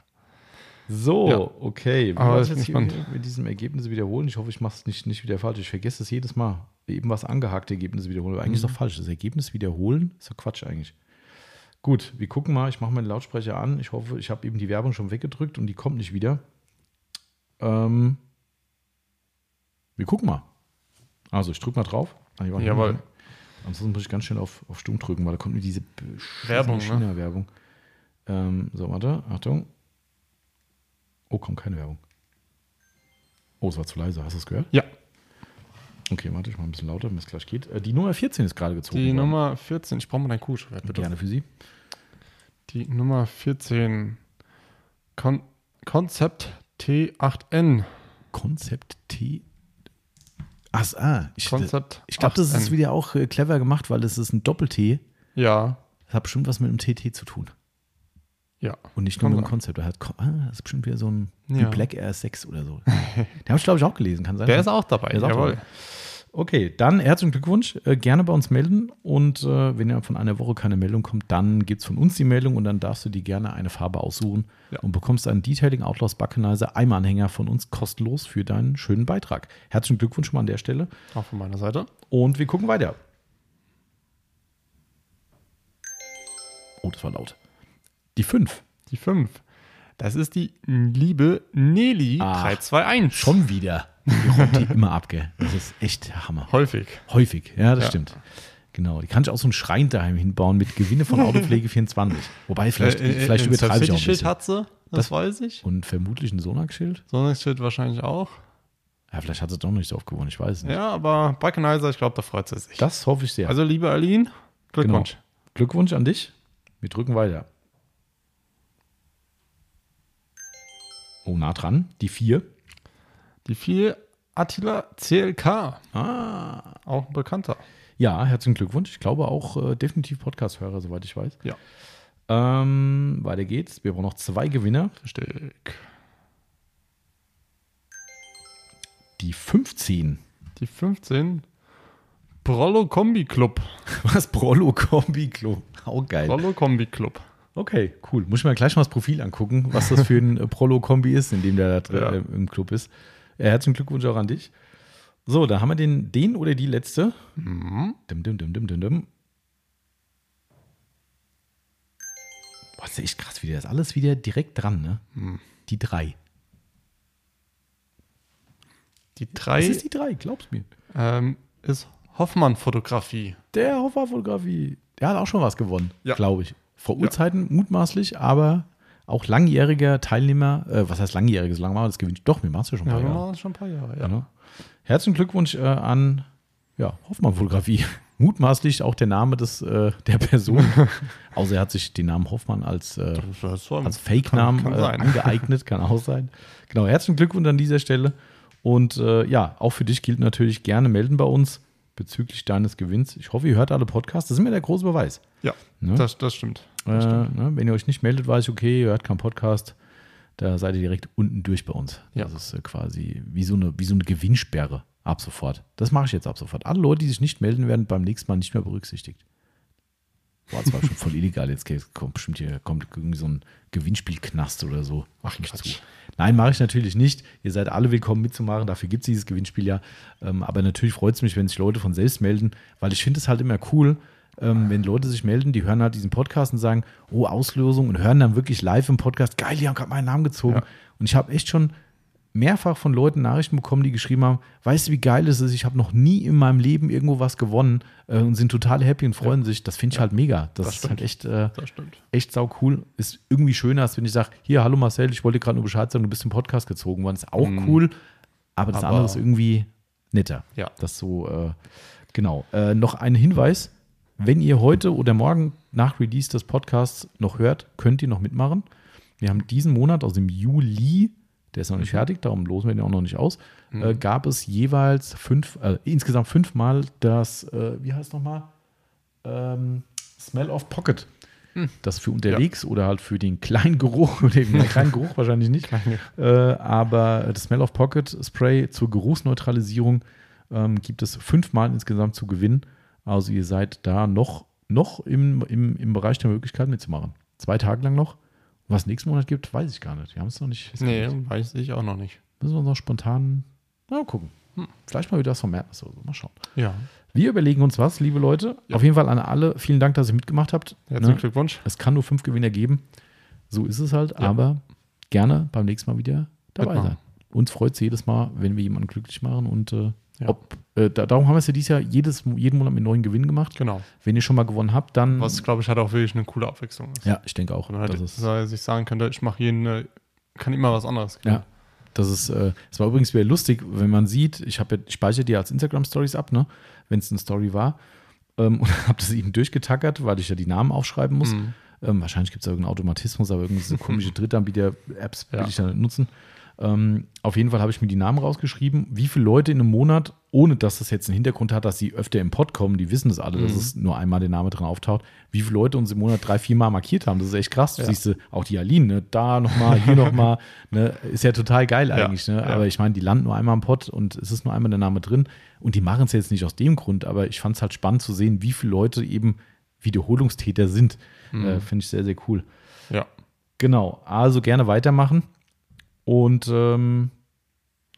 So, Ja. okay. Das bin jetzt hier mit diesem Ergebnis wiederholen? Ich hoffe, ich mache es nicht, nicht wieder falsch. Ich vergesse es jedes Mal. Eben was angehakte Ergebnisse wiederholen. Aber eigentlich ist Mhm. doch falsch. Das Ergebnis wiederholen ist doch Quatsch eigentlich. Gut, wir gucken mal. Ich mache meinen Lautsprecher an. Ich hoffe, ich habe eben die Werbung schon weggedrückt und die kommt nicht wieder. Ähm, wir gucken mal. Also, ich drücke mal drauf. Ah, Jawohl. Ansonsten muss ich ganz schnell auf, auf Stumm drücken, weil da kommt mir diese Werbung, ne? China-Werbung. Ähm, so, warte, Achtung. Oh, kommt keine Werbung. Oh, es war zu leise. Hast du es gehört? Ja, Okay, warte, ich mache ein bisschen lauter, wenn es gleich geht. Äh, die Nummer 14 ist gerade gezogen. die worden. Nummer 14. Ich brauche mal dein Kuhschwert, bitte. Gerne für Sie. Die Nummer 14. Kon Konzept T8N. Konzept T. Ach, ah, ich, Konzept ich glaube, das ist 8N. wieder auch äh, clever gemacht, weil das ist ein Doppel-T. Ja, Das hat bestimmt was mit einem TT zu tun. Ja. Und nicht nur mit dem. Konzept. Er hat, ah, das ist bestimmt wieder so ein Ja. Black Air 6 oder so. Den habe ich, glaube ich, auch gelesen. Kann sein. Der ist auch dabei. Der ist auch Jawohl. dabei. Okay, dann herzlichen Glückwunsch. Äh, gerne bei uns melden. Und äh, wenn ja von einer Woche keine Meldung kommt, dann gibt es von uns die Meldung und dann darfst du dir gerne eine Farbe aussuchen Ja. und bekommst einen Detailing Outlaws Buckenizer Eimeranhänger von uns kostenlos für deinen schönen Beitrag. Herzlichen Glückwunsch schon mal an der Stelle. Auch von meiner Seite. Und wir gucken weiter. Oh, das war laut. Die 5. Die 5. Das ist die liebe Nelly Ach, 321. Schon wieder. Die räumt die immer ab, gell? Das ist echt Hammer. Häufig. Häufig, ja, das Ja. stimmt. Genau, die kann ich auch so einen Schrein daheim hinbauen mit Gewinne von Autopflege 24. Wobei, vielleicht, Äh, äh, vielleicht ein übertreibe ich auch ein Schild bisschen. hat sie, das, weiß ich. Und vermutlich ein Sonax-Schild. Sonnenschild wahrscheinlich auch. Ja, vielleicht hat sie doch nicht so oft gewonnen, ich weiß es nicht. Ja, aber Buckenizer, ich glaube, da freut sie sich. Das hoffe ich sehr. Also, liebe Aline, Glückwunsch. Genau. Glückwunsch an dich. Wir drücken weiter. Oh, nah dran. Die 4. Die 4 Attila CLK, Ah. auch ein Bekannter. Ja, herzlichen Glückwunsch. Ich glaube auch äh, definitiv Podcast-Hörer, soweit ich weiß. Ja. Ähm, weiter geht's. Wir brauchen noch zwei Gewinner. Richtig. Die 15. Die 15 Brollo Kombi Club. Was? Prollo Kombi Club. Auch geil. Brollo Kombi Club. Okay, cool. Muss ich mir gleich mal das Profil angucken, was das für ein äh, Prollo-Kombi ist, in dem der da drin, Ja. äh, im Club ist. Äh, herzlichen Glückwunsch auch an dich. So, da haben wir den, den oder die letzte. Mhm. Dim, dim, dim, dim, dim, dim. Boah, das ist echt krass wieder. Das ist alles wieder direkt dran, ne? Mhm. Die drei. Die Das 3 ist die drei, glaub's mir. ähm, ist Hoffmann Fotografie. Der Hoffer-Fotografie, der hat auch schon was gewonnen, Ja. glaube ich. Vor Ja. Urzeiten mutmaßlich, aber auch langjähriger Teilnehmer. Äh, was heißt langjähriges? Wir das gewinnt. Doch, wir machen es ja schon ein Ja, paar wir Jahre. machen schon ein paar Jahre. Ja. Ja. ne? Herzlichen Glückwunsch äh, an ja, Hoffmann-Fotografie. Mutmaßlich auch der Name des, äh, der Person. Außer er hat sich den Namen Hoffmann als, äh, so als Fake-Namen äh, angeeignet, kann auch sein. Genau, herzlichen Glückwunsch an dieser Stelle. Und äh, ja, auch für dich gilt natürlich gerne melden bei uns bezüglich deines Gewinns. Ich hoffe, ihr hört alle Podcasts. Das ist immer der große Beweis. Ja, Ne? das, das stimmt. Äh, ne, wenn ihr euch nicht meldet, weiß ich, okay, ihr hört keinen Podcast. Da seid ihr direkt unten durch bei uns. Ja. Das ist äh, quasi wie so, eine, wie so eine Gewinnsperre ab sofort. Das mache ich jetzt ab sofort. Alle Leute, die sich nicht melden, werden beim nächsten Mal nicht mehr berücksichtigt. War zwar schon voll illegal, jetzt kommt bestimmt hier kommt irgendwie so ein Gewinnspielknast oder so. Mach Quatsch. zu. Nein, mache ich natürlich nicht. Ihr seid alle willkommen mitzumachen. Dafür gibt es dieses Gewinnspiel ja. Ähm, aber natürlich freut es mich, wenn sich Leute von selbst melden, weil ich finde es halt immer cool, ähm, wenn Leute sich melden, die hören halt diesen Podcast und sagen, oh, Auslosung und hören dann wirklich live im Podcast, geil, die haben gerade meinen Namen gezogen. Ja. Und ich habe echt schon mehrfach von Leuten Nachrichten bekommen, die geschrieben haben, weißt du, wie geil es ist, ich habe noch nie in meinem Leben irgendwo was gewonnen äh, und sind total happy und freuen sich. Das finde ich halt mega. Das, Das ist halt echt, äh, echt sau cool. Ist irgendwie schöner, als wenn ich sage, hier, hallo Marcel, ich wollte dir gerade nur Bescheid sagen, du bist im Podcast gezogen worden. Ist auch cool, aber das Aber- andere ist irgendwie netter. Ja. Das so, äh, genau. Äh, noch ein Hinweis, wenn ihr heute oder morgen nach Release des Podcasts noch hört, könnt ihr noch mitmachen. Wir haben diesen Monat, also im Juli, der ist noch nicht fertig, darum losen wir den auch noch nicht aus, äh, gab es jeweils fünf, äh, insgesamt fünfmal das, äh, wie heißt nochmal? Ähm, Smell of Pocket. Das für unterwegs oder halt für den kleinen Geruch, oder den kleinen Geruch wahrscheinlich nicht. Äh, aber das Smell of Pocket Spray zur Geruchsneutralisierung ähm, gibt es fünfmal insgesamt zu gewinnen. Also ihr seid da noch, noch im, im, im Bereich der Möglichkeit mitzumachen. Zwei Tage lang noch. Was nächsten Monat gibt, weiß ich gar nicht. Wir haben es noch nicht. Nee, festgelegt. weiß ich auch noch nicht. Müssen wir uns noch spontan mal gucken. Hm. Vielleicht mal wieder was vom März oder so. Mal schauen. Ja. Wir überlegen uns was, liebe Leute. Ja. Auf jeden Fall an alle. Vielen Dank, dass ihr mitgemacht habt. Herzlichen Ne? Glückwunsch. Es kann nur fünf Gewinner geben. So ist es halt. Ja. Aber gerne beim nächsten Mal wieder dabei Mitmachen. sein. Uns freut es jedes Mal, wenn wir jemanden glücklich machen. Und äh, Ja. ob, äh, da, darum haben wir es ja dieses Jahr jedes, jeden Monat mit neuen Gewinn gemacht. Genau. Wenn ihr schon mal gewonnen habt, dann. Was, glaube ich, hat auch wirklich eine coole Abwechslung ist. ja, ich denke auch. Halt, Das ist, dass ich sagen könnte, ich mache jeden, äh, kann immer was anderes. Ja. Das ist, äh, es war übrigens wieder lustig, wenn man sieht, ich habe ja, ich speichere die als Instagram-Stories ab, ne, wenn es eine Story war. Ähm, und habe das eben durchgetackert, weil ich ja die Namen aufschreiben muss. Mhm. Ähm, wahrscheinlich gibt es da irgendeinen Automatismus, aber irgendwie so komische Drittanbieter-Apps will Ja. ich da nicht nutzen. Ähm, auf jeden Fall habe ich mir die Namen rausgeschrieben, wie viele Leute in einem Monat, ohne dass das jetzt einen Hintergrund hat, dass sie öfter im Pod kommen, die wissen das alle, dass Mhm. es nur einmal der Name drin auftaucht, wie viele Leute uns im Monat drei, vier Mal markiert haben. Das ist echt krass. Du Ja. siehst du, auch die Aline, ne? da nochmal, hier nochmal, ne? ist ja total geil Ja, eigentlich. Ne? ja. Aber ich meine, die landen nur einmal im Pod und es ist nur einmal der Name drin. Und die machen es jetzt nicht aus dem Grund, aber ich fand es halt spannend zu sehen, wie viele Leute eben Wiederholungstäter sind. Mhm. Äh, Finde ich sehr, sehr cool. Ja. Genau, also gerne weitermachen. Und ähm,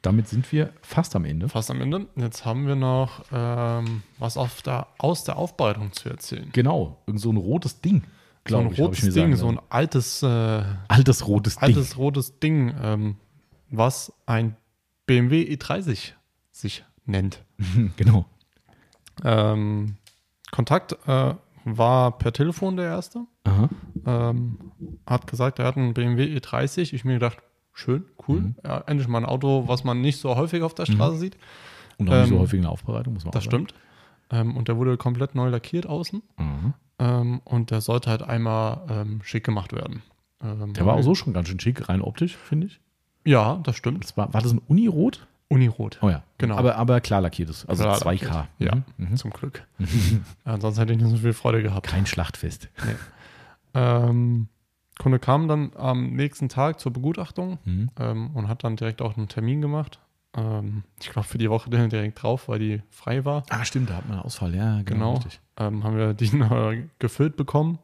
damit sind wir fast am Ende. Fast am Ende. Jetzt haben wir noch ähm, was der, aus der Aufbereitung zu erzählen. Genau, irgend so ein rotes Ding, So ein ich. rotes ich Ding, sagen so ein altes, äh, altes rotes Ding. altes rotes Ding, ähm, was ein BMW E30 sich nennt. genau. Ähm, Kontakt äh, war per Telefon der erste. Aha. Ähm, hat gesagt, er hat einen BMW E30. Ich mir gedacht, schön, cool. Mhm. Ja, endlich mal ein Auto, was man nicht so häufig auf der Straße sieht. Und auch nicht so Ähm, häufig in der Aufbereitung, muss man Das auch sagen. stimmt. Ähm, und der wurde komplett neu lackiert außen. Mhm. Ähm, und der sollte halt einmal ähm, schick gemacht werden. Ähm, Der war auch so schon ganz schön schick, rein optisch, finde ich. Ja, das stimmt. Das war, war das ein Unirot? Unirot. Oh ja, Genau. Aber, aber klar lackiertes, also Klar 2K. lackiert. Ja, Mhm. Mhm. zum Glück. Ansonsten hätte ich nicht so viel Freude gehabt. Kein Schlachtfest. Ähm, Kunde kam dann am nächsten Tag zur Begutachtung Mhm. ähm, und hat dann direkt auch einen Termin gemacht. Ähm, ich glaube, für die Woche direkt drauf, weil die frei war. Ah, stimmt, da hat man einen Ausfall, ja, genau. Genau. Ähm, haben wir die äh, gefüllt bekommen.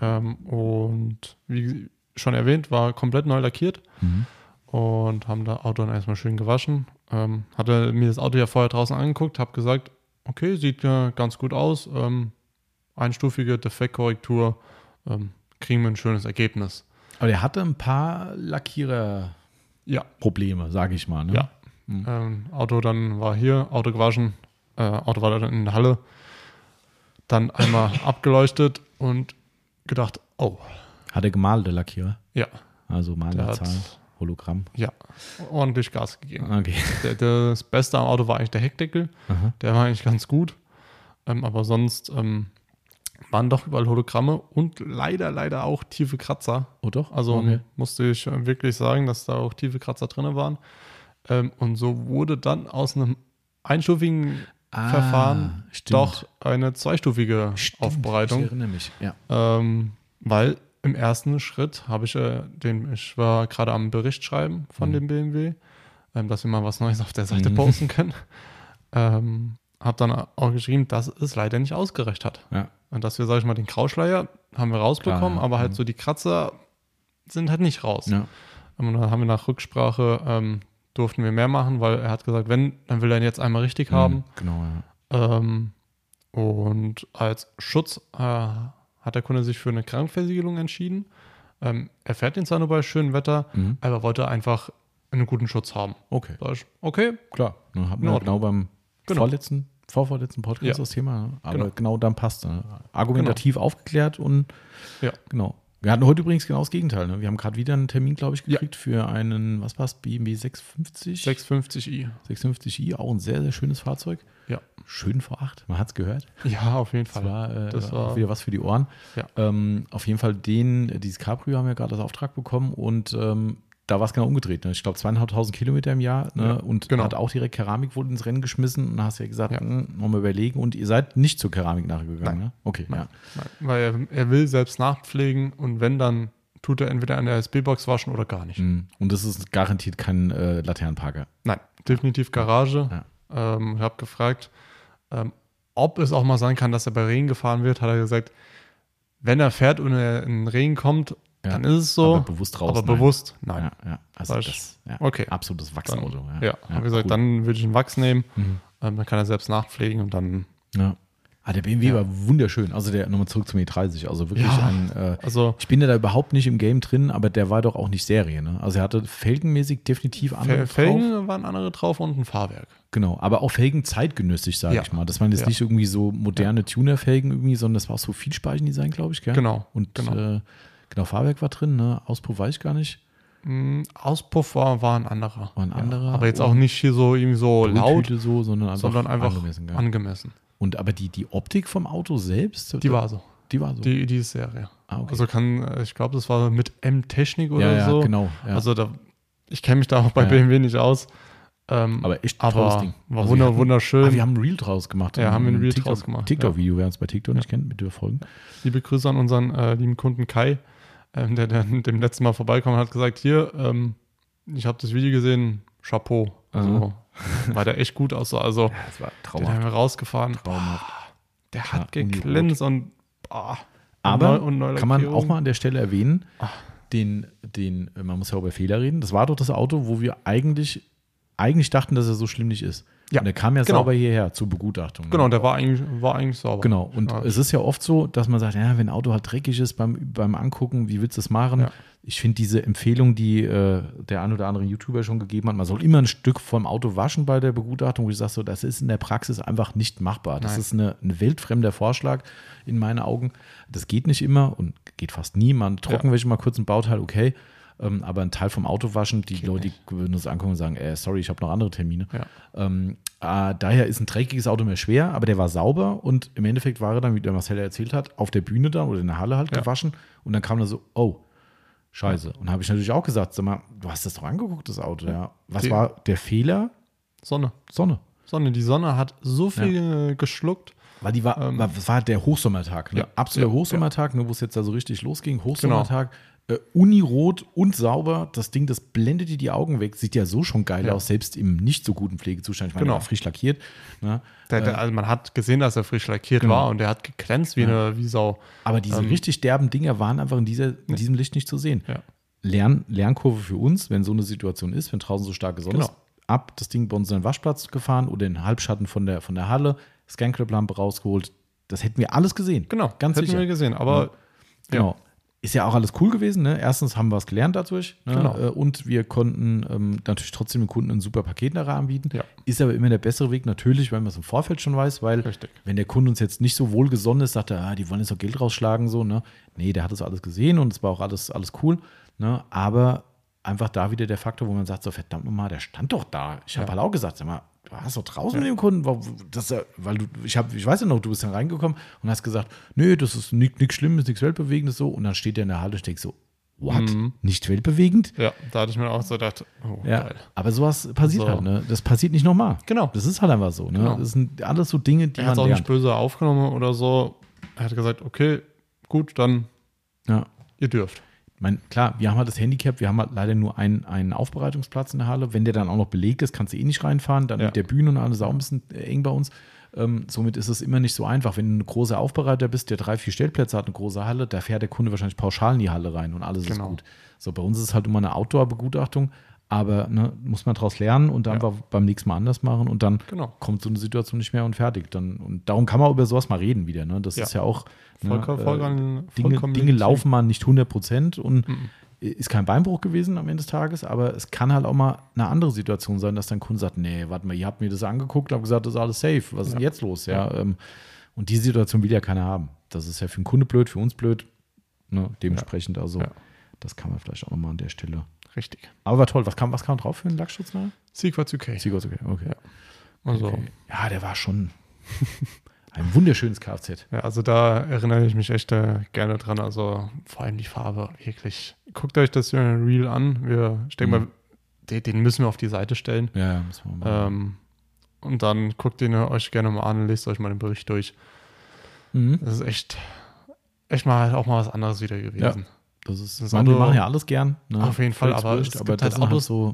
Ähm, und wie schon erwähnt, war komplett neu lackiert Mhm. und haben das Auto dann erstmal schön gewaschen. Ähm, hatte mir das Auto ja vorher draußen angeguckt, habe gesagt, okay, sieht ja ganz gut aus. Ähm, einstufige Defektkorrektur, ähm, kriegen wir ein schönes Ergebnis. Aber der hatte ein paar Lackierer-Probleme, Ja, sage ich mal. Ne? Ja. Mhm. ähm, Auto dann war hier, Auto gewaschen, äh, Auto war dann in der Halle, dann einmal abgeleuchtet und gedacht, oh, Hat er gemalt, der Lackierer? ja, Also der hat Malerzahl, Hologramm. ja, ordentlich Gas gegeben. Okay. Der, das Beste am Auto war eigentlich der Heckdeckel. Aha. Der war eigentlich ganz gut. Ähm, aber sonst ähm, waren doch überall Hologramme und leider, leider auch tiefe Kratzer. Oh doch? Also okay. musste ich äh, wirklich sagen, dass da auch tiefe Kratzer drin waren. Ähm, und so wurde dann aus einem einstufigen Ah, Verfahren stimmt. doch eine zweistufige Stimmt, Aufbereitung. Ich erinnere mich. Ja. Ähm, weil im ersten Schritt habe ich äh, den, ich war gerade am Bericht schreiben von Mhm. dem BMW, ähm, dass wir mal was Neues auf der Seite Mhm. posten können. Ähm, habe dann auch geschrieben, dass es leider nicht ausgereicht hat. ja. Und dass wir, sag ich mal, den Grauschleier haben wir rausbekommen, Klar, ja. aber halt Mhm. so die Kratzer sind halt nicht raus. ja. Und dann haben wir nach Rücksprache, ähm, durften wir mehr machen, weil er hat gesagt, wenn, dann will er ihn jetzt einmal richtig haben. Mhm, Genau, ja. Ähm, und als Schutz äh, hat der Kunde sich für eine Krankversiegelung entschieden. Ähm, er fährt ihn zwar nur bei schönem Wetter, Mhm. aber wollte einfach einen guten Schutz haben. Okay, okay, klar. Dann hatten wir Ordnung. genau beim Genau. vorletzten, vorvorletzten Podcast Ja. das Thema. Aber Genau. genau, dann passt. Ne? Argumentativ aufgeklärt und Ja. genau. Wir hatten heute übrigens genau das Gegenteil. Ne? Wir haben gerade wieder einen Termin, glaube ich, Ja. gekriegt für einen, was war's, BMW 650? 650i. 650i, auch ein sehr, sehr schönes Fahrzeug. Ja. Schön V8, man hat es gehört. Ja, auf jeden Das Fall. war, äh, Das auch war- wieder was für die Ohren. Ja. Ähm, auf jeden Fall den, dieses Cabrio haben wir gerade als Auftrag bekommen und ähm, da war es genau umgedreht. Ne? Ich glaube, zweieinhalbtausend Kilometer im Jahr ne? Ja, und genau. hat auch direkt Keramik wohl ins Rennen geschmissen und hast du ja gesagt, Ja. hm, nochmal überlegen und ihr seid nicht zur Keramik nachgegangen, Nein. ne? Okay, Nein. ja. Nein, weil er, er will selbst nachpflegen und wenn, dann tut er entweder an der SB-Box waschen oder gar nicht. Hm. Und das ist garantiert kein äh, Laternenparker. Nein, definitiv Garage. Ähm, ich habe gefragt, ähm, ob es auch mal sein kann, dass er bei Regen gefahren wird. Hat er gesagt, wenn er fährt und er in den Regen kommt, Ja. dann ist es so. Aber bewusst raus. aber nein. bewusst, nein. Ja, ja. Also das, ja. Okay. Absolutes Dann, Wachsauto. ja, Ja, habe gesagt, cool. dann würde ich einen Wachs nehmen. Mhm. Ähm, dann kann er selbst nachpflegen und dann, Ja. Ah, der BMW war wunderschön. Also der nochmal zurück zum E30. Also wirklich ein. Äh, also ich bin ja da überhaupt nicht im Game drin, aber der war doch auch nicht Serie. Ne? Also er hatte felgenmäßig definitiv andere Fel drauf. Felgen waren andere drauf und ein Fahrwerk. Genau, aber auch Felgen zeitgenössig, sage Ja. ich mal. Das waren jetzt Ja. nicht irgendwie so moderne Tuner-Felgen irgendwie, sondern das war auch so Vielspeichendesign, glaube ich, gell? Genau, Und genau. Äh, genau, Fahrwerk war drin, ne? Auspuff weiß ich gar nicht. Mm, Auspuff war, war ein anderer. War ein anderer. Aber jetzt auch nicht hier so irgendwie so laut, so, sondern einfach, sondern einfach angemessen. angemessen. Und aber die, die Optik vom Auto selbst, Die war so. die war so. Die, die Serie. ah, okay. Also kann, äh, ich glaube, das war mit M-Technik oder ja, ja, so. genau. Ja. Also da, ich kenne mich da auch bei Ja. BMW nicht aus. Ähm, aber echt ein tolles aber Ding. war Also wunder, hatten- wunderschön. Ah, wir haben ein Reel draus gemacht. Ja, haben wir ein Reel TikTok, draus gemacht, TikTok-Video, wer uns bei TikTok nicht kennt, bitte folgen. Liebe Grüße an unseren äh, lieben Kunden Kai, ähm, der, der dem letzten Mal vorbeikommt hat gesagt, hier, ähm, ich habe das Video gesehen, Chapeau. Also war der echt gut aus. Also Ja, das war den traumhaft. haben wir rausgefahren. traumhaft. Der Ja, hat Unirot. geglänzt und, ah, Aber und neu- und kann man auch mal an der Stelle erwähnen, Ah. den, den, man muss ja auch über Fehler reden. Das war doch das Auto, wo wir eigentlich, eigentlich dachten, dass er so schlimm nicht ist. Ja, Und der kam ja genau. sauber hierher zur Begutachtung. ne? Genau, der war eigentlich, war eigentlich sauber. Genau, und Ja. es ist ja oft so, dass man sagt, ja, wenn ein Auto halt dreckig ist beim, beim Angucken, wie willst du das machen? Ja. Ich finde diese Empfehlung, die äh, der ein oder andere YouTuber schon gegeben hat, man soll immer ein Stück vom Auto waschen bei der Begutachtung, wo ich sage, so, das ist in der Praxis einfach nicht machbar. Das Nein. ist eine, ein weltfremder Vorschlag in meinen Augen. Das geht nicht immer und geht fast nie. Man Trockenwäsche mal kurz ein Bauteil, okay. Ähm, aber ein Teil vom Auto waschen, die Geht Leute, die würden uns angucken und sagen, äh, sorry, ich habe noch andere Termine. Ja. Ähm, äh, daher ist ein dreckiges Auto mehr schwer, aber der war sauber und im Endeffekt war er dann, wie der Marcel erzählt hat, auf der Bühne da oder in der Halle halt Ja. gewaschen und dann kam da so, oh, scheiße. Und habe ich natürlich auch gesagt, sag mal, du hast das doch angeguckt, das Auto, ja. Was Die- war der Fehler? Sonne. Sonne. Sonne. Die Sonne hat so viel äh, geschluckt. Weil die war, Ähm, war, der Hochsommertag, ne? Ja. Absoluter Ja. Genau. Hochsommertag, ne, wo es jetzt also richtig losging. Hochsommertag, äh, Unirot und sauber. Das Ding, das blendet dir die Augen weg. Sieht ja so schon geil Ja. aus, selbst im nicht so guten Pflegezustand. Ich meine, Genau. ja, frisch lackiert. Ne? Der, der, also man hat gesehen, dass er frisch lackiert Genau. war und der hat geglänzt wie, Ja. eine, wie Sau. Aber diese Ähm, richtig derben Dinger waren einfach in, dieser, in diesem Licht nicht zu sehen. Ja. Lern, Lernkurve für uns, wenn so eine Situation ist, wenn draußen so starke Sonne Genau. ist, ab das Ding bei uns in den Waschplatz gefahren oder in den Halbschatten von der, von der Halle, Scanclip-Lampe rausgeholt. Das hätten wir alles gesehen. Genau, ganz hätten sicher. wir gesehen. Aber Genau. Ist ja auch alles cool gewesen. Ne? Erstens haben wir was gelernt dadurch. Ne? Genau. Äh, Und wir konnten ähm, natürlich trotzdem dem Kunden ein super Paket nachher anbieten. Ja. Ist aber immer der bessere Weg, natürlich, wenn man es im Vorfeld schon weiß, weil Richtig. wenn der Kunde uns jetzt nicht so wohlgesonnen ist, sagt er, ah, die wollen jetzt doch Geld rausschlagen, so, ne? Nee, der hat das alles gesehen und es war auch alles, alles cool. Ne? Aber einfach da wieder der Faktor, wo man sagt, so verdammt nochmal, der stand doch da. Ich habe Ja. halt auch gesagt, sag mal, du hast doch draußen mit dem Kunden, das, weil du, ich habe, ich weiß ja noch, du bist dann reingekommen und hast gesagt, nö, das ist nichts Schlimmes, nichts Weltbewegendes so. Und dann steht er in der Halle und denke so, what? Mhm. Nicht weltbewegend? ja, da hatte ich mir auch so gedacht, oh, Ja, geil. aber sowas passiert So. halt, ne? Das passiert nicht nochmal. Genau. Das ist halt einfach so, ne? Genau. Das sind alles so Dinge, die Er hat es man auch lernt. nicht böse aufgenommen oder so. Er hat gesagt, okay, gut, dann Ja. ihr dürft. Ich meine, klar, wir haben halt das Handicap, wir haben halt leider nur einen, einen Aufbereitungsplatz in der Halle. Wenn der dann auch noch belegt ist, kannst du eh nicht reinfahren. Dann Ja. mit der Bühne und alles auch ein bisschen äh, eng bei uns. Ähm, somit ist es immer nicht so einfach. Wenn du ein großer Aufbereiter bist, der drei, vier Stellplätze hat, eine große Halle, da fährt der Kunde wahrscheinlich pauschal in die Halle rein und alles Genau. ist gut. So, bei uns ist es halt immer eine Outdoor-Begutachtung, aber ne, muss man daraus lernen und dann Ja. einfach beim nächsten Mal anders machen und dann Genau. kommt so eine Situation nicht mehr und fertig. Dann, und darum kann man über sowas mal reden wieder. Ne? Das Ja. ist ja auch. ne, Vollkommen, äh, vollkommen, Dinge, vollkommen Dinge laufen mal nicht 100 Prozent und Mhm. ist kein Beinbruch gewesen am Ende des Tages, aber es kann halt auch mal eine andere Situation sein, dass dein Kunde sagt, nee, warte mal, ihr habt mir das angeguckt, habt gesagt, das ist alles safe, was ist denn Ja. jetzt los? Ja, ähm, und die Situation will ja keiner haben. Das ist ja für den Kunde blöd, für uns blöd. Ne? Dementsprechend also, das kann man vielleicht auch nochmal an der Stelle. Richtig. Aber war toll. Was kam, was kam drauf für einen Lackschutz? Ne? Sequats UK. Sigurd, okay. okay. Ja. Also, okay. Ja, der war schon ein wunderschönes Kfz. ja, also da erinnere ich mich echt äh, gerne dran. Also vor allem die Farbe, wirklich. Guckt euch das Reel an. Wir, ich denke Mhm. mal, den, den müssen wir auf die Seite stellen. Ja, ja, muss man mal. Ähm, und dann guckt ihn euch gerne mal an, lest euch mal den Bericht durch. Mhm. Das ist echt, echt mal auch mal was anderes wieder gewesen. Das ist, Das meine, wir Auto- machen ja alles gern. Ne? Auf jeden Fall, aber wurscht, es aber gibt das halt halt Autos, so.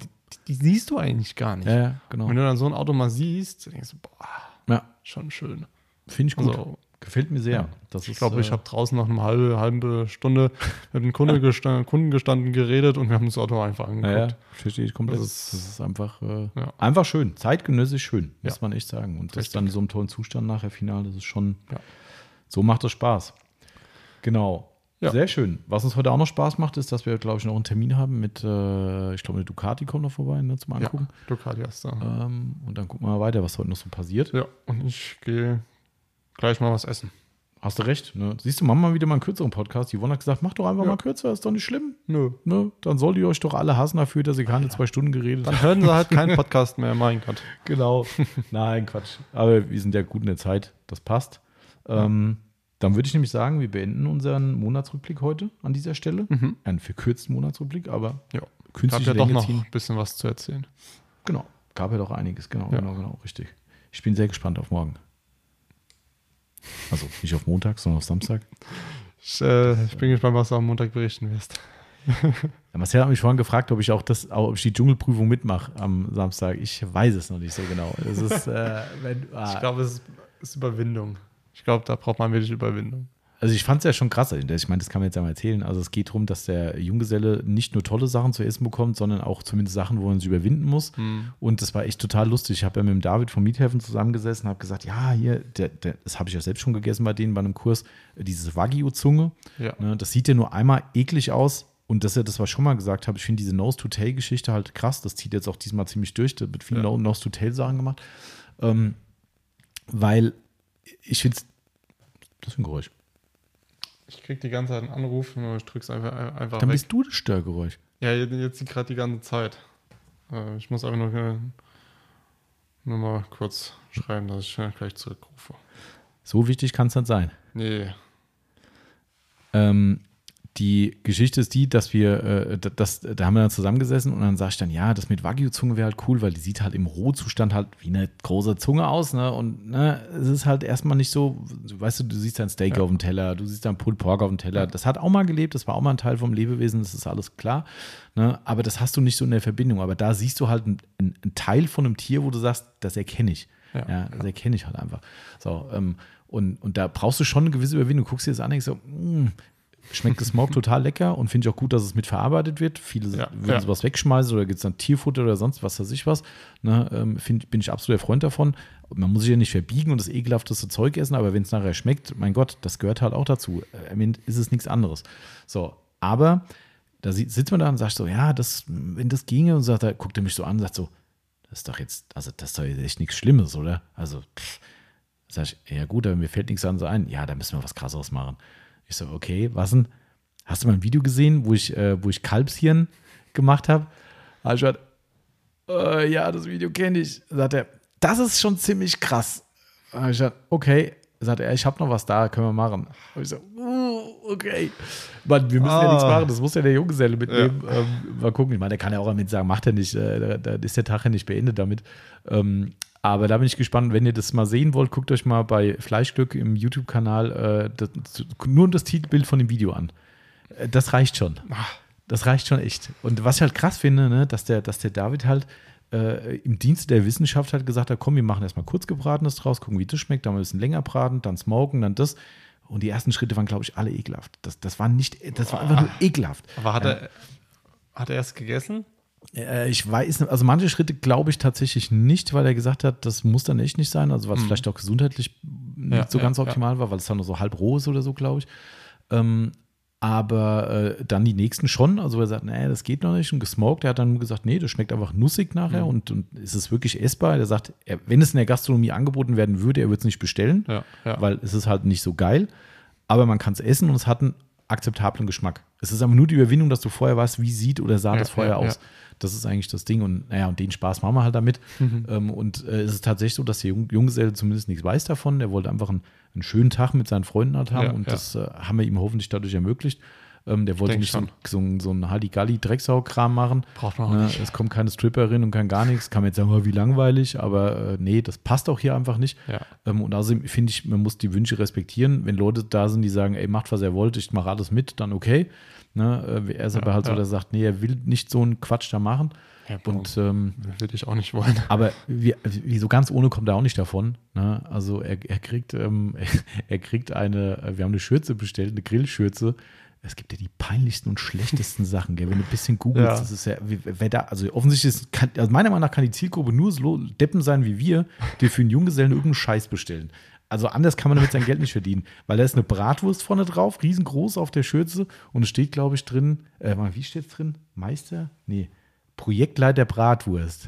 Die siehst du eigentlich gar nicht. Ja, ja, genau. Wenn du dann so ein Auto mal siehst, denkst du, boah, Ja, schon schön. finde ich gut. Also Gefällt mir sehr. Ja. Das Ich glaube, äh, ich habe draußen noch eine halbe, halbe Stunde mit einem Kunde gestanden, Kunden gestanden, geredet und wir haben das Auto einfach angeguckt. Ja, verstehe ich komplett. Das Das ist- ist, einfach, äh, Ja. einfach schön. Zeitgenössisch schön, muss man echt sagen. Und das Richtig. dann in so einem tollen Zustand nachher final, das ist schon, Ja. so macht das Spaß. Genau. Ja. Sehr schön. Was uns heute auch noch Spaß macht, ist, dass wir, glaube ich, noch einen Termin haben mit, äh, ich glaube, eine Ducati kommt noch vorbei, ne, zum Angucken. Ja, Ducati hast da. Ähm, und dann gucken wir mal weiter, was heute noch so passiert. Ja, und ich gehe gleich mal was essen. Hast du recht. Ne? Siehst du, machen wir mal wieder mal einen kürzeren Podcast. Die Yvonne hat gesagt, mach doch einfach Ja. mal kürzer, ist doch nicht schlimm. Nö. Ne? Dann sollt ihr euch doch alle hassen dafür, dass ihr keine zwei Stunden geredet habt. Dann hören sie halt keinen Podcast mehr, mein Gott. Genau. Nein, Quatsch. Aber wir sind ja gut in der Zeit. Das passt. Ähm, dann würde ich nämlich sagen, wir beenden unseren Monatsrückblick heute an dieser Stelle. Mhm. Einen verkürzten Monatsrückblick, aber Ja. Gab künstliche ja doch noch ziehen. ein bisschen was zu erzählen. Genau. Gab ja doch einiges. Genau, Ja. genau, genau. Richtig. Ich bin sehr gespannt auf morgen. Also nicht auf Montag, sondern auf Samstag. Ich, äh, ich bin gespannt, was du am Montag berichten wirst. Ja, Marcel hat mich vorhin gefragt, ob ich auch das, ob ich die Dschungelprüfung mitmache am Samstag. Ich weiß es noch nicht so genau. Ist, äh, wenn, ah, Ich glaube, es ist Überwindung. Ich glaube, da braucht man wirklich Überwindung. Also ich fand es ja schon krass. Ich meine, das kann man jetzt ja mal erzählen. Also es geht darum, dass der Junggeselle nicht nur tolle Sachen zu essen bekommt, sondern auch zumindest Sachen, wo man sich überwinden muss. Und das war echt total lustig. Ich habe ja mit dem David vom Miethelfen zusammengesessen und habe gesagt, ja, hier, der, der, das habe ich ja selbst schon gegessen bei denen bei einem Kurs, äh, diese Wagyu-Zunge. Ja. Ne, das sieht ja nur einmal eklig aus. Und das ist ja das, was ich schon mal gesagt habe, ich finde diese Nose-to-Tail-Geschichte halt krass. Das zieht jetzt auch diesmal ziemlich durch. Da wird viel Ja. Nose-to-Tail-Sachen gemacht. Ähm, weil ich finde es, das ist ein Geräusch. Ich krieg die ganze Zeit einen Anruf, nur ich drück's einfach, einfach Dann weg. bist du das Störgeräusch. Ja, jetzt, gerade die ganze Zeit. Äh, ich muss einfach nur, nur mal kurz schreiben, dass ich äh, gleich zurückrufe. So wichtig kann es nicht sein. Nee. Ähm, die Geschichte ist die, dass wir, äh, da- das, da haben wir dann zusammengesessen und dann sag ich dann, ja, das mit Wagyu-Zunge wäre halt cool, weil die sieht halt im Rohzustand halt wie eine große Zunge aus, ne? Und ne, es ist halt erstmal nicht so, weißt du, du siehst ein Steak Ja. auf dem Teller, du siehst ein Pulled Pork auf dem Teller. Das hat auch mal gelebt, das war auch mal ein Teil vom Lebewesen, das ist alles klar. Ne? Aber das hast du nicht so in der Verbindung. Aber da siehst du halt einen ein Teil von einem Tier, wo du sagst, das erkenne ich. Ja. Ja, das erkenne ich halt einfach. So, ähm, und, und da brauchst du schon eine gewisse Überwindung. Du guckst dir das an und denkst so, mh, schmeckt gesmoked total lecker und finde ich auch gut, dass es mit verarbeitet wird. Viele Ja, würden ja. sowas wegschmeißen oder gibt es dann Tierfutter oder sonst was weiß ich was. Ne, ähm, find, bin ich absolut der Freund davon. Man muss sich ja nicht verbiegen und das ekelhafteste Zeug essen, aber wenn es nachher schmeckt, mein Gott, das gehört halt auch dazu. Äh, Am Ende ist es nichts anderes. So, aber da si- sitzt man da und sagt so, ja, das, wenn das ginge, und sagt, er, guckt er mich so an und sagt so, das ist doch jetzt, also das ist doch jetzt echt nichts Schlimmes, oder? Also, pff. sag ich, ja gut, aber mir fällt nichts anderes ein. Ja, da müssen wir was krasseres machen. Ich so, okay, was denn? Hast du mal ein Video gesehen, wo ich, äh, wo ich Kalbshirn gemacht habe? Hab ich gesagt, äh, ja, das Video kenne ich. Sagt er, das ist schon ziemlich krass. Hab ich gesagt, okay. Sagt er, ich habe noch was da, können wir machen. Hab ich so, uh, okay. Mann, wir müssen ja Ah. nichts machen, das muss ja der Junggeselle mitnehmen. Ähm, mal gucken. Ich meine, der kann ja auch damit sagen, macht er nicht, äh, da, da ist der Tag ja nicht beendet damit. Ähm, aber da bin ich gespannt, wenn ihr das mal sehen wollt, guckt euch mal bei Fleischglück im YouTube-Kanal äh, nur das Titelbild von dem Video an. Äh, Das reicht schon. Das reicht schon echt. Und was ich halt krass finde, ne, dass, der, dass der David halt äh, im Dienste der Wissenschaft halt gesagt hat, komm, wir machen erstmal kurz gebratenes draus, gucken, wie das schmeckt, dann ein bisschen länger braten, dann smoken, dann das. Und die ersten Schritte waren, glaube ich, alle ekelhaft. Das, das war nicht, das war einfach nur ekelhaft. Aber hat, er, hat er es gegessen? Äh, ich weiß, also manche Schritte glaube ich tatsächlich nicht, weil er gesagt hat, das muss dann echt nicht sein. Also was vielleicht auch gesundheitlich nicht Ja, so ja, ganz ja. optimal war, weil es dann nur so halb roh ist oder so, glaube ich. Ähm, aber äh, dann die nächsten schon. Also er sagt, nee, das geht noch nicht. Und gesmoked, er hat dann gesagt, nee, das schmeckt einfach nussig nachher und, und ist es wirklich essbar. Er sagt, er, wenn es in der Gastronomie angeboten werden würde, er würde es nicht bestellen, Ja, ja. weil es ist halt nicht so geil. Aber man kann es essen und es hat einen akzeptablen Geschmack. Es ist aber nur die Überwindung, dass du vorher weißt, wie sieht oder sah Ja, das vorher ja, aus. Das ist eigentlich das Ding. Und naja, und den Spaß machen wir halt damit. Mhm. Ähm, und äh, es ist tatsächlich so, dass der Jung Junggeselle zumindest nichts weiß davon. Er wollte einfach einen, einen schönen Tag mit seinen Freunden halt haben Ja, und ja. das äh, haben wir ihm hoffentlich dadurch ermöglicht. Ähm, der wollte nicht so, so, ein- so ein Halligalli-Drecksau-Kram machen. Braucht man auch Ne, nicht. es kommt keine Stripperin und kein gar nichts. Kann man jetzt sagen, oh, wie langweilig, aber äh, nee, das passt auch hier einfach nicht. Ja. Ähm, und außerdem finde ich, man muss die Wünsche respektieren. Wenn Leute da sind, die sagen, ey, macht, was er wollt, ich mache alles mit, dann okay. Ne, äh, er ist aber halt so, ja. der sagt, nee, er will nicht so einen Quatsch da machen. Ja, Und ähm, würde ich auch nicht wollen. aber wie, wie so ganz ohne kommt er auch nicht davon. Ne? Also er, er kriegt, ähm, er kriegt eine, wir haben eine Schürze bestellt, eine Grillschürze. Es gibt ja die peinlichsten und schlechtesten Sachen, gell? wenn du ein bisschen googelst. Ja. Das ist ja, wer da, also offensichtlich ist, kann, also meiner Meinung nach kann die Zielgruppe nur so Deppen sein wie wir, die für einen Junggesellen irgendeinen Scheiß bestellen. Also anders kann man damit sein Geld nicht verdienen, weil da ist eine Bratwurst vorne drauf, riesengroß auf der Schürze und es steht, glaube ich, drin, äh, wie steht's drin? Meister? Nee, Projektleiter Bratwurst.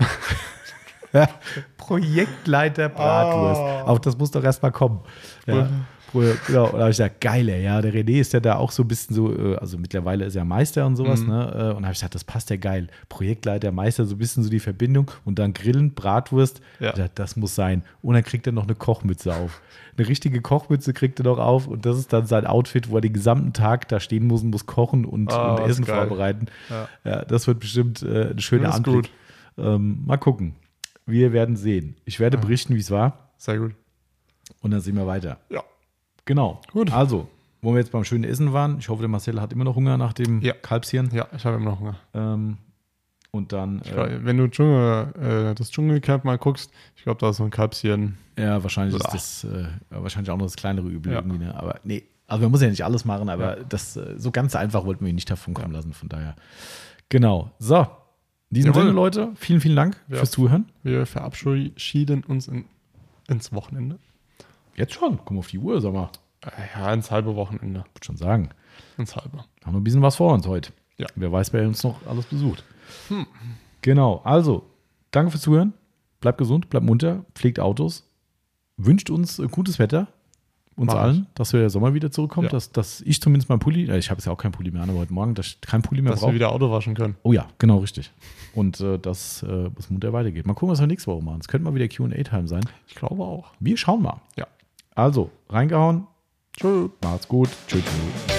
Projektleiter Bratwurst. Oh. Auch das muss doch erstmal kommen. Ja, Pro- genau. Und da habe ich gesagt, geil, ey, ja, der René ist ja da auch so ein bisschen so, äh, also mittlerweile ist er Meister und sowas, Mhm. ne? äh, Und da habe ich gesagt, das passt ja geil. Projektleiter, Meister, so ein bisschen so die Verbindung und dann Grillen, Bratwurst. Ja. Dachte, das muss sein. Und dann kriegt er noch eine Kochmütze auf. Eine richtige Kochmütze kriegt er noch auf und das ist dann sein Outfit, wo er den gesamten Tag da stehen muss und muss kochen und, Ah, und Essen vorbereiten. Ja. Ja, das wird bestimmt äh, ein schöner Das Anblick. Ähm, mal gucken. Wir werden sehen. Ich werde berichten, wie es war Sehr gut. und dann sehen wir weiter. Ja. Genau. Gut. Also, wo wir jetzt beim schönen Essen waren, ich hoffe, der Marcel hat immer noch Hunger nach dem Ja. Kalbshirn. Ja, ich habe immer noch Hunger. Ähm, und dann, äh, Wenn du Dschungel, äh, das Dschungelcamp mal guckst, ich glaube, da ist so ein Kalbshirn. ja, wahrscheinlich Blah. ist das äh, wahrscheinlich auch noch das kleinere Übel Ja. irgendwie. Ne? Aber nee, also man muss ja nicht alles machen, aber das äh, so ganz einfach wollten wir ihn nicht davon kommen lassen. Von daher. Genau. So. In diesem Jawohl. Sinne, Leute, vielen, vielen Dank Ja. fürs Zuhören. Wir verabschieden uns in, ins Wochenende. Jetzt schon. Komm auf die Uhr, sag mal. Ja, ins halbe Wochenende. Würde schon sagen. Ins halbe. Haben noch ein bisschen was vor uns heute. Ja. Wer weiß, wer uns noch alles besucht. Genau, also, danke fürs Zuhören. Bleibt gesund, bleibt munter, pflegt Autos, wünscht uns äh, gutes Wetter, uns Mach allen, dass wir der Sommer wieder zurückkommt, Ja. dass, dass ich zumindest mein Pulli, äh, ich habe jetzt ja auch kein Pulli mehr an, aber heute Morgen, dass ich kein Pulli mehr Dass wir brauche. wieder Auto waschen können. Oh ja, genau, richtig. Und äh, dass äh, es munter weitergeht. Mal gucken, was wir nächste Woche machen. Es könnte mal wieder QA-Time sein. Ich glaube auch. Wir schauen mal. Ja. Also, reingehauen. Tschö. Macht's gut. Tschüss. tschüss.